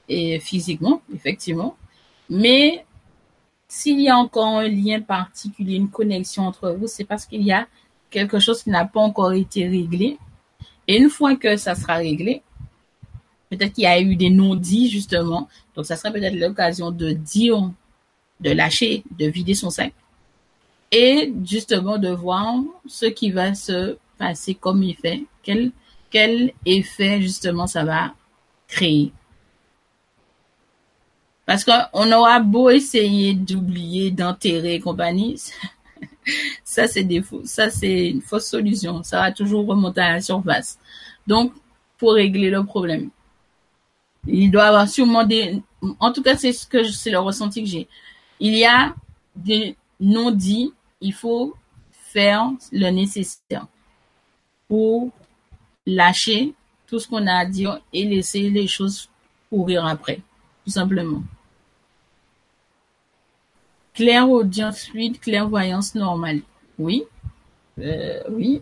est physiquement, effectivement. Mais s'il y a encore un lien particulier, une connexion entre vous, c'est parce qu'il y a quelque chose qui n'a pas encore été réglé. Et une fois que ça sera réglé, peut-être qu'il y a eu des non-dits, justement. Donc, ça serait peut-être l'occasion de dire, de lâcher, de vider son sac et justement de voir ce qui va se passer comme effet, quel effet justement ça va créer. Parce qu'on aura beau essayer d'oublier, d'enterrer et compagnie, <laughs> ça c'est des faux, ça c'est une fausse solution. Ça va toujours remonter à la surface. Donc, pour régler le problème, il doit avoir sûrement des, en tout cas c'est ce que c'est le ressenti que j'ai. Il y a des non-dits il faut faire le nécessaire pour lâcher tout ce qu'on a à dire et laisser les choses courir après, tout simplement. Claire audience fluide, clairvoyance normale. Oui, euh, oui,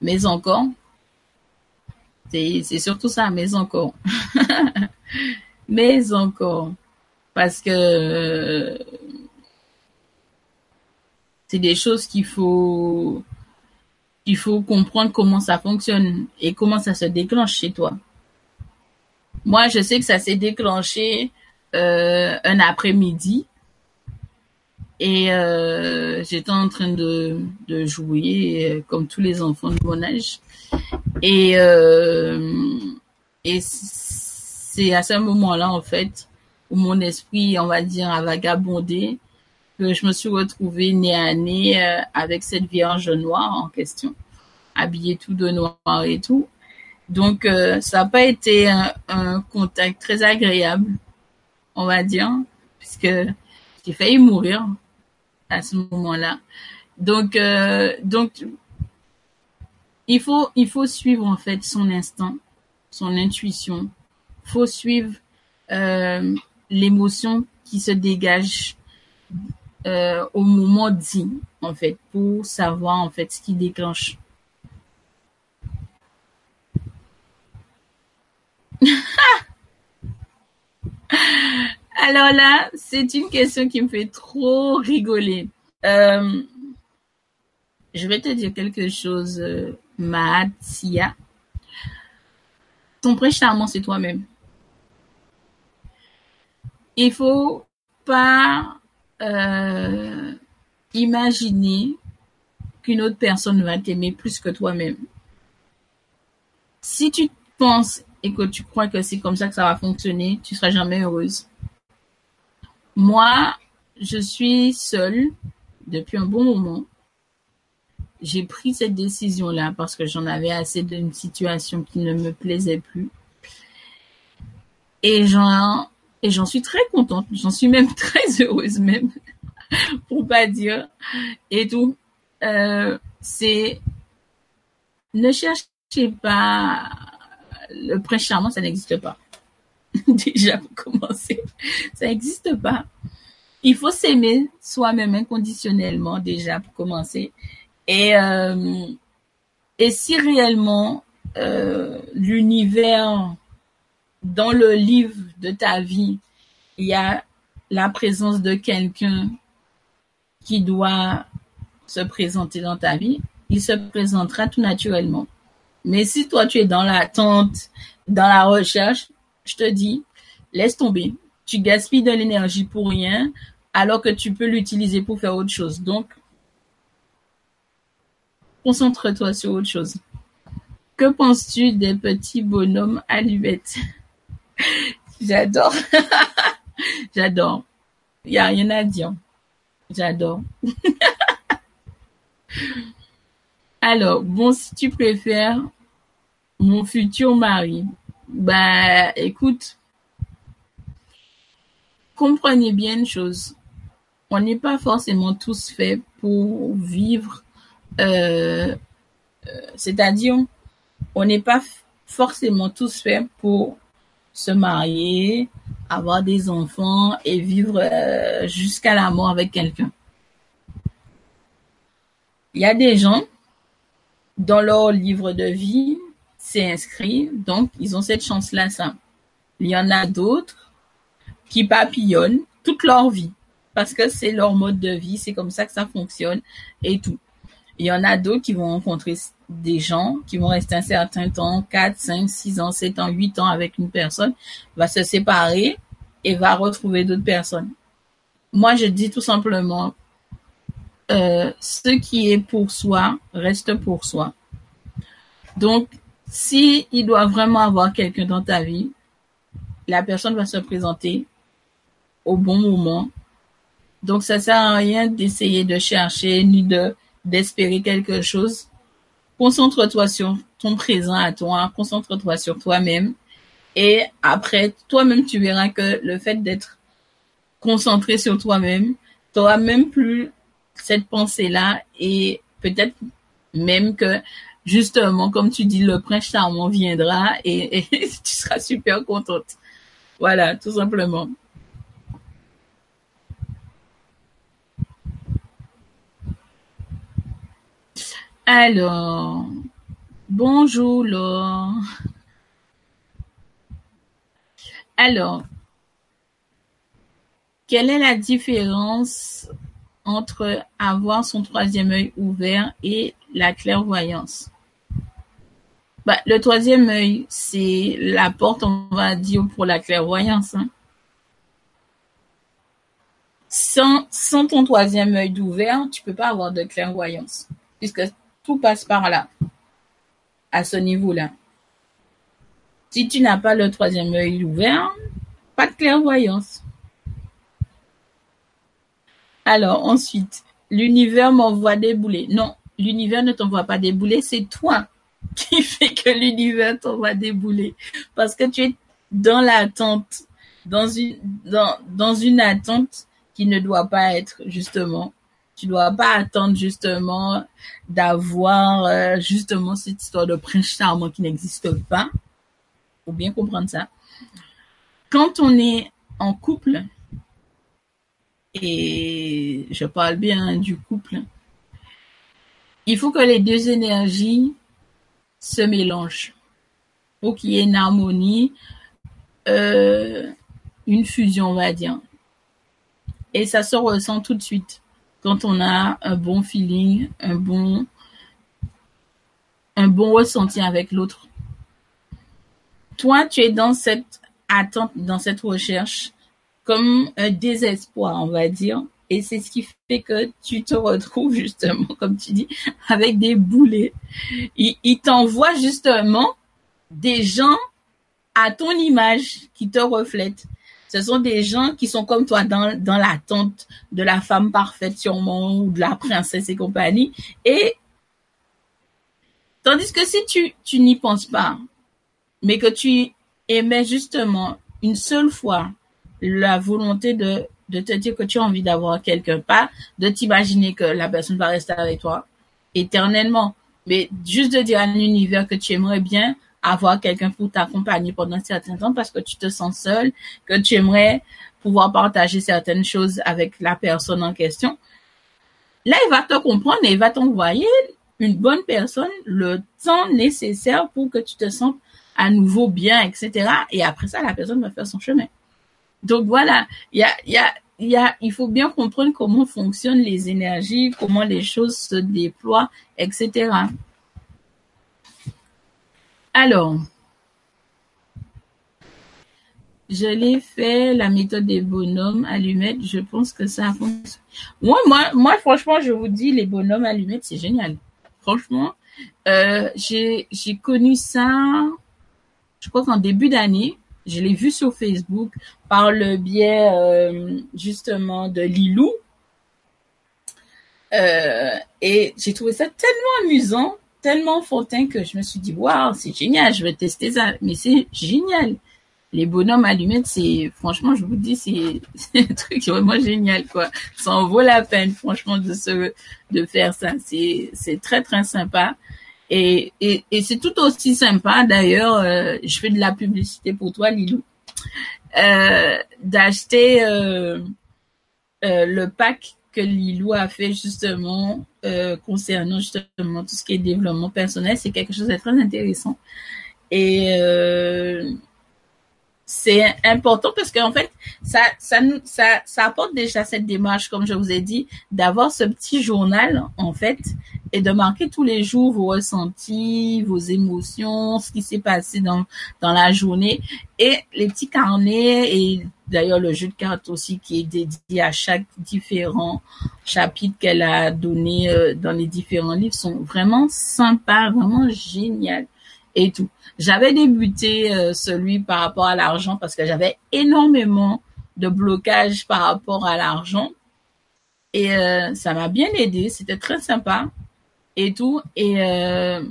mais encore. C'est surtout ça, mais encore. <laughs> mais encore. Parce que c'est des choses qu'il faut il faut comprendre comment ça fonctionne et comment ça se déclenche chez toi. Moi, je sais que ça s'est déclenché euh, un après-midi et euh, j'étais en train de, de jouer euh, comme tous les enfants de mon âge et et c'est à ce moment-là en fait où mon esprit, on va dire, a vagabondé que je me suis retrouvée nez à nez avec cette vierge noire en question, habillée tout de noir et tout. Donc euh, ça n'a pas été un, contact très agréable, on va dire, puisque j'ai failli mourir à ce moment-là. Donc euh, donc il faut il faut suivre en fait son instinct, son intuition. Faut suivre l'émotion qui se dégage euh, au moment dit, en fait, pour savoir en fait ce qui déclenche. <laughs> Alors là, c'est une question qui me fait trop rigoler. Euh, je vais te dire quelque chose, euh, Mahatia. Ton prêt charmant, c'est toi-même. il faut pas euh, imaginer qu'une autre personne va t'aimer plus que toi-même. Si tu penses et que tu crois que c'est comme ça que ça va fonctionner, tu seras jamais heureuse. Moi, je suis seule depuis un bon moment. J'ai pris cette décision-là parce que j'en avais assez d'une situation qui ne me plaisait plus. Et j'en, et j'en suis très contente. J'en suis même <laughs> très heureuse même, pour pas dire. Et tout, euh, c'est, ne cherchez pas le prince charmant, ça n'existe pas. <laughs> Déjà, pour commencer, ça n'existe pas. Il faut s'aimer soi-même inconditionnellement, déjà, pour commencer. Et, euh, si réellement euh, l'univers, dans le livre de ta vie, il y a la présence de quelqu'un qui doit se présenter dans ta vie, il se présentera tout naturellement. Mais si toi, tu es dans l'attente, dans la recherche, je te dis, laisse tomber. Tu gaspilles de l'énergie pour rien, alors que tu peux l'utiliser pour faire autre chose. Donc, concentre-toi sur autre chose. Que penses-tu des petits bonhommes allumettes <laughs> J'adore. <laughs> J'adore. Il n'y a rien à dire. J'adore. <laughs> Alors, bon, si tu préfères mon futur mari, bah, écoute, comprenez bien une chose. On n'est pas forcément tous faits pour vivre, euh, euh, c'est-à-dire, on n'est pas forcément tous faits pour se marier, avoir des enfants et vivre euh, jusqu'à la mort avec quelqu'un. Il y a des gens dans leur livre de vie, c'est inscrit, donc ils ont cette chance-là, ça. Il y en a d'autres qui papillonnent toute leur vie parce que c'est leur mode de vie, c'est comme ça que ça fonctionne et tout. Il y en a d'autres qui vont rencontrer des gens qui vont rester un certain temps, 4, 5, 6 ans, 7 ans, 8 ans avec une personne, va se séparer et va retrouver d'autres personnes. Moi, je dis tout simplement, euh, ce qui est pour soi reste pour soi. Donc, si il doit vraiment avoir quelqu'un dans ta vie, la personne va se présenter au bon moment. Donc, ça sert à rien d'essayer de chercher ni de d'espérer quelque chose. Concentre-toi sur ton présent à toi, concentre-toi sur toi-même. Et après, toi-même, tu verras que le fait d'être concentré sur toi-même, tu n'auras même plus cette pensée-là et peut-être même que justement, comme tu dis, le prince charmant viendra et, <laughs> tu seras super contente. Voilà, tout simplement. Alors, bonjour Laure. Alors, quelle est la différence entre avoir son troisième œil ouvert et la clairvoyance? Bah, le troisième œil, c'est la porte, on va dire, pour la clairvoyance. Hein. Sans, sans ton troisième œil ouvert, tu peux pas avoir de clairvoyance, puisque tout passe par là, à ce niveau-là. Si tu n'as pas le troisième œil ouvert, pas de clairvoyance. Alors ensuite, l'univers m'envoie des boulets. Non, l'univers ne t'envoie pas des boulets, c'est toi qui <laughs> fait que l'univers t'envoie des boulets. Parce que tu es dans l'attente, dans une, attente qui ne doit pas être justement tu dois pas attendre justement d'avoir euh, justement cette histoire de prince charmant qui n'existe pas. Faut bien comprendre ça. Quand on est en couple, et je parle bien du couple, il faut que les deux énergies se mélangent. Faut qu'il y ait une harmonie, euh, une fusion, on va dire. Et ça se ressent tout de suite quand on a un bon feeling, un bon, un bon ressenti avec l'autre. Toi, tu es dans cette attente, dans cette recherche comme un désespoir, on va dire. Et c'est ce qui fait que tu te retrouves justement, comme tu dis, avec des boulets. Il, il t'envoie justement des gens à ton image qui te reflètent. Ce sont des gens qui sont comme toi dans, l'attente de la femme parfaite sûrement ou de la princesse et compagnie. Et tandis que si tu, n'y penses pas, mais que tu émets justement une seule fois la volonté de, de te dire que tu as envie d'avoir quelqu'un, pas de t'imaginer que la personne va rester avec toi éternellement, mais juste de dire à l'univers que tu aimerais bien avoir quelqu'un pour t'accompagner pendant un certain temps parce que tu te sens seul, que tu aimerais pouvoir partager certaines choses avec la personne en question. Là, il va te comprendre et il va t'envoyer une bonne personne le temps nécessaire pour que tu te sentes à nouveau bien, etc. Et après ça, la personne va faire son chemin. Donc voilà, il faut bien comprendre comment fonctionnent les énergies, comment les choses se déploient, etc. Alors, je l'ai fait, la méthode des bonhommes allumettes, je pense que ça fonctionne. Moi, moi, moi, franchement, je vous dis, les bonhommes allumettes, c'est génial. Franchement, euh, j'ai connu ça, je crois qu'en début d'année, je l'ai vu sur Facebook par le biais euh, justement de Lilou. Euh, et j'ai trouvé ça tellement amusant, tellement enfantin que je me suis dit, waouh, c'est génial, je vais tester ça. Mais c'est génial. Les bonhommes allumettes, c'est, franchement, je vous dis, c'est, <laughs> un truc vraiment génial, quoi. Ça en vaut la peine, franchement, de se, de faire ça. C'est, c'est très, très sympa. Et, et, et c'est tout aussi sympa, d'ailleurs, euh, je fais de la publicité pour toi, Lilou, euh, d'acheter euh, le pack que Lilou a fait justement concernant justement tout ce qui est développement personnel. C'est quelque chose de très intéressant. Et c'est important parce qu'en fait, ça, ça, ça, ça apporte déjà cette démarche, comme je vous ai dit, d'avoir ce petit journal, en fait, et de marquer tous les jours vos ressentis, vos émotions, ce qui s'est passé dans, dans la journée, et les petits carnets, et d'ailleurs le jeu de cartes aussi qui est dédié à chaque différent chapitre qu'elle a donné euh, dans les différents livres sont vraiment sympas, vraiment génial et tout. J'avais débuté euh, celui par rapport à l'argent parce que j'avais énormément de blocages par rapport à l'argent. Et euh, ça m'a bien aidé, c'était très sympa et tout. Et euh,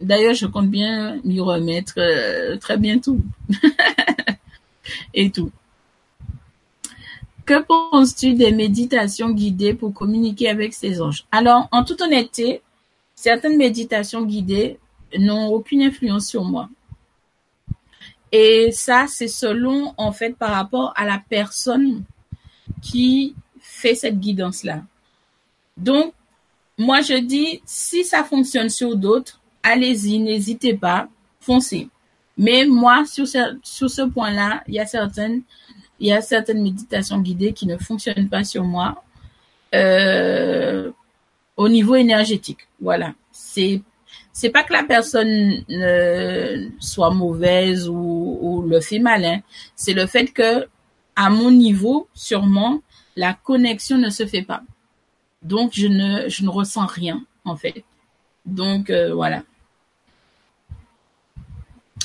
d'ailleurs, je compte bien m'y remettre très bientôt. <laughs> et tout. Que penses-tu des méditations guidées pour communiquer avec ces anges? Alors, en toute honnêteté, certaines méditations guidées n'ont aucune influence sur moi. Et ça, c'est selon, en fait, par rapport à la personne qui fait cette guidance-là. Donc, moi, je dis, si ça fonctionne sur d'autres, allez-y, n'hésitez pas, foncez. Mais moi, sur ce, point-là, il y a certaines, méditations guidées qui ne fonctionnent pas sur moi euh, au niveau énergétique. Voilà, c'est pas que la personne euh, soit mauvaise ou, ou, le fait malin, c'est le fait que à mon niveau, sûrement, la connexion ne se fait pas. Donc je ne je ne ressens rien en fait. Donc euh, voilà.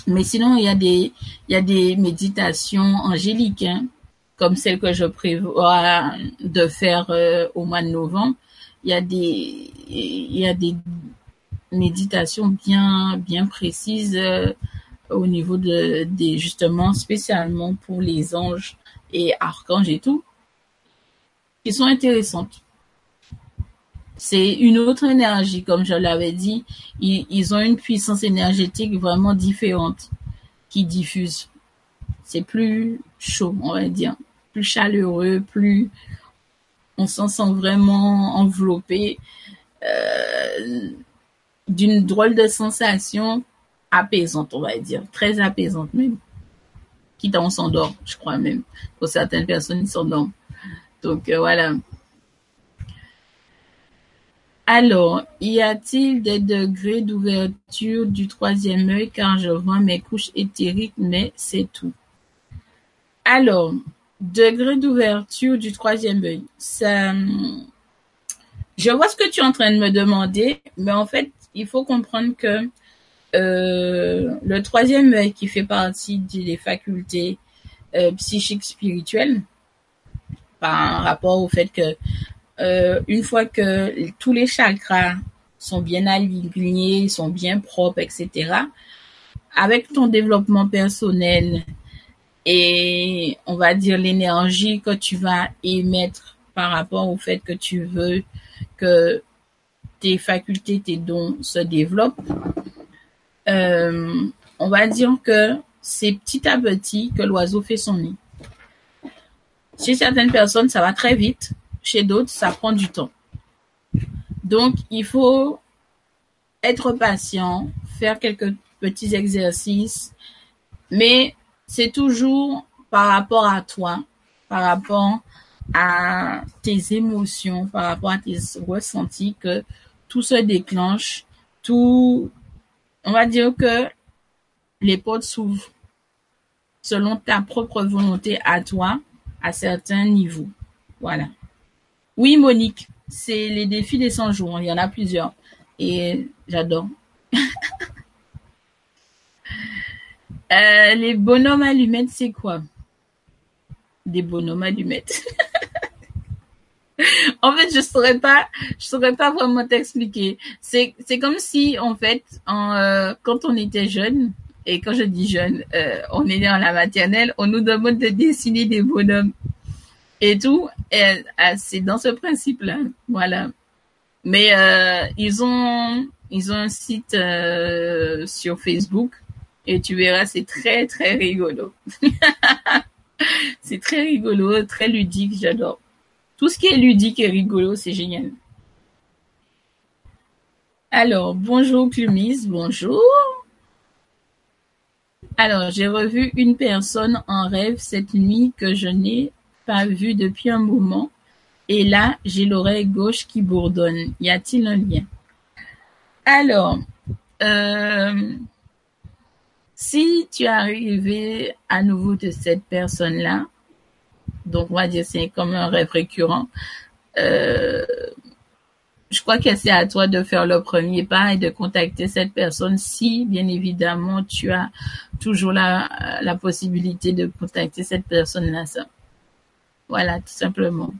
Mais sinon il y a des il y a des méditations angéliques hein, comme celle que je prévois de faire euh, au mois de novembre. Il y a des il y a des méditation bien bien précise euh, au niveau de des justement spécialement pour les anges et archanges et tout qui sont intéressantes. C'est une autre énergie, comme je l'avais dit. Ils, ont une puissance énergétique vraiment différente qui diffuse. C'est plus chaud, on va dire, plus chaleureux, plus on s'en sent vraiment enveloppé. Euh, d'une drôle de sensation apaisante, on va dire, très apaisante même. Quitte à on s'endort, je crois même. Pour certaines personnes, ils s'endorment. Donc euh, voilà. Alors, y a-t-il des degrés d'ouverture du troisième œil car je vois mes couches éthériques, mais c'est tout. Alors, degré d'ouverture du troisième œil. Ça, je vois ce que tu es en train de me demander, mais en fait, il faut comprendre que euh, le troisième œil qui fait partie des facultés euh, psychiques spirituelles, par rapport au fait que euh, une fois que tous les chakras sont bien alignés, sont bien propres, etc., avec ton développement personnel et on va dire l'énergie que tu vas émettre par rapport au fait que tu veux que tes facultés, tes dons se développent, euh, on va dire que c'est petit à petit que l'oiseau fait son nid. Chez certaines personnes, ça va très vite. Chez d'autres, ça prend du temps. Donc, il faut être patient, faire quelques petits exercices, mais c'est toujours par rapport à toi, par rapport à tes émotions, par rapport à tes ressentis que tout se déclenche, tout, on va dire que les portes s'ouvrent selon ta propre volonté à toi à certains niveaux. Voilà. Oui, Monique, c'est les défis des 100 jours. Il y en a plusieurs. Et j'adore. <laughs> Euh, les bonhommes allumettes, c'est quoi? Des bonhommes allumettes. <laughs> en fait, je saurais pas, je saurais pas vraiment t'expliquer. C'est, comme si, en fait, en, euh, quand on était jeune, et quand je dis jeune, euh, on est dans la maternelle, on nous demande de dessiner des bonhommes et tout. Ah, c'est dans ce principe-là, voilà. Mais euh, ils ont, ils ont un site euh, sur Facebook et tu verras, c'est très très rigolo. <laughs> c'est très rigolo, très ludique, j'adore. Tout ce qui est ludique et rigolo, c'est génial. Alors, bonjour Clumis, bonjour. Alors, j'ai revu une personne en rêve cette nuit que je n'ai pas vue depuis un moment. Et là, j'ai l'oreille gauche qui bourdonne. Y a-t-il un lien? Alors, euh, si tu es arrivé à nouveau de cette personne-là, donc on va dire c'est comme un rêve récurrent, euh, je crois que c'est à toi de faire le premier pas et de contacter cette personne si, bien évidemment, tu as toujours la possibilité de contacter cette personne-là. Voilà, tout simplement.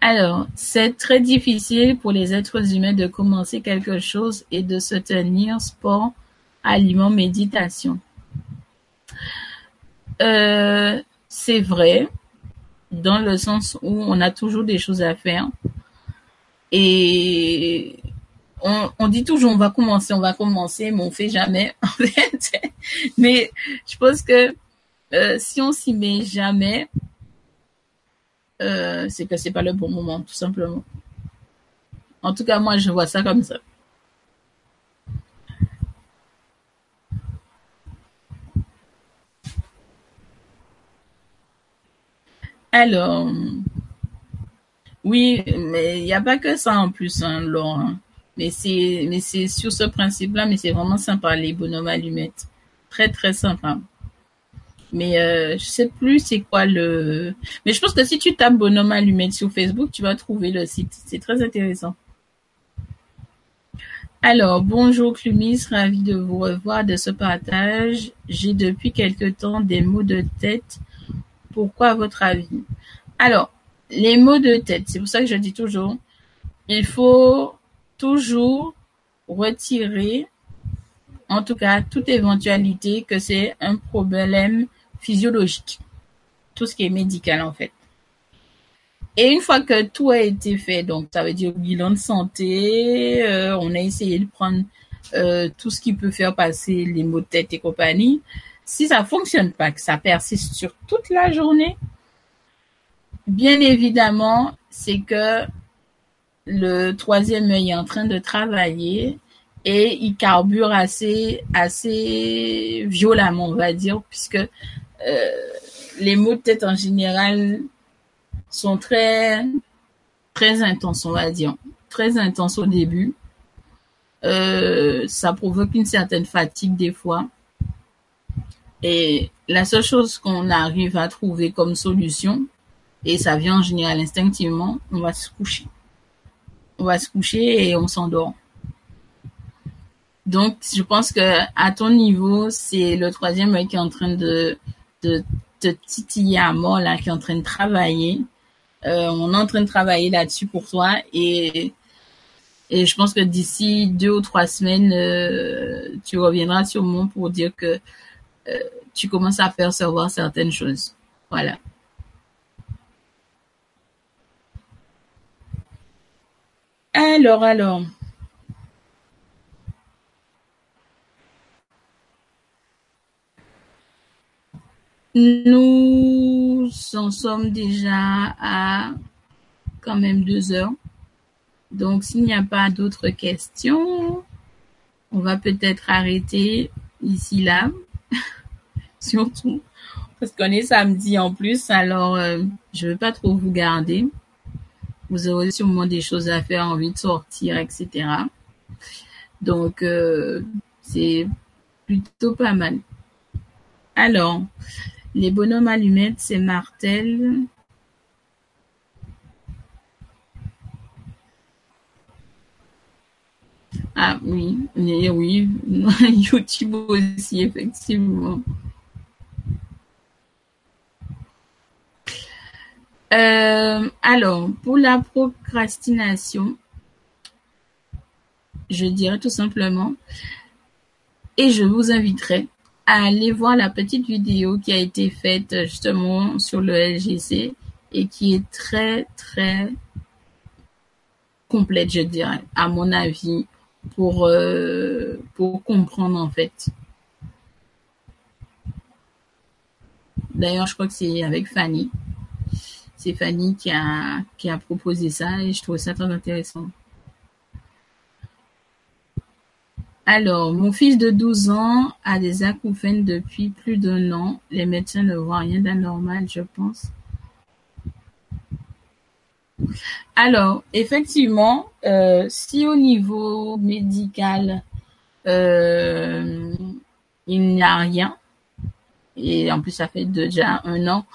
Alors, c'est très difficile pour les êtres humains de commencer quelque chose et de se tenir sport, aliment, méditation. Euh, c'est vrai, dans le sens où on a toujours des choses à faire. Et on, dit toujours on va commencer, on va commencer, mais on fait jamais <laughs> en fait. mais je pense que euh, si on s'y met jamais, euh, c'est que c'est pas le bon moment, tout simplement. En tout cas, moi, je vois ça comme ça. Alors, oui, mais il n'y a pas que ça en plus, hein, Laurent. Mais c'est, mais c'est sur ce principe-là, mais c'est vraiment sympa, les bonhommes allumettes. Très, très sympa. Mais euh, je sais plus c'est quoi le. Mais je pense que si tu tapes bonhomme allumette sur Facebook, tu vas trouver le site. C'est très intéressant. Alors, bonjour Clumis, ravi de vous revoir de ce partage. J'ai depuis quelque temps des mots de tête pourquoi votre avis? Alors, les mots de tête, c'est pour ça que je dis toujours, il faut toujours retirer, en tout cas, toute éventualité que c'est un problème physiologique. Tout ce qui est médical, en fait. Et une fois que tout a été fait, donc ça veut dire bilan de santé, euh, on a essayé de prendre euh, tout ce qui peut faire passer les maux de tête et compagnie, si ça fonctionne pas, que ça persiste sur toute la journée, bien évidemment, c'est que le troisième œil est en train de travailler et il carbure assez, assez violemment, on va dire, puisque euh, les maux de tête en général sont très, très intenses, on va dire, très intenses au début. Euh, ça provoque une certaine fatigue des fois. Et la seule chose qu'on arrive à trouver comme solution, et ça vient en général instinctivement, on va se coucher. On va se coucher et on s'endort. Donc, je pense que à ton niveau, c'est le troisième qui est en train de, de te titiller à mort, là, qui est en train de travailler. Euh, on est en train de travailler là-dessus pour toi et je pense que d'ici deux ou trois semaines, euh, tu reviendras sur moi pour dire que euh, tu commences à percevoir certaines choses. Voilà. Alors, alors. Nous en sommes déjà à quand même deux heures. Donc, s'il n'y a pas d'autres questions, on va peut-être arrêter ici là. <laughs> Surtout parce qu'on est samedi en plus, alors euh, je ne veux pas trop vous garder. Vous aurez sûrement des choses à faire, envie de sortir, etc. Donc, euh, c'est plutôt pas mal. Alors, les bonhommes allumettes, c'est Martel. Ah oui, oui, <laughs> YouTube aussi, effectivement. Euh, alors, pour la procrastination, je dirais tout simplement, et je vous inviterai à aller voir la petite vidéo qui a été faite justement sur le LGC et qui est très très complète, je dirais, à mon avis, pour euh, pour comprendre en fait. D'ailleurs, je crois que c'est avec Fanny. C'est Fanny qui a qui a proposé ça et je trouve ça très intéressant. Alors, mon fils de 12 ans a des acouphènes depuis plus d'un an. Les médecins ne voient rien d'anormal, je pense. Alors, effectivement, euh, si au niveau médical, euh, il n'y a rien, et en plus ça fait déjà un an,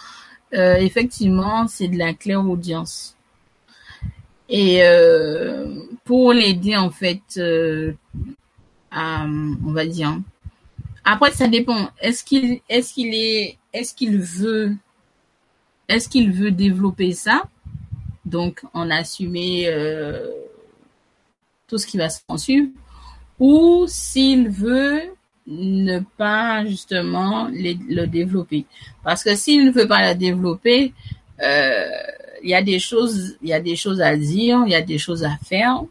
euh, effectivement, c'est de la clairaudience. Et pour l'aider, en fait, on va dire. Après, ça dépend. Est-ce qu'il, est, est-ce veut, est-ce veut développer ça? Donc, en assumer euh, tout ce qui va s'en suivre, ou s'il veut ne pas justement le développer. Parce que s'il ne veut pas le développer, euh, il y a des choses, il y a des choses à dire, il y a des choses à faire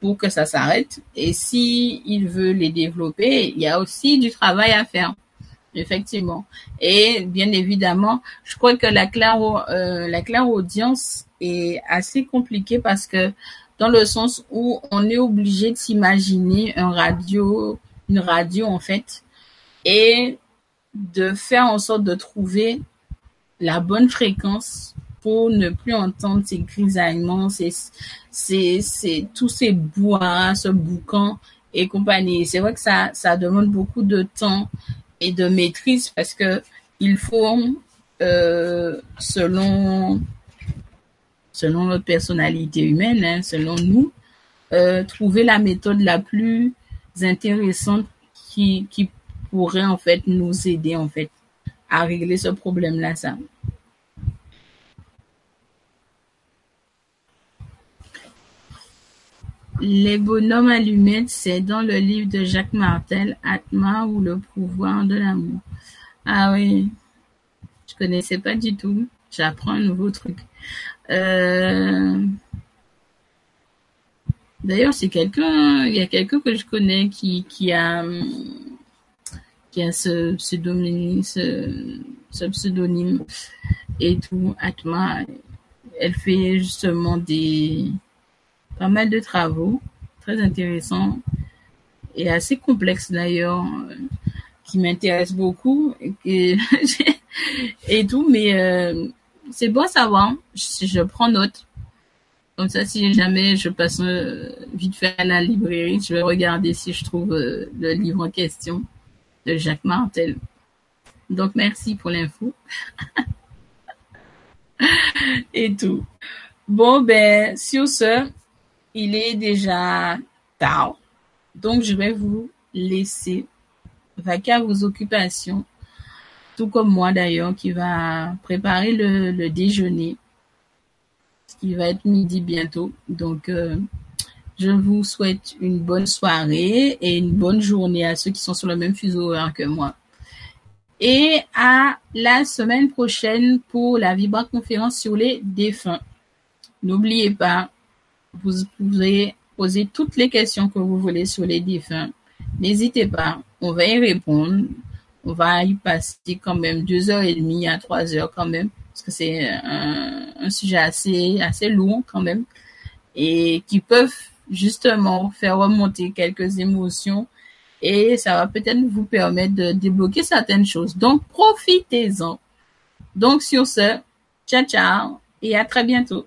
pour que ça s'arrête. Et si il veut les développer, il y a aussi du travail à faire. Effectivement. Et bien évidemment, je crois que la claire, euh, la claire audience est assez compliquée parce que dans le sens où on est obligé de s'imaginer un radio, une radio en fait, et de faire en sorte de trouver la bonne fréquence ne plus entendre ces grisaillements, ces, c'est c'est tous ces bois, ce boucan et compagnie. C'est vrai que ça ça demande beaucoup de temps et de maîtrise parce que il faut euh, selon selon notre personnalité humaine, hein, selon nous, euh, trouver la méthode la plus intéressante qui qui pourrait en fait nous aider en fait à régler ce problème là ça. Les bonhommes allumettes, c'est dans le livre de Jacques Martel, Atma ou le pouvoir de l'amour. Ah oui, je connaissais pas du tout. J'apprends un nouveau truc. Euh, d'ailleurs, c'est quelqu'un, il y a quelqu'un que je connais qui, qui a, qui a ce pseudonyme, ce, ce pseudonyme et tout, Atma. Elle fait justement des, pas mal de travaux très intéressants et assez complexes d'ailleurs, euh, qui m'intéressent beaucoup et, <laughs> tout, mais euh, c'est bon savoir. Je, je, prends note. Comme ça, si jamais je passe euh, vite fait à la librairie, je vais regarder si je trouve le livre en question de Jacques Martel. Donc, merci pour l'info. <laughs> Et tout. Bon, ben, sur ce, il est déjà tard. Donc, je vais vous laisser vaquer à vos occupations, tout comme moi d'ailleurs, qui va préparer le, déjeuner, ce qui va être midi bientôt. Donc, euh, je vous souhaite une bonne soirée et une bonne journée à ceux qui sont sur le même fuseau horaire que moi. Et à la semaine prochaine pour la Vibra conférence sur les défunts. N'oubliez pas, vous pouvez poser toutes les questions que vous voulez sur les défunts. N'hésitez pas, on va y répondre. On va y passer quand même deux heures et demie à trois heures quand même, parce que c'est un, sujet assez assez lourd quand même et qui peuvent justement faire remonter quelques émotions et ça va peut-être vous permettre de débloquer certaines choses. Donc profitez-en. Donc sur ce, ciao ciao et à très bientôt.